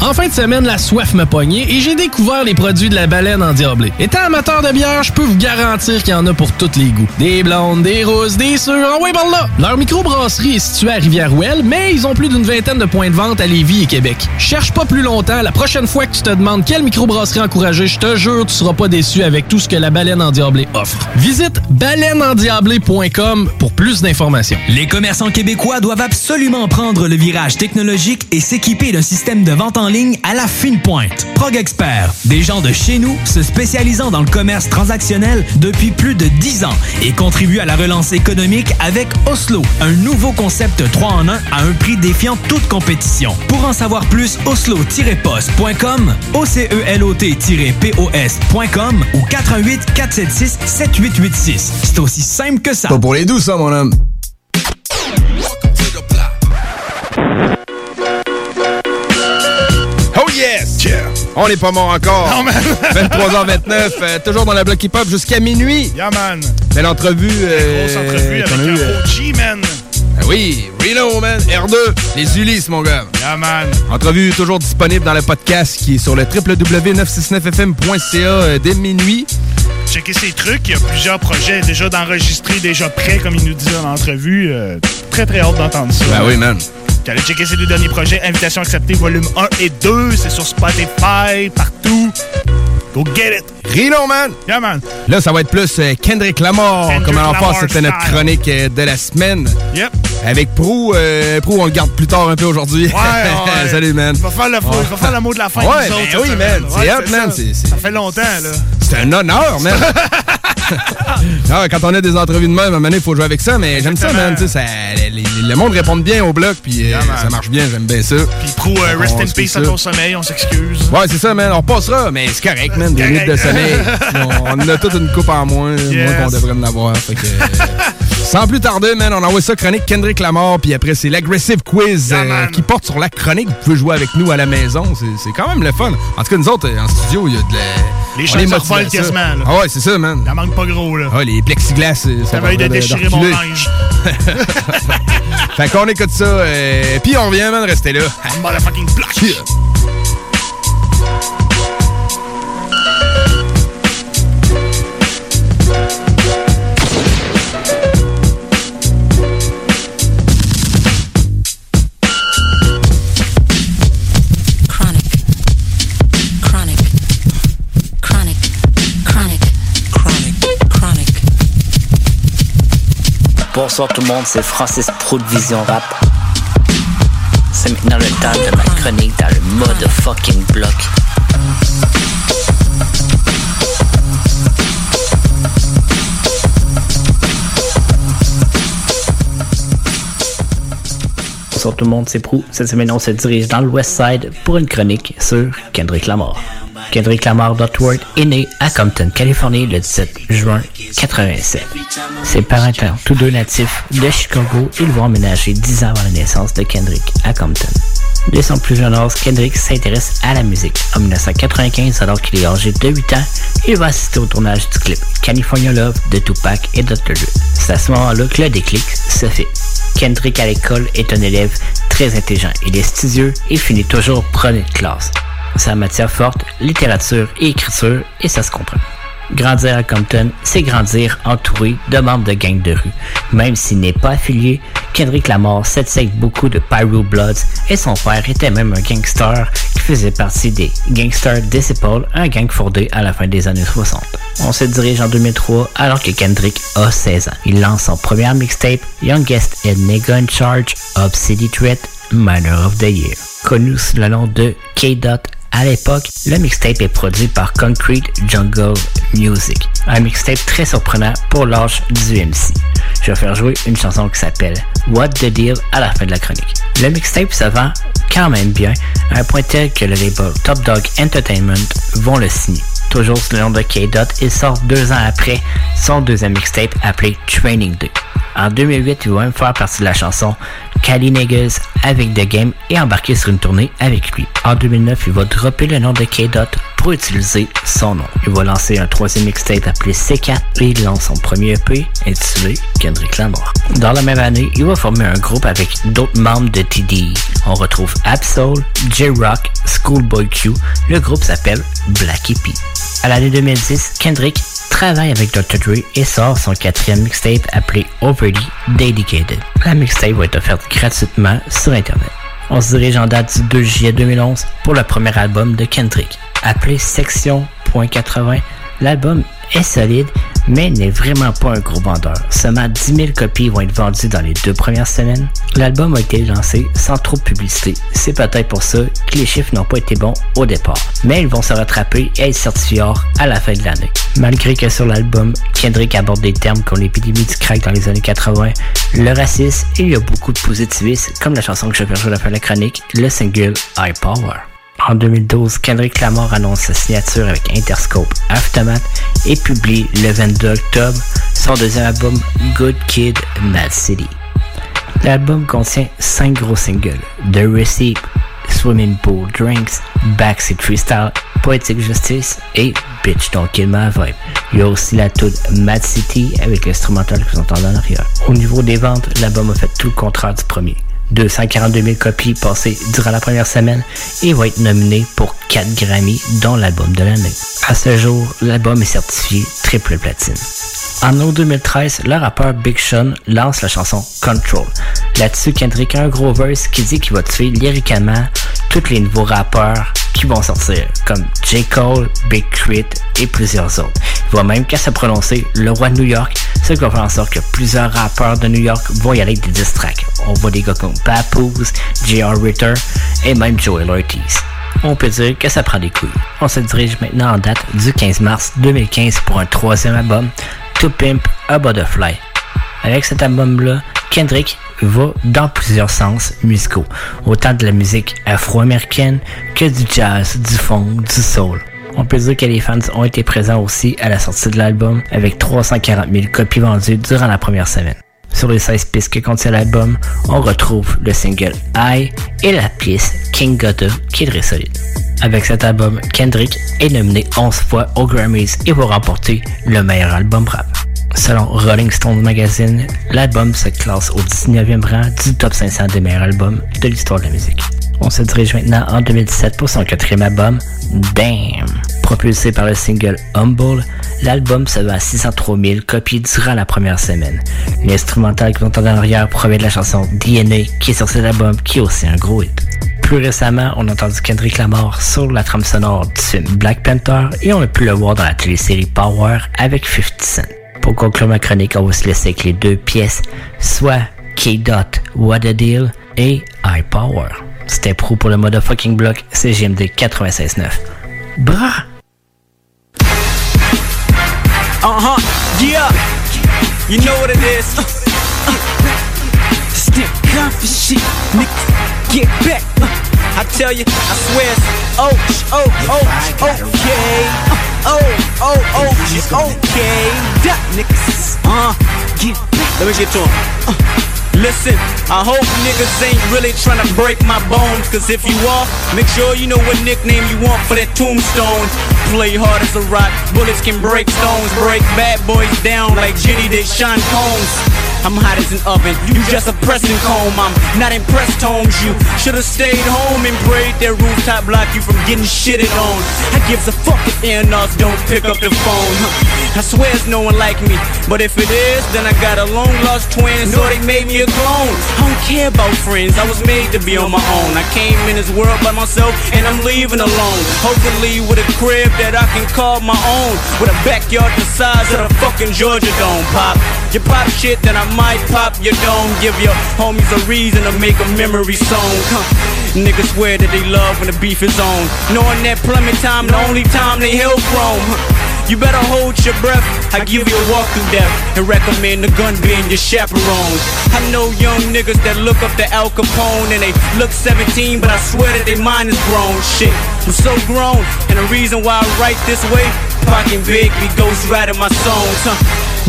En fin de semaine, la soif m'a pogné et j'ai découvert les produits de la baleine endiablée. Étant amateur de bière, je peux vous garantir qu'il y en a pour tous les goûts. Des blondes, des roses, des sûres, en ouais, par là! Leur microbrasserie est située à Rivière-Ouelle, mais ils ont plus d'une vingtaine de points de vente à Lévis et Québec. Cherche pas plus longtemps, la prochaine fois que tu te demandes quelle microbrasserie encourager, je te jure, tu seras pas déçu avec tout ce que la baleine endiablée offre. Visite baleineendiablée.com pour plus d'informations. Les commerçants québécois doivent absolument prendre le virage technologique et s'équiper d'un système de vente en ligne à la fine pointe. Prog Expert, des gens de chez nous se spécialisant dans le commerce transactionnel depuis plus de 10 ans et contribuent à la relance économique avec Oslo, un nouveau concept 3 en 1 à un prix défiant toute compétition. Pour en savoir plus, oslo-post.com, OCELOT-POS.com ou 88 476 7886. C'est aussi simple que ça. Pas pour les douces, ça, mon homme. On n'est pas mort encore. 23h29, euh, toujours dans la block hip-hop jusqu'à minuit. Yeah, man. Belle entrevue. euh, Grosse entrevue avec un eue, euh, OG, man. ah oui, Reno, man. R2, les Ulysses, mon gars. Yeah, man. Entrevue toujours disponible dans le podcast qui est sur le www.969fm.ca euh, dès minuit. Checker ces trucs. Il y a plusieurs projets déjà d'enregistrer, déjà prêts, comme il nous dit dans l'entrevue. Euh, très, très hâte d'entendre ça. Ben oui, man. Allez checker ces deux derniers projets. Invitation acceptée, volume 1 et 2. C'est sur Spotify, partout. Go get it. Reno, man. Yeah, man. Là, ça va être plus euh, Kendrick Lamar. Kendrick Comme à l'enfance, Lamar c'était notre chronique euh, de la semaine. Yep. Avec Prou. euh, Prou, on le garde plus tard un peu aujourd'hui. Ouais, ouais. Salut, man. Il va faire le, il va faire le mot de la fin. Ouais, ben autres, oui, man. C'est hot, man. ça. Fait longtemps, là. C'est un honneur, man. Ah, quand on a des entrevues de même, à un moment donné, il faut jouer avec ça, mais j'aime ça, man. Tu sais, ça- les- les- le monde répond bien au bloc, puis euh, ça marche bien, j'aime bien ça. Puis Pro, euh, rest in peace à ton sommeil, on s'excuse. Ouais, c'est ça, man. On passera, mais c'est correct, man. Des correct. minutes de sommeil. on, on a toute une coupe en moins, moins qu'on devrait en avoir. Fait que, euh, sans plus tarder, man, on envoie ça chronique Kendrick Lamar, puis après, c'est l'aggressive quiz euh, qui porte sur la chronique. Vous pouvez jouer avec nous à la maison. C'est quand même le fun. En tout cas, nous autres, en studio, il y a de la. Les est se quasiment, là. Ah ouais, c'est ça, man. Ça manque pas gros, là. Ah, les plexiglas, euh, Ça veille de déchirer mon linge. Fait qu'on écoute ça, euh, puis on revient, man, restez là. Motherfucking block. Bonsoir tout le monde, c'est Francis Pro de Vision Rap. C'est maintenant le temps de ma chronique dans le mode fucking bloc. Bonsoir tout le monde, c'est Prou. Cette semaine, on se dirige dans le West Side pour une chronique sur Kendrick Lamar. Kendrick Lamar est né à Compton, Californie, le 17 juin 87. Ses parents étant tous deux natifs de Chicago, ils vont emménager 10 ans avant la naissance de Kendrick à Compton. Dès son plus jeune âge, Kendrick s'intéresse à la musique. En 1995, alors qu'il est âgé de 8 ans, il va assister au tournage du clip California Love de Tupac et Dr. Dre. C'est à ce moment-là que le déclic se fait. Kendrick à l'école est un élève très intelligent. Il est studieux et finit toujours premier de classe. Sa matière forte, littérature et écriture, et ça se comprend. Grandir à Compton, c'est grandir entouré de membres de gangs de rue. Même s'il n'est pas affilié, Kendrick Lamar s'attire beaucoup de Pyro Bloods et son père était même un gangster qui faisait partie des Gangster Disciple, un gang fondé à la fin des années 60. On se dirige en 2003 alors que Kendrick a 16 ans. Il lance son premier mixtape, Youngest and Nigga Charge of City Threat, Minor of the Year. Connu sous le nom de K-Dot à l'époque, le mixtape est produit par Concrete Jungle Music, un mixtape très surprenant pour l'âge du MC. Je vais faire jouer une chanson qui s'appelle What the Deal à la fin de la chronique. Le mixtape se vend quand même bien, à un point tel que le label Top Dog Entertainment vont le signer. Toujours sous le nom de K-Dot, il sort deux ans après son deuxième mixtape appelé Training Day. En 2008, il va même faire partie de la chanson Cali Niggas avec The Game et embarquer sur une tournée avec lui. En 2009, il va dropper le nom de K-Dot pour utiliser son nom. Il va lancer un troisième mixtape appelé C4 et il lance son premier EP intitulé Kendrick Lamar. Dans la même année, il va former un groupe avec d'autres membres de TD. On retrouve Absol, J-Rock, Schoolboy Q. Le groupe s'appelle Black Hippie. À l'année 2010, Kendrick travaille avec Dr. Dre et sort son quatrième mixtape appelé Overly Dedicated. La mixtape va être offerte gratuitement sur Internet. On se dirige en date du 2 juillet 2011 pour le premier album de Kendrick. Appelé Section.80, l'album est solide, mais n'est vraiment pas un gros vendeur. Seulement 10 000 copies vont être vendues dans les deux premières semaines. L'album a été lancé sans trop de publicité. C'est peut-être pour ça que les chiffres n'ont pas été bons au départ. Mais ils vont se rattraper et être certifiés or à la fin de l'année. Malgré que sur l'album, Kendrick aborde des termes comme l'épidémie du crack dans les années 80, le racisme et il y a beaucoup de positivisme, comme la chanson que je vais jouer à la fin de la chronique, le single High Power. En 2012, Kendrick Lamar annonce sa signature avec Interscope Aftermath et publie le 22 octobre son deuxième album Good Kid, Mad City. L'album contient 5 gros singles The Receipt, Swimming Pool Drinks, Backseat Freestyle, Poetic Justice et Bitch Don't Kill My Vibe. Il y a aussi la toute Mad City avec l'instrumental que vous entendez en arrière. Au niveau des ventes, l'album a fait tout le contraire du premier. 242 000 copies passées durant la première semaine et va être nominé pour 4 Grammy, dont l'album de l'année. À ce jour, l'album est certifié triple platine. En août 2013, le rappeur Big Sean lance la chanson Control. Là-dessus, Kendrick a un gros verse qui dit qu'il va tuer lyriquement tous les nouveaux rappeurs qui vont sortir, comme J. Cole, Big Crit et plusieurs autres. Va même qu'à se prononcer? Le roi de New York, ce qui va faire en sorte que plusieurs rappeurs de New York vont y aller avec des distracts. On voit des gars comme Papoose, J.R. Ritter et même Joel Ortiz. On peut dire que ça prend des couilles. On se dirige maintenant en date du 15 mars 2015 pour un troisième album, To Pimp a Butterfly. Avec cet album-là, Kendrick va dans plusieurs sens musicaux, autant de la musique afro-américaine que du jazz, du funk, du soul. On peut dire que les fans ont été présents aussi à la sortie de l'album avec 340 000 copies vendues durant la première semaine. Sur les 16 pistes que contient l'album, on retrouve le single I et la pièce King Gutta qui est très solide. Avec cet album, Kendrick est nominé 11 fois aux Grammys et va remporter le meilleur album rap. Selon Rolling Stone Magazine, l'album se classe au 19e rang du top 500 des meilleurs albums de l'histoire de la musique. On se dirige maintenant en 2017 pour son quatrième album, Damn. Propulsé par le single Humble, l'album se vend à 603 000 copies durant la première semaine. L'instrumental que vous entendez en arrière provient de la chanson DNA qui est sur cet album qui est aussi un gros hit. Plus récemment, on a entendu Kendrick Lamar sur la trame sonore du film Black Panther et on a pu le voir dans la télésérie Power avec 50 Cent. Pour conclure ma chronique, on va se laisser avec les deux pièces, soit K-Dot What a Deal et High Power. C'était pro pour le motherfucking block CGMD 96.9. Bras! Uh huh, yeah. You know what it is. Uh, uh, Stick comfy shit, nigga. Get back. Uh, I tell you, I swear it's oh, oh, oh, okay. Uh, oh, oh, oh, okay. That niggas. Uh, get back. Let me get to him. Uh, Listen, I hope niggas ain't really trying to break my bones. Cause if you are, make sure you know what nickname you want for that tombstone. Play hard as a rock, bullets can break stones. Break bad boys down like Jenny did Sean Combs. I'm hot as an oven. You just a pressing comb. I'm not impressed, Holmes. You should've stayed home and prayed that rooftop block you from getting shitted on. I gives a fuck if Enos don't pick up the phone. I swear it's no one like me, but if it is, then I got a long lost twin, so they made me a clone. I don't care about friends, I was made to be on my own. I came in this world by myself, and I'm leaving alone. Hopefully with a crib that I can call my own, with a backyard the size of the fucking Georgia Dome. Pop, you pop shit, then I might pop your dome. Give your homies a reason to make a memory song. Huh. Niggas swear that they love when the beef is on. Knowing that plummet time, the only time they hell chrome. You better hold your breath. I give you a walk through death and recommend the gun being your chaperone. I know young niggas that look up to Al Capone and they look 17, but I swear that their mind is grown. Shit, I'm so grown, and the reason why I write this way, Pocket Big be ghost writing my songs. Huh?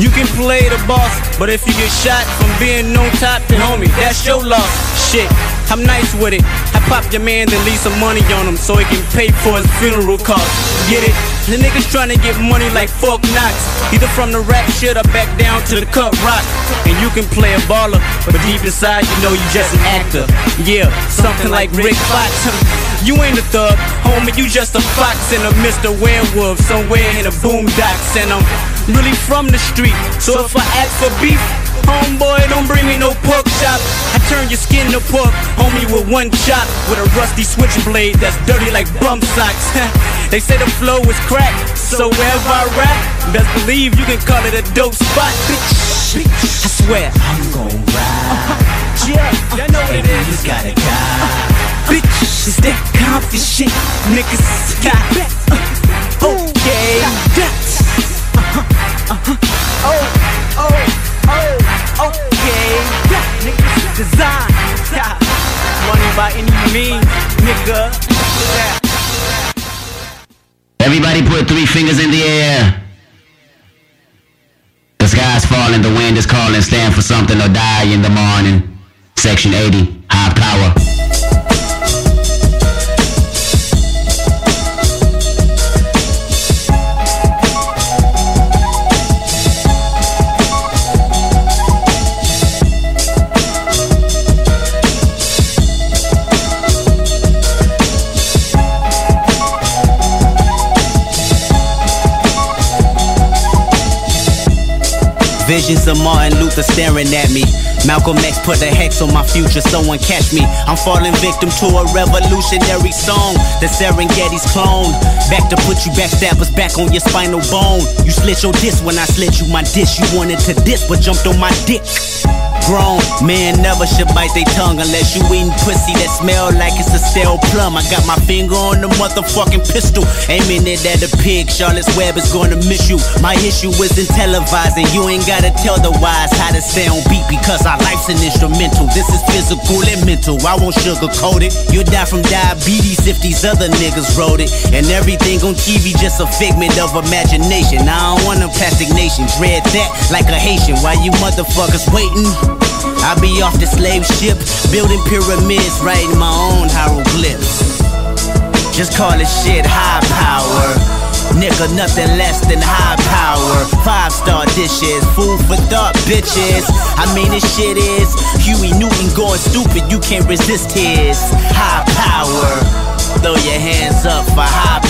You can play the boss, but if you get shot from being on top, then homie, that's your loss. Shit, I'm nice with it. I pop your man, then leave some money on him so he can pay for his funeral costs. Get it? The niggas trying to get money like fuck Knox. Either from the rap shit or back down to the cut rock. And you can play a baller, but deep inside you know you just an actor. Yeah, something like Rick Fox. You ain't a thug, homie, you just a fox and a Mr. Werewolf somewhere in the boondocks. And I'm really from the street, so if I ask for beef, Homeboy, don't bring me no pork chop. I turn your skin to pork, homie, with one chop. With a rusty switchblade that's dirty like bum socks. they say the flow is crack, so wherever I rap, best believe you can call it a dope spot, bitch. I swear. I'm gon' ride. Yeah, you know what it is. You gotta die. Bitch, it's that confident shit, niggas. Got uh, okay. Uh-huh, uh-huh. Oh, oh, oh, okay. Yeah, niggas design. Money by any means, nigga. Everybody put three fingers in the air. The sky's falling, the wind is calling, stand for something or die in the morning. Section 80, high power. Visions of Martin Luther staring at me. Malcolm X put a hex on my future, someone catch me. I'm falling victim to a revolutionary song. The Serengeti's clone. Back to put you backstabbers back on your spinal bone. You slit your disc when I slit you my dish. You wanted to diss, but jumped on my dick. Grown man never should bite their tongue unless you eating pussy that smell like it's a stale plum. I got my finger on the motherfucking pistol, aiming it at a pig. Charlotte's Web is gonna miss you. My issue isn't televising. You ain't gotta tell the wise how to stay on beat because our life's an instrumental. This is physical and mental. I won't sugarcoat it. You'll die from diabetes if these other niggas wrote it. And everything on TV just a figment of imagination. I don't want a plastic nation. Dread that like a Haitian. Why you motherfuckers waiting? I be off the slave ship, building pyramids, writing my own hieroglyphs. Just call it shit high power. Nigga, nothing less than high power. Five star dishes, food for thought, bitches. I mean, this shit is Huey Newton going stupid. You can't resist his high power. Throw your hands up for high power.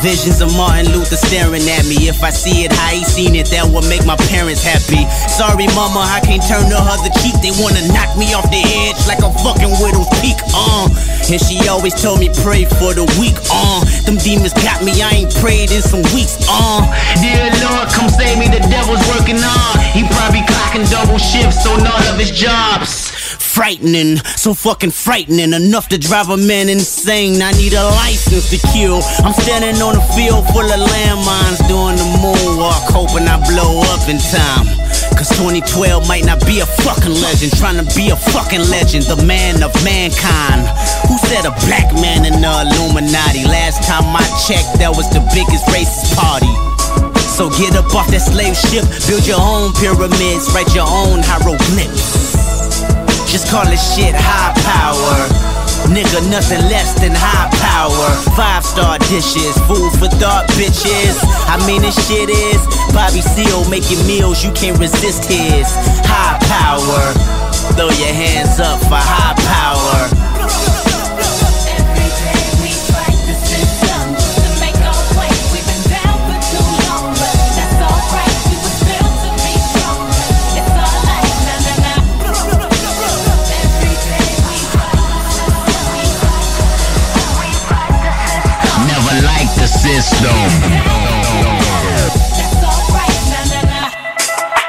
Visions of Martin Luther staring at me. If I see it how he seen it, that will make my parents happy. Sorry, mama, I can't turn the other cheek. They wanna knock me off the edge like a fucking widow's peak. Uh. And she always told me pray for the weak. Uh. Them demons got me. I ain't prayed in some weeks. Uh. Dear Lord, come save me, the devil's working on. He probably clocking double shifts on all of his jobs. Frightening, so fucking frightening, enough to drive a man insane. I need a license to kill. I'm standing on a field full of landmines doing the moonwalk, hoping I blow up in time. Cause 2012 might not be a fucking legend, trying to be a fucking legend, the man of mankind. Who said a black man in the Illuminati? Last time I checked, that was the biggest racist party. So get up off that slave ship, build your own pyramids, write your own hieroglyphs. Just call this shit high power. Nigga, nothing less than high power. Five star dishes, food for thought, bitches. I mean, this shit is Bobby Seal making meals, you can't resist his high power. Throw your hands up for high power. System.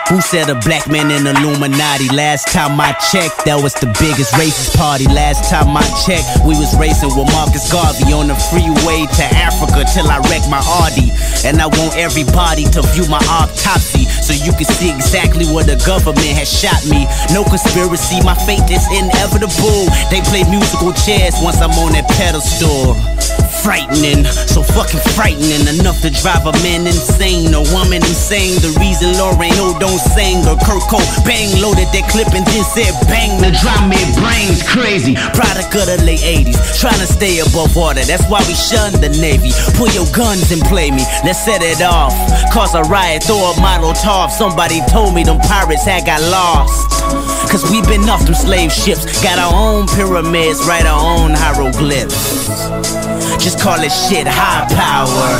Who said a black man in Illuminati? Last time I checked, that was the biggest racist party. Last time I checked, we was racing with Marcus Garvey on the freeway to Africa till I wrecked my Audi. And I want everybody to view my autopsy so you can see exactly where the government has shot me. No conspiracy, my fate is inevitable. They play musical chairs once I'm on that pedestal. Frightening, so fucking frightening enough to drive a man insane, a woman insane. The reason Lorraine don't sing or Kurt bang loaded that clip and then said bang. The drum it brains crazy. Product of the late 80s, trying to stay above water. That's why we shun the Navy. Pull your guns and play me. Let's set it off. Cause a riot, throw a model top. Somebody told me them pirates had got lost. Cause we been off them slave ships. Got our own pyramids, write our own hieroglyphs. Just call it shit high power.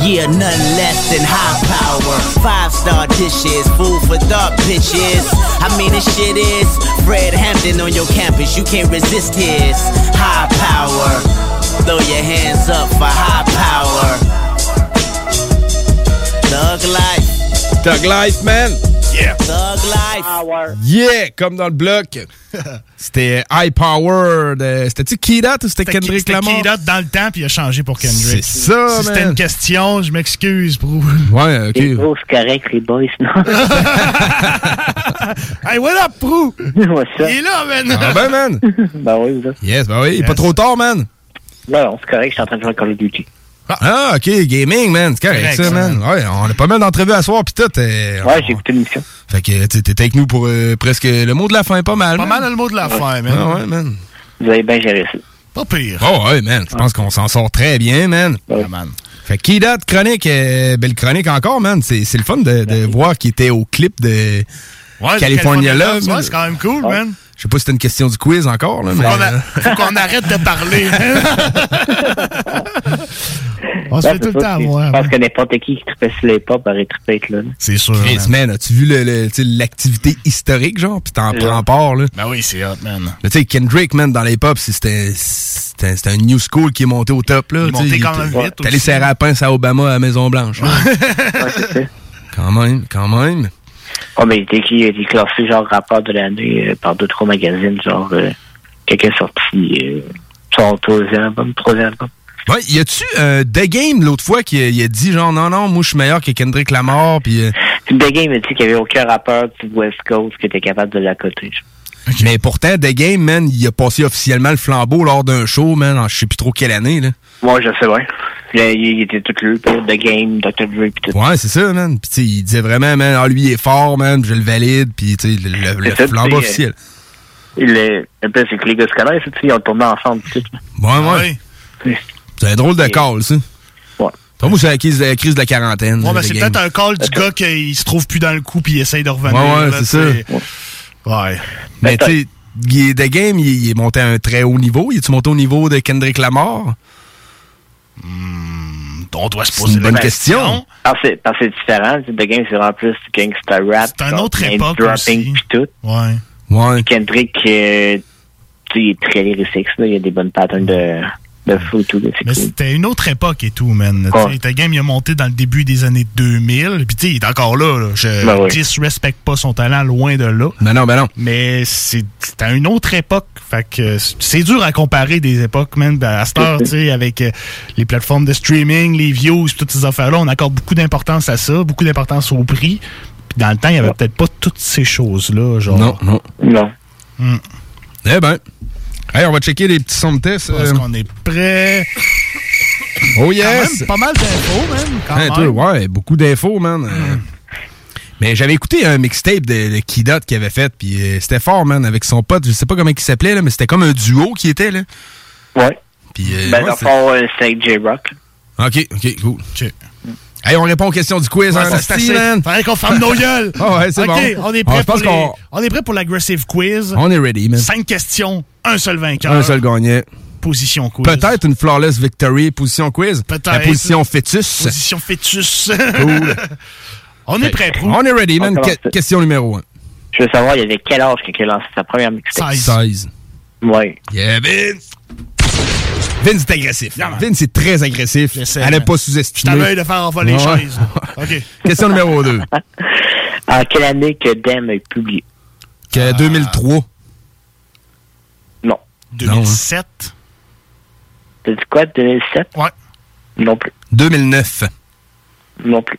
Yeah, nothing less than high power. Five star dishes, food for thought bitches. I mean, this shit is Fred Hampton on your campus. You can't resist his high power. Throw your hands up for high power. Thug life. Thug life, man. Yeah. Thug life. Yeah, comme dans le bloc. C'était High Power. C'était-tu Keydat ou c'était Kendrick C'était Lamar? Dot dans le temps, puis il a changé pour Kendrick. C'est ça, Si c'était une question, je m'excuse, bro. Ouais, Les ok. gros, c'est correct, les boys, non? hey, what up, bro? What's Il est là, man. Ah ben, man. ben oui, vous autres. Yes, ben oui. Pas trop tard, man. Non, non, c'est correct, je suis en train de jouer à Call of Duty. Ah, ok, gaming, man. C'est correct, Correct, ça, man. Ouais, on a pas mal d'entrevues à soir, pis tout. Ouais, j'ai écouté l'émission. Fait que, tu sais, t'étais avec nous pour euh, presque le mot de la fin, pas mal. Pas man. mal le mot de la fin, man. Ah ouais, man. Vous avez bien géré ça. Pas pire. Oh ouais, man. Je pense qu'on s'en sort très bien, man. man. Fait que Key Dot, chronique, euh, belle chronique encore, man. C'est c'est le fun de, de voir qu'il était au clip de Ouais, California Love. Love, ouais, c'est quand même cool, man. Je sais pas si c'était une question du quiz encore, là, Faut mais... qu'on a- faut qu'on arrête de parler. On se Ouais, fait tout le temps avoir. Je pense que n'importe qui qui trippait sur les pop aurait trippé être là. C'est sûr. Chris, man, as-tu vu l'activité historique, genre, pis t'en prends part, là? Ben oui, c'est hot, man. Mais tu sais, Kendrick, man, dans les pop, c'était un new school qui est monté au top, là. Il est monté quand même vite T'es allé aussi. serrer la pince à Obama à la Maison-Blanche. Quand même, quand même. Ouais, mais il était, il était classé genre rapport de l'année euh, par deux, trois magazines, genre euh, quelqu'un sorti euh, son troisième album, troisième album. Ouais, y a-tu euh, The Game l'autre fois qui a, dit genre non non moi je suis meilleur que Kendrick Lamar puis euh, The Game a dit qu'il n'y avait aucun rappeur du West Coast qui était capable de l'accoter. Mais pourtant The Game man il a passé officiellement le flambeau lors d'un show man en je sais plus trop quelle année là. Moi, je sais bien. Il, il était tout le pour The Game, Dr. Dre, pis tout. Ouais c'est ça man puis tu sais il disait vraiment man ah, lui il est fort man je le valide puis tu sais le, le- le ça, flambeau euh, officiel. Il est, le pire, c'est que les gars se connaissent, tu sais, ils ont tourné ensemble, tout. Ouais ouais. C'est un drôle de call ça. Ouais. Moi c'est la crise, la crise de la quarantaine. Ouais, ben c'est peut-être un call du gars qui se trouve plus dans le coup puis il essaye de revenir. Ouais, ouais, c'est ça. Ouais. Mais tu sais, The Game, il, il est monté à un très haut niveau. Il est-tu monté au niveau de Kendrick Lamar? On doit se C'est une bonne question. Parce que parce que c'est différent. The Game, c'est vraiment plus gangsta rap. C'est un autre époque dropping aussi. pis tout. Ouais. Ouais. Kendrick, euh, tu sais, il est très lyrique. Il y a des bonnes patterns de, de Mais c'était une autre époque et tout, man. Tu sais, Ta game, il a monté dans le début des années 2000. Puis, tu sais, il est encore là. là. Je Ben oui. disrespecte pas son talent, loin de là. Ben non, ben non. Mais c'est- c'était à une autre époque. Fait que c'est dur à comparer des époques, man. Ben, à cette heure, tu sais, avec euh, les plateformes de streaming, les views, toutes ces affaires-là, on accorde beaucoup d'importance à ça, beaucoup d'importance au prix. Puis dans le temps, il y avait peut-être pas toutes ces choses-là. Genre. Non, non. Non. Hmm. Eh ben. Hey, on va checker les petits sons de test. Est-ce qu'on est prêt? Oh Quand yes! même pas mal d'infos, man. Quand Hein, même. toi, ouais, beaucoup d'infos, man. Euh, Mais j'avais écouté un mixtape de, de Kidot qu'il avait fait, puis euh, c'était fort, man, avec son pote. Je sais pas comment il s'appelait, là, mais c'était comme un duo qui était, là. Ouais. Puis, euh, Ben, ouais, dans le c'est- fond, euh, c'est avec J-Rock. OK, OK, cool. Hey, on répond aux questions du quiz, Ouais, hein, c'est assez. man. Faudrait qu'on ferme nos gueules. Ah ouais, c'est OK, bon. on est Ah, prêt pour les- on est prêt pour l'aggressive quiz. On est ready, man. Cinq questions, un seul vainqueur. Un seul gagnant. Position quiz. Peut-être une flawless victory, position quiz. Peut-être. La position fœtus. Position fœtus. Cool. on est prêt, Prou. On est ready, man. Que- question numéro 1. Je veux savoir, il y avait quel âge qu'il a lancé sa première mixtape? 16. Ouais. Yeah, Vince. Vince est agressif. Vince est très agressif. Elle n'est pas Je sous-estimée. t'avais de faire envoler les Ouais. chaises. OK. Question numéro 2. En quelle année que Dem a publié? Que 2003. Non. 2007. T'as dit quoi, 2007? Ouais. Non plus. 2009. Non plus.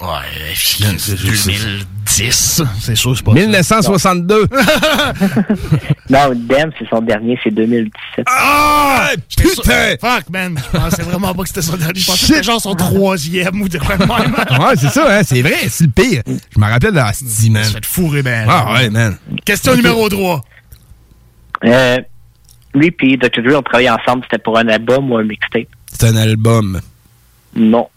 Ouais, 2010. C'est sûr, c'est pas 1962. Non, Dem, c'est son dernier, c'est 2017. Ah! Putain! Fuck, man. Je pensais vraiment pas que c'était son dernier. Je pensais que c'était genre son troisième ou de quoi même. ouais, c'est ça, hein, c'est vrai, c'est le pire. Je me rappelle de la Asti, man. Ça fait fourrer, ben. Ah ouais, man. Question numéro 3. Euh, lui et Dr. Dre ont travaillé ensemble, c'était pour un album ou un mixtape? C'est un album. Non.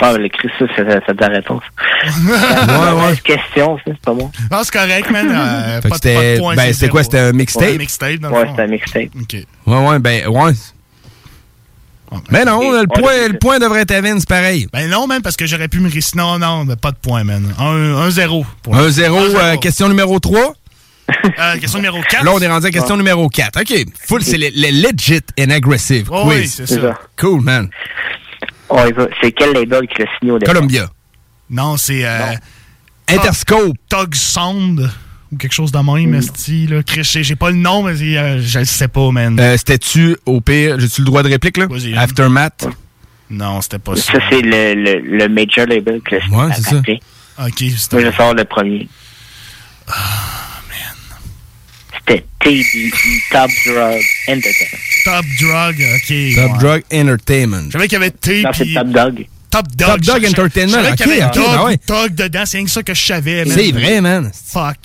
Ah, le Chris, ça, c'est c'est ta réponse. ouais, ouais. question, ça, c'est pas bon. Non, c'est correct, man. Euh, pas, de ben, c'est c'était quoi, c'était un mixtape? Ouais, mixtape, dans c'était un mixtape. OK. Ouais, ouais, ben, ouais. Mais non, le point, le point devrait être à Vince, pareil. Ben non, man, parce que j'aurais pu me risquer. Non, non, ben, pas de points, man. 1-0. 1-0, euh, question numéro 3. Euh, question numéro 4. Là, on est rendu à question numéro 4. OK. Full, c'est le, le legit and aggressive Oh quiz. oui, c'est ça. C'est ça. Cool, man. On y va. C'est quel label qui l'a signé au départ? Columbia. Non, c'est. Euh, Interscope. Tug Sound. Ou quelque chose de même, esti, là. Chris, j'ai- pas le nom, mais euh, je le sais pas, man. Euh, C'était-tu, au pire, j'ai-tu le droit de réplique, là? Vas-y, hein. Aftermath? Non, c'était pas ça. Ça, c'est le, le, le major label qui l'a signé. Ouais, c'est ça. OK, Moi, c'était. je sors le premier. C'était TDE, Top Drug Entertainment. Top Drug, OK. Top ouais. Drug Entertainment. Je savais qu'il y avait T. Non, c'est puis- Top Dog. Top Dog. Top Dog Entertainment, Je savais qu'il y avait ok, ok, Dog, ben ouais. Dog dedans, c'est rien que ça que je savais, man. C'est vrai, man. Fuck.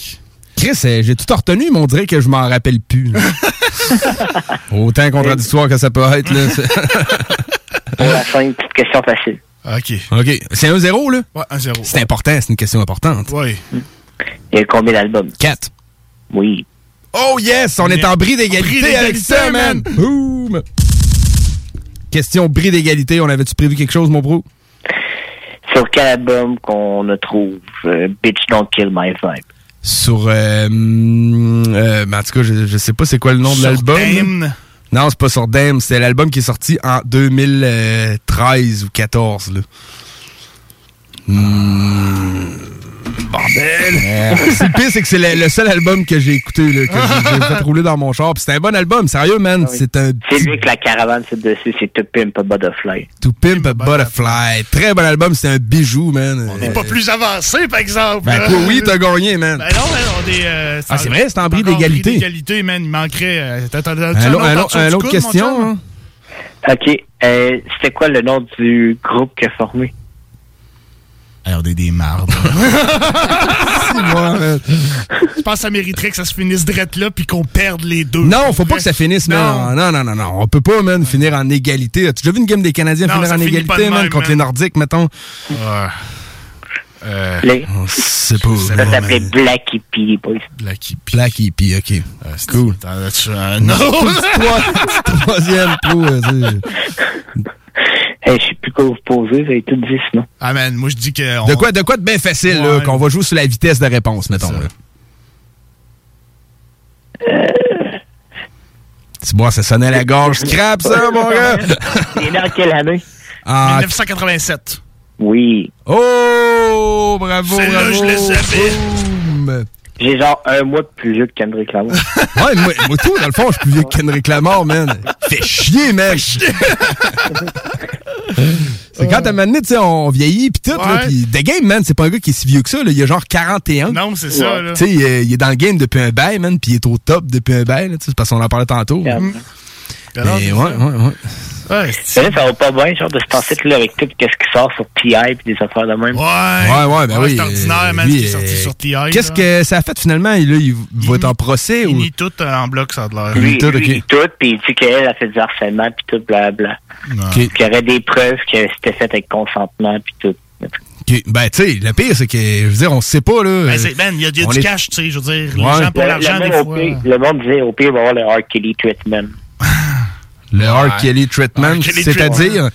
Chris, euh, j'ai tout retenu, mais on dirait que je m'en rappelle plus. Autant contradictoire que ça peut être, là. Pour la fin, une petite question facile. OK. OK. C'est un zéro, là? Ouais, 1-0. C'est important, c'est une question importante. Oui. Il y a combien d'albums? 4. Oui. Oh yes, on est en bris d'égalité avec ça, man. Boom. Question bris d'égalité, on avait-tu prévu quelque chose, mon bro? Sur quel album qu'on ne trouve euh, Bitch Don't Kill My Vibe? Sur, euh, hum, euh, ben, en tout cas, je, je sais pas c'est quoi le nom de l'album. Non, c'est pas sur Dame, c'est l'album qui est sorti en 2013 ou 14 là. Hmm, bordel! c'est le pire, c'est que c'est le, le seul album que j'ai écouté, là, que j'ai- fait rouler dans mon char. Puis c'est un bon album, sérieux, man. C'est un C'est lui que la caravane c'est dessus, c'est To Pimp a Butterfly. To Pimp a Butterfly. Très bon album, c'est un bijou, man. On n'est pas plus avancé, par exemple. Ben, toi, oui, t'as gagné, man. Ben non, man, on est. euh, Ah, c'est vrai, c'est en bris d'égalité. d'égalité, man. Il manquerait. euh, Un, autre question, hein? OK. Euh, C'était quoi le nom du groupe qui a formé? On est des mardes. man. Je pense que ça mériterait que ça se finisse drette là puis qu'on perde les deux. Non, faut pas que ça finisse, Non. man. Non, non, non, non. On peut pas, man, finir en égalité. As-tu déjà vu une game des Canadiens Non, finir en finit égalité, de man, même, contre man. les Nordiques, mettons? Euh, Les- C'est pas. Ça s'appelait Black Hippie, les boys. Black Hippie. Black Hippie, ok. cool. T'en as-tu un autre? Troisième trou, euh, Hey, je sais plus quoi vous poser, vous avez tout dit sinon. Ah, man, moi je dis que. on- De quoi, de quoi de bien facile, là, Ouais. qu'on va jouer sur la vitesse de réponse, mettons, là? C'est bon, ça sonnait à la gorge. Scrap, ça, mon gars! Il est né en quelle année? Ah, 1987. Oui. Oh, bravo, bravo. je le savais. J'ai genre un mois de plus vieux que Kendrick Lamar. Ouais, moi, moi, tout, dans le fond, je suis plus vieux que Kendrick Lamar, man. Fait chier, man. c'est quand à un moment donné, tu sais, on vieillit pis tout, là, pis The Game, man, c'est pas un gars qui est si vieux que ça, là. Il a genre 41. Non, c'est ça, là. Tu sais, il, est- il est dans le game depuis un bail, man, pis il est au top depuis un bail, là, tu sais, c'est parce qu'on en parlait tantôt. Alors, Mais ouais, ça. ouais, ouais. Ça va pas bien, genre, de se passer là avec tout ce qui sort sur TI et des affaires de même. Ouais. Ouais, ouais, ben Ouais, oui. c'est ordinaire, euh, man, lui, ce qui est euh, sorti sur TI. Qu'est-ce que ça a fait finalement? Il, là, il va être en procès ou? Il nie tout euh, en bloc, ça a de l'air. Lui, tout, lui, ok. il tout, puis il dit qu'elle a fait du harcèlement, puis tout, blabla. Puis qu'il y aurait des preuves que c'était fait avec consentement, puis tout. Ok, Ben, tu sais, le pire, c'est que, je veux dire, on sait pas, là. Ben, euh, il y a, il y a du est- cash, tu sais, je veux dire. Les gens pour Le- l'argent, le, des monde, fois. au pire, le monde disait au pire, il va y avoir le R. Kelly treatment. Le R. Kelly treatment, c'est-à-dire?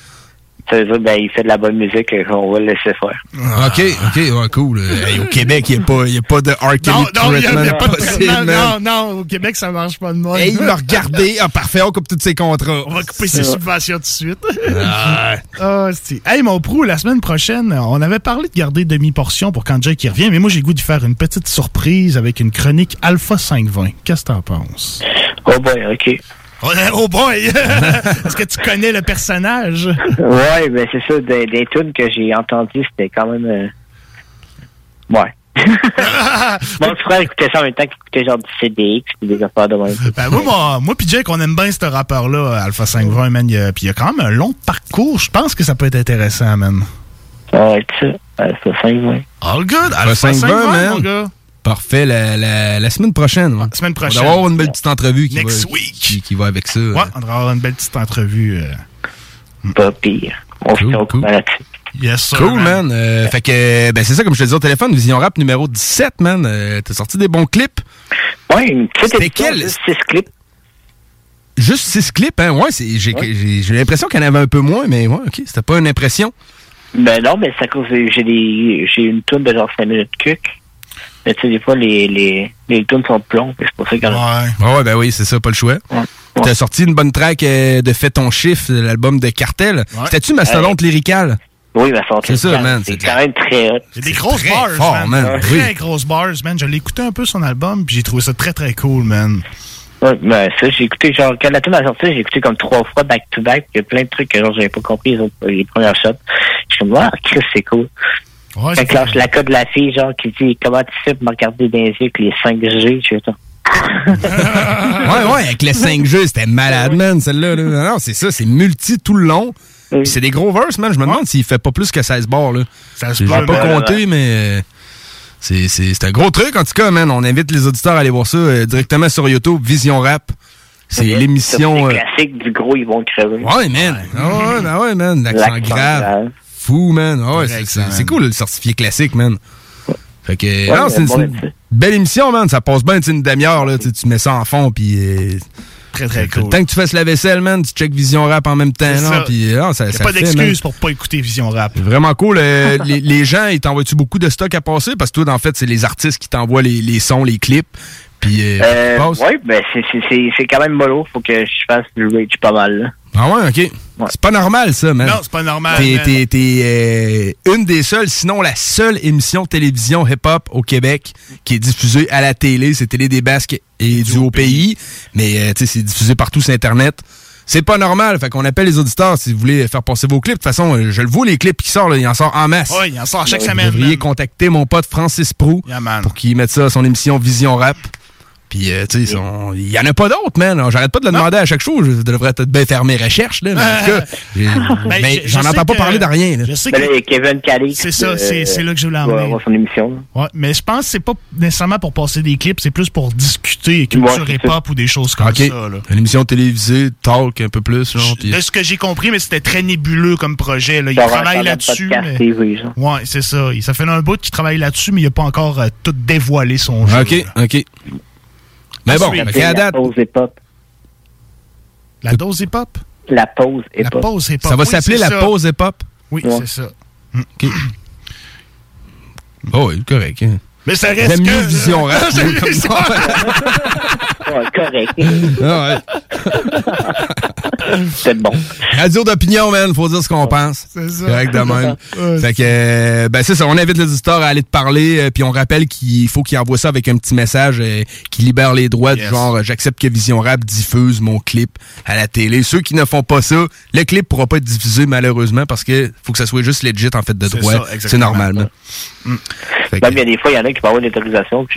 Ça veut dire, ben, il fait de la bonne musique, euh, on va le laisser faire. OK, OK, ouais, cool. Hey, au Québec, il n'y a, pas- y a pas de R. Kelly Non, non, y a- y pas possible. Non, non, au Québec, ça marche pas de moi. Hey, il m'a regardé. Ah, parfait, on coupe tous ses contrats. On va couper ses subventions tout de suite. Ah. Ah, c'est- hey, mon prou, la semaine prochaine, on avait parlé de garder demi-portion pour quand Jake y revient, mais moi, j'ai le goût de faire une petite surprise avec une chronique Alpha 520. Qu'est-ce que t'en penses? Oh boy, OK. Oh, boy! Est-ce que tu connais le personnage? ouais, ben c'est ça, des, des tunes que j'ai entendues, c'était quand même... euh, Ouais. Mon petit frère écoutait ça en même temps qu'il écoutait genre du CDX et des affaires de même. Ben, moi, moi, moi pis Jake, on aime bien ce rappeur-là, Alpha 520, man. Il y a- Puis il y a quand même un long parcours. Je pense que ça peut être intéressant, man. Ça va être ça. Alpha 520. All good. Alpha Alpha 520, 520, mon man. gars. Parfait, la, la, la semaine prochaine. ouais. semaine prochaine. On va avoir une belle petite entrevue qui, Next va, week. Qui, qui va avec ça. Ouais, on devrait avoir une belle petite entrevue. euh. Pas pire. On se au courant là-dessus. Yes, sir, Cool, man. Euh, fait que, ben, c'est ça, comme je te disais au téléphone, Vision Rap numéro 17, man. Euh, T'as sorti des bons clips. Ouais, une petite édition, quel? juste six clips. Juste 6 clips, hein? Ouais, j'ai l'impression qu'il y en avait un peu moins, mais ouais, ok, c'était pas une impression. Ben non, mais c'est à cause que j'ai des j'ai une tune de genre 5 minutes cuc. Mais tu sais, des fois, les, les, les tunes sont plombs, puis c'est pour ça qu'il y en a. Ouais, ouais, ben oui, c'est ça, pas le choix. T'as sorti une bonne track euh, de Fais ton chiffre, l'album de Cartel. C'était-tu Mastodonte lyrical? Oui, ma sortie. C'est ça, man. C'est quand même très hot. C'est des grosses très bars, fort, man. man. Très Oui. grosses bars, man. Je l'ai écouté un peu son album, puis j'ai trouvé ça très très cool, man. Ouais, ben ça, j'ai écouté, genre, quand la tune a sorti, j'ai écouté comme trois fois back-to-back, il y a plein de trucs que genre, j'avais pas compris les, autres, les premières shots. Je suis comme, ah, Chris, c'est cool. Ouais, Quand lâche la code de la fille, genre, qui dit, comment tu fais pour me regarder dans les yeux avec les 5G, je sais ouais, ouais, avec les 5 jeux, c'était malade, man, celle-là. là. Non, c'est ça, c'est multi tout le long. C'est des gros verses, man. Je me demande s'il fait pas plus que 16 bars, là. Ça J'ai pas compté, mais euh, c'est c'est- c'est un gros truc, en tout cas, man. On invite les auditeurs à aller voir ça euh, directement sur YouTube, Vision Rap. C'est l'émission... C'est euh, classique du gros, ils vont crever. Ouais, man. Ah ouais, ben ouais, man. L'accent L'accent grave. grave. Fou, man. Ouais, c'est- cool, le certifié classique, man. Fait que, Ouais, non, c'est bon, une belle émission, man. Ça passe bien, une demi-heure, là. Tu mets ça en fond, puis. euh, Très très le cool. temps que tu fasses la vaisselle, man, tu check Vision Rap en même temps. Puis, euh, non, ça, Y a ça pas d'excuse pour pas écouter Vision Rap. C'est Vraiment cool. Euh, les, les gens, ils t'envoient-tu beaucoup de stock à passer? Parce que toi, en fait, c'est les artistes qui t'envoient les, les sons, les clips. Puis, euh, Euh, ouais, ben, c'est- c'est- c'est c'est quand même mollo. Faut que je fasse du rage pas mal, là. Ah ouais, ok. C'est pas normal, ça, man. Non, c'est pas normal. T'es, man. t'es- t'es, euh, une des seules, sinon la seule émission de télévision hip-hop au Québec qui est diffusée à la télé. C'est Télé des Basques et du haut pays. Mais euh, tu sais, c'est diffusé partout sur Internet. C'est pas normal. Fait qu'on appelle les auditeurs si vous voulez faire passer vos clips. De toute façon, euh, je le vois, les clips qui sortent, là, il en sort en masse. Ouais, il en sort chaque Vous semaine. devriez man. contacter mon pote Francis Prou Yeah, pour qu'il mette ça à son émission Vision Rap. Puis, euh, tu sais, son- il y en a pas d'autres, man. J'arrête pas de le demander à chaque chose. Je devrais peut-être bien faire mes recherches, là. Mais en tout cas, j'ai- Ben, j'en entends pas que- parler de rien, là. Je sais Ben là, Kevin c'est ça, euh, c'est c'est là que je voulais avoir son émission. Ouais, mais je pense que c'est pas nécessairement pour passer des clips, c'est plus pour discuter culture Ouais, hip-hop ou des choses comme OK. ça. Là. Une émission télévisée, talk un peu plus, genre. De ce que j'ai compris, mais c'était très nébuleux comme projet. Là. Il travaille là-dessus. Mais... Genre. Ouais, c'est ça. Il- Ça fait un bout qu'il travaille là-dessus, mais il n'a pas encore euh, tout dévoilé son jeu. OK, là. OK. Mais bon, Ensuite, fait qu'à La date, pause hip-hop. La dose hip-hop? La pause La hip-hop. pause hip-hop. ça va Oui, s'appeler la ça. pause hip-hop? Oui, Ouais. c'est ça. OK. Oh, oui, correct. hein. Mais ça reste J'aime que... mieux Vision Rap, Ouais, correct. Ah ouais. C'est bon. Radio d'opinion, man, faut dire ce qu'on pense. C'est ça. Correct de même. Ouais. Fait que, euh, ben c'est ça, on invite les auditeurs à aller te parler, euh, puis on rappelle qu'il faut qu'ils envoient ça avec un petit message euh, qui libère les droits, Yes. du genre, j'accepte que Vision Rap diffuse mon clip à la télé. Ceux qui ne font pas ça, le clip pourra pas être diffusé malheureusement parce que faut que ça soit juste legit en fait de droit. C'est normal. que- Même il y a des fois, il y en a qui peuvent avoir une autorisation. puis